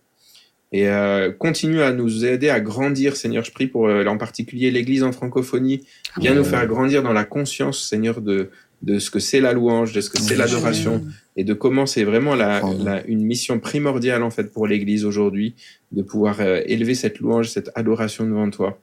Et euh, continue à nous aider à grandir, Seigneur. Je prie pour en particulier l'Église en francophonie. Viens nous faire grandir dans la conscience, Seigneur, de, de ce que c'est la louange, de ce que c'est l'adoration, et de comment c'est vraiment la, Amen. la- une mission primordiale en fait pour l'Église aujourd'hui, de pouvoir élever cette louange, cette adoration devant toi.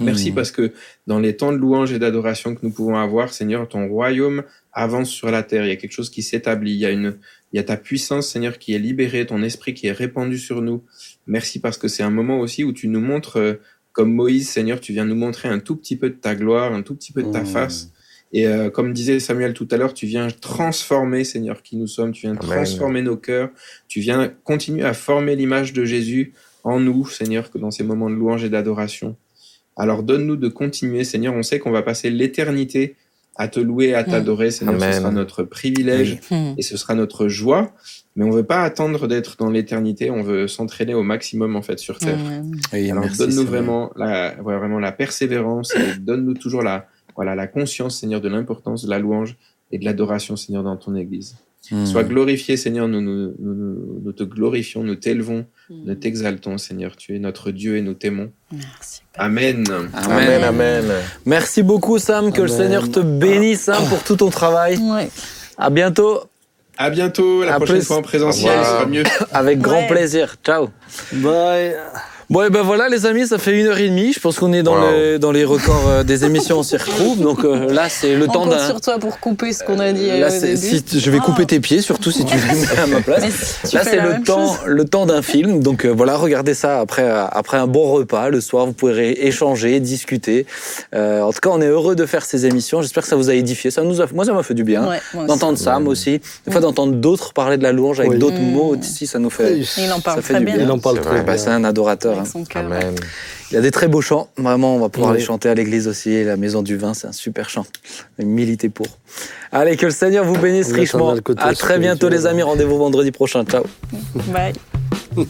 Merci Mhm. parce que dans les temps de louange et d'adoration que nous pouvons avoir, Seigneur, ton royaume avance sur la terre. Il y a quelque chose qui s'établit. Il y a une, il y a ta puissance, Seigneur, qui est libérée, ton esprit qui est répandu sur nous. Merci parce que c'est un moment aussi où tu nous montres, euh, comme Moïse, Seigneur, tu viens nous montrer un tout petit peu de ta gloire, un tout petit peu de ta Mhm. face. Et euh, comme disait Samuel tout à l'heure, tu viens transformer, Seigneur, qui nous sommes. Tu viens Amen. transformer nos cœurs. Tu viens continuer à former l'image de Jésus en nous, Seigneur, que dans ces moments de louange et d'adoration. Alors donne-nous de continuer, Seigneur. On sait qu'on va passer l'éternité à te louer, à t'adorer, Seigneur. Amen. Ce sera notre privilège Hmm. et ce sera notre joie. Mais on veut pas attendre d'être dans l'éternité. On veut s'entraîner au maximum en fait sur terre. Oui, Alors donne-nous vraiment la, ouais, vraiment la persévérance et donne-nous toujours la, voilà, la conscience, Seigneur, de l'importance de la louange et de l'adoration, Seigneur, dans ton Église. Sois glorifié, Seigneur. Nous, nous, nous, nous- te glorifions, nous t'élevons. Nous t'exaltons, Seigneur. Tu es notre Dieu et nous t'aimons. Merci. Amen. Amen, amen. Merci beaucoup, Sam. Que le. Seigneur te bénisse Sam, pour tout ton travail. Ouais. À bientôt. À bientôt. La À prochaine plus. fois en présentiel, ce sera mieux. Avec grand Ouais. plaisir. Ciao. Bye. Bon, et ben voilà, les amis, ça fait une heure et demie. Je pense qu'on est dans, Wow. les, dans les records euh, des émissions, on s'y retrouve. Donc euh, là, c'est le On temps compte d'un. sur toi pour couper ce qu'on a dit euh, Là, au c'est- début. si t- je vais couper Ah. tes pieds, surtout si tu *laughs* les mets à ma place. Si Là, c'est le temps, chose. le temps d'un film. Donc euh, voilà, regardez ça après, après un bon repas. Le soir, vous pourrez échanger, discuter. Euh, en tout cas, on est heureux de faire ces émissions. J'espère que ça vous a édifié. Ça nous a, moi, ça m'a fait du bien. Ouais, moi. D'entendre Sam Ouais. aussi. Des fois, d'entendre d'autres parler de la louange avec Oui. d'autres Mm. mots aussi, ça nous fait. Il en parle ça fait très du bien. bien. Il en parle très. Bah, bien. c'est un adorateur. Avec son cœur. Amen. Il a des très beaux chants. Vraiment, on va pouvoir Oui. les chanter à l'église aussi. La maison du vin, c'est un super chant. Militer pour. Allez, que le Seigneur vous bénisse On richement. À très bientôt, les amis. Rendez-vous vendredi prochain. Ciao. Bye. *laughs*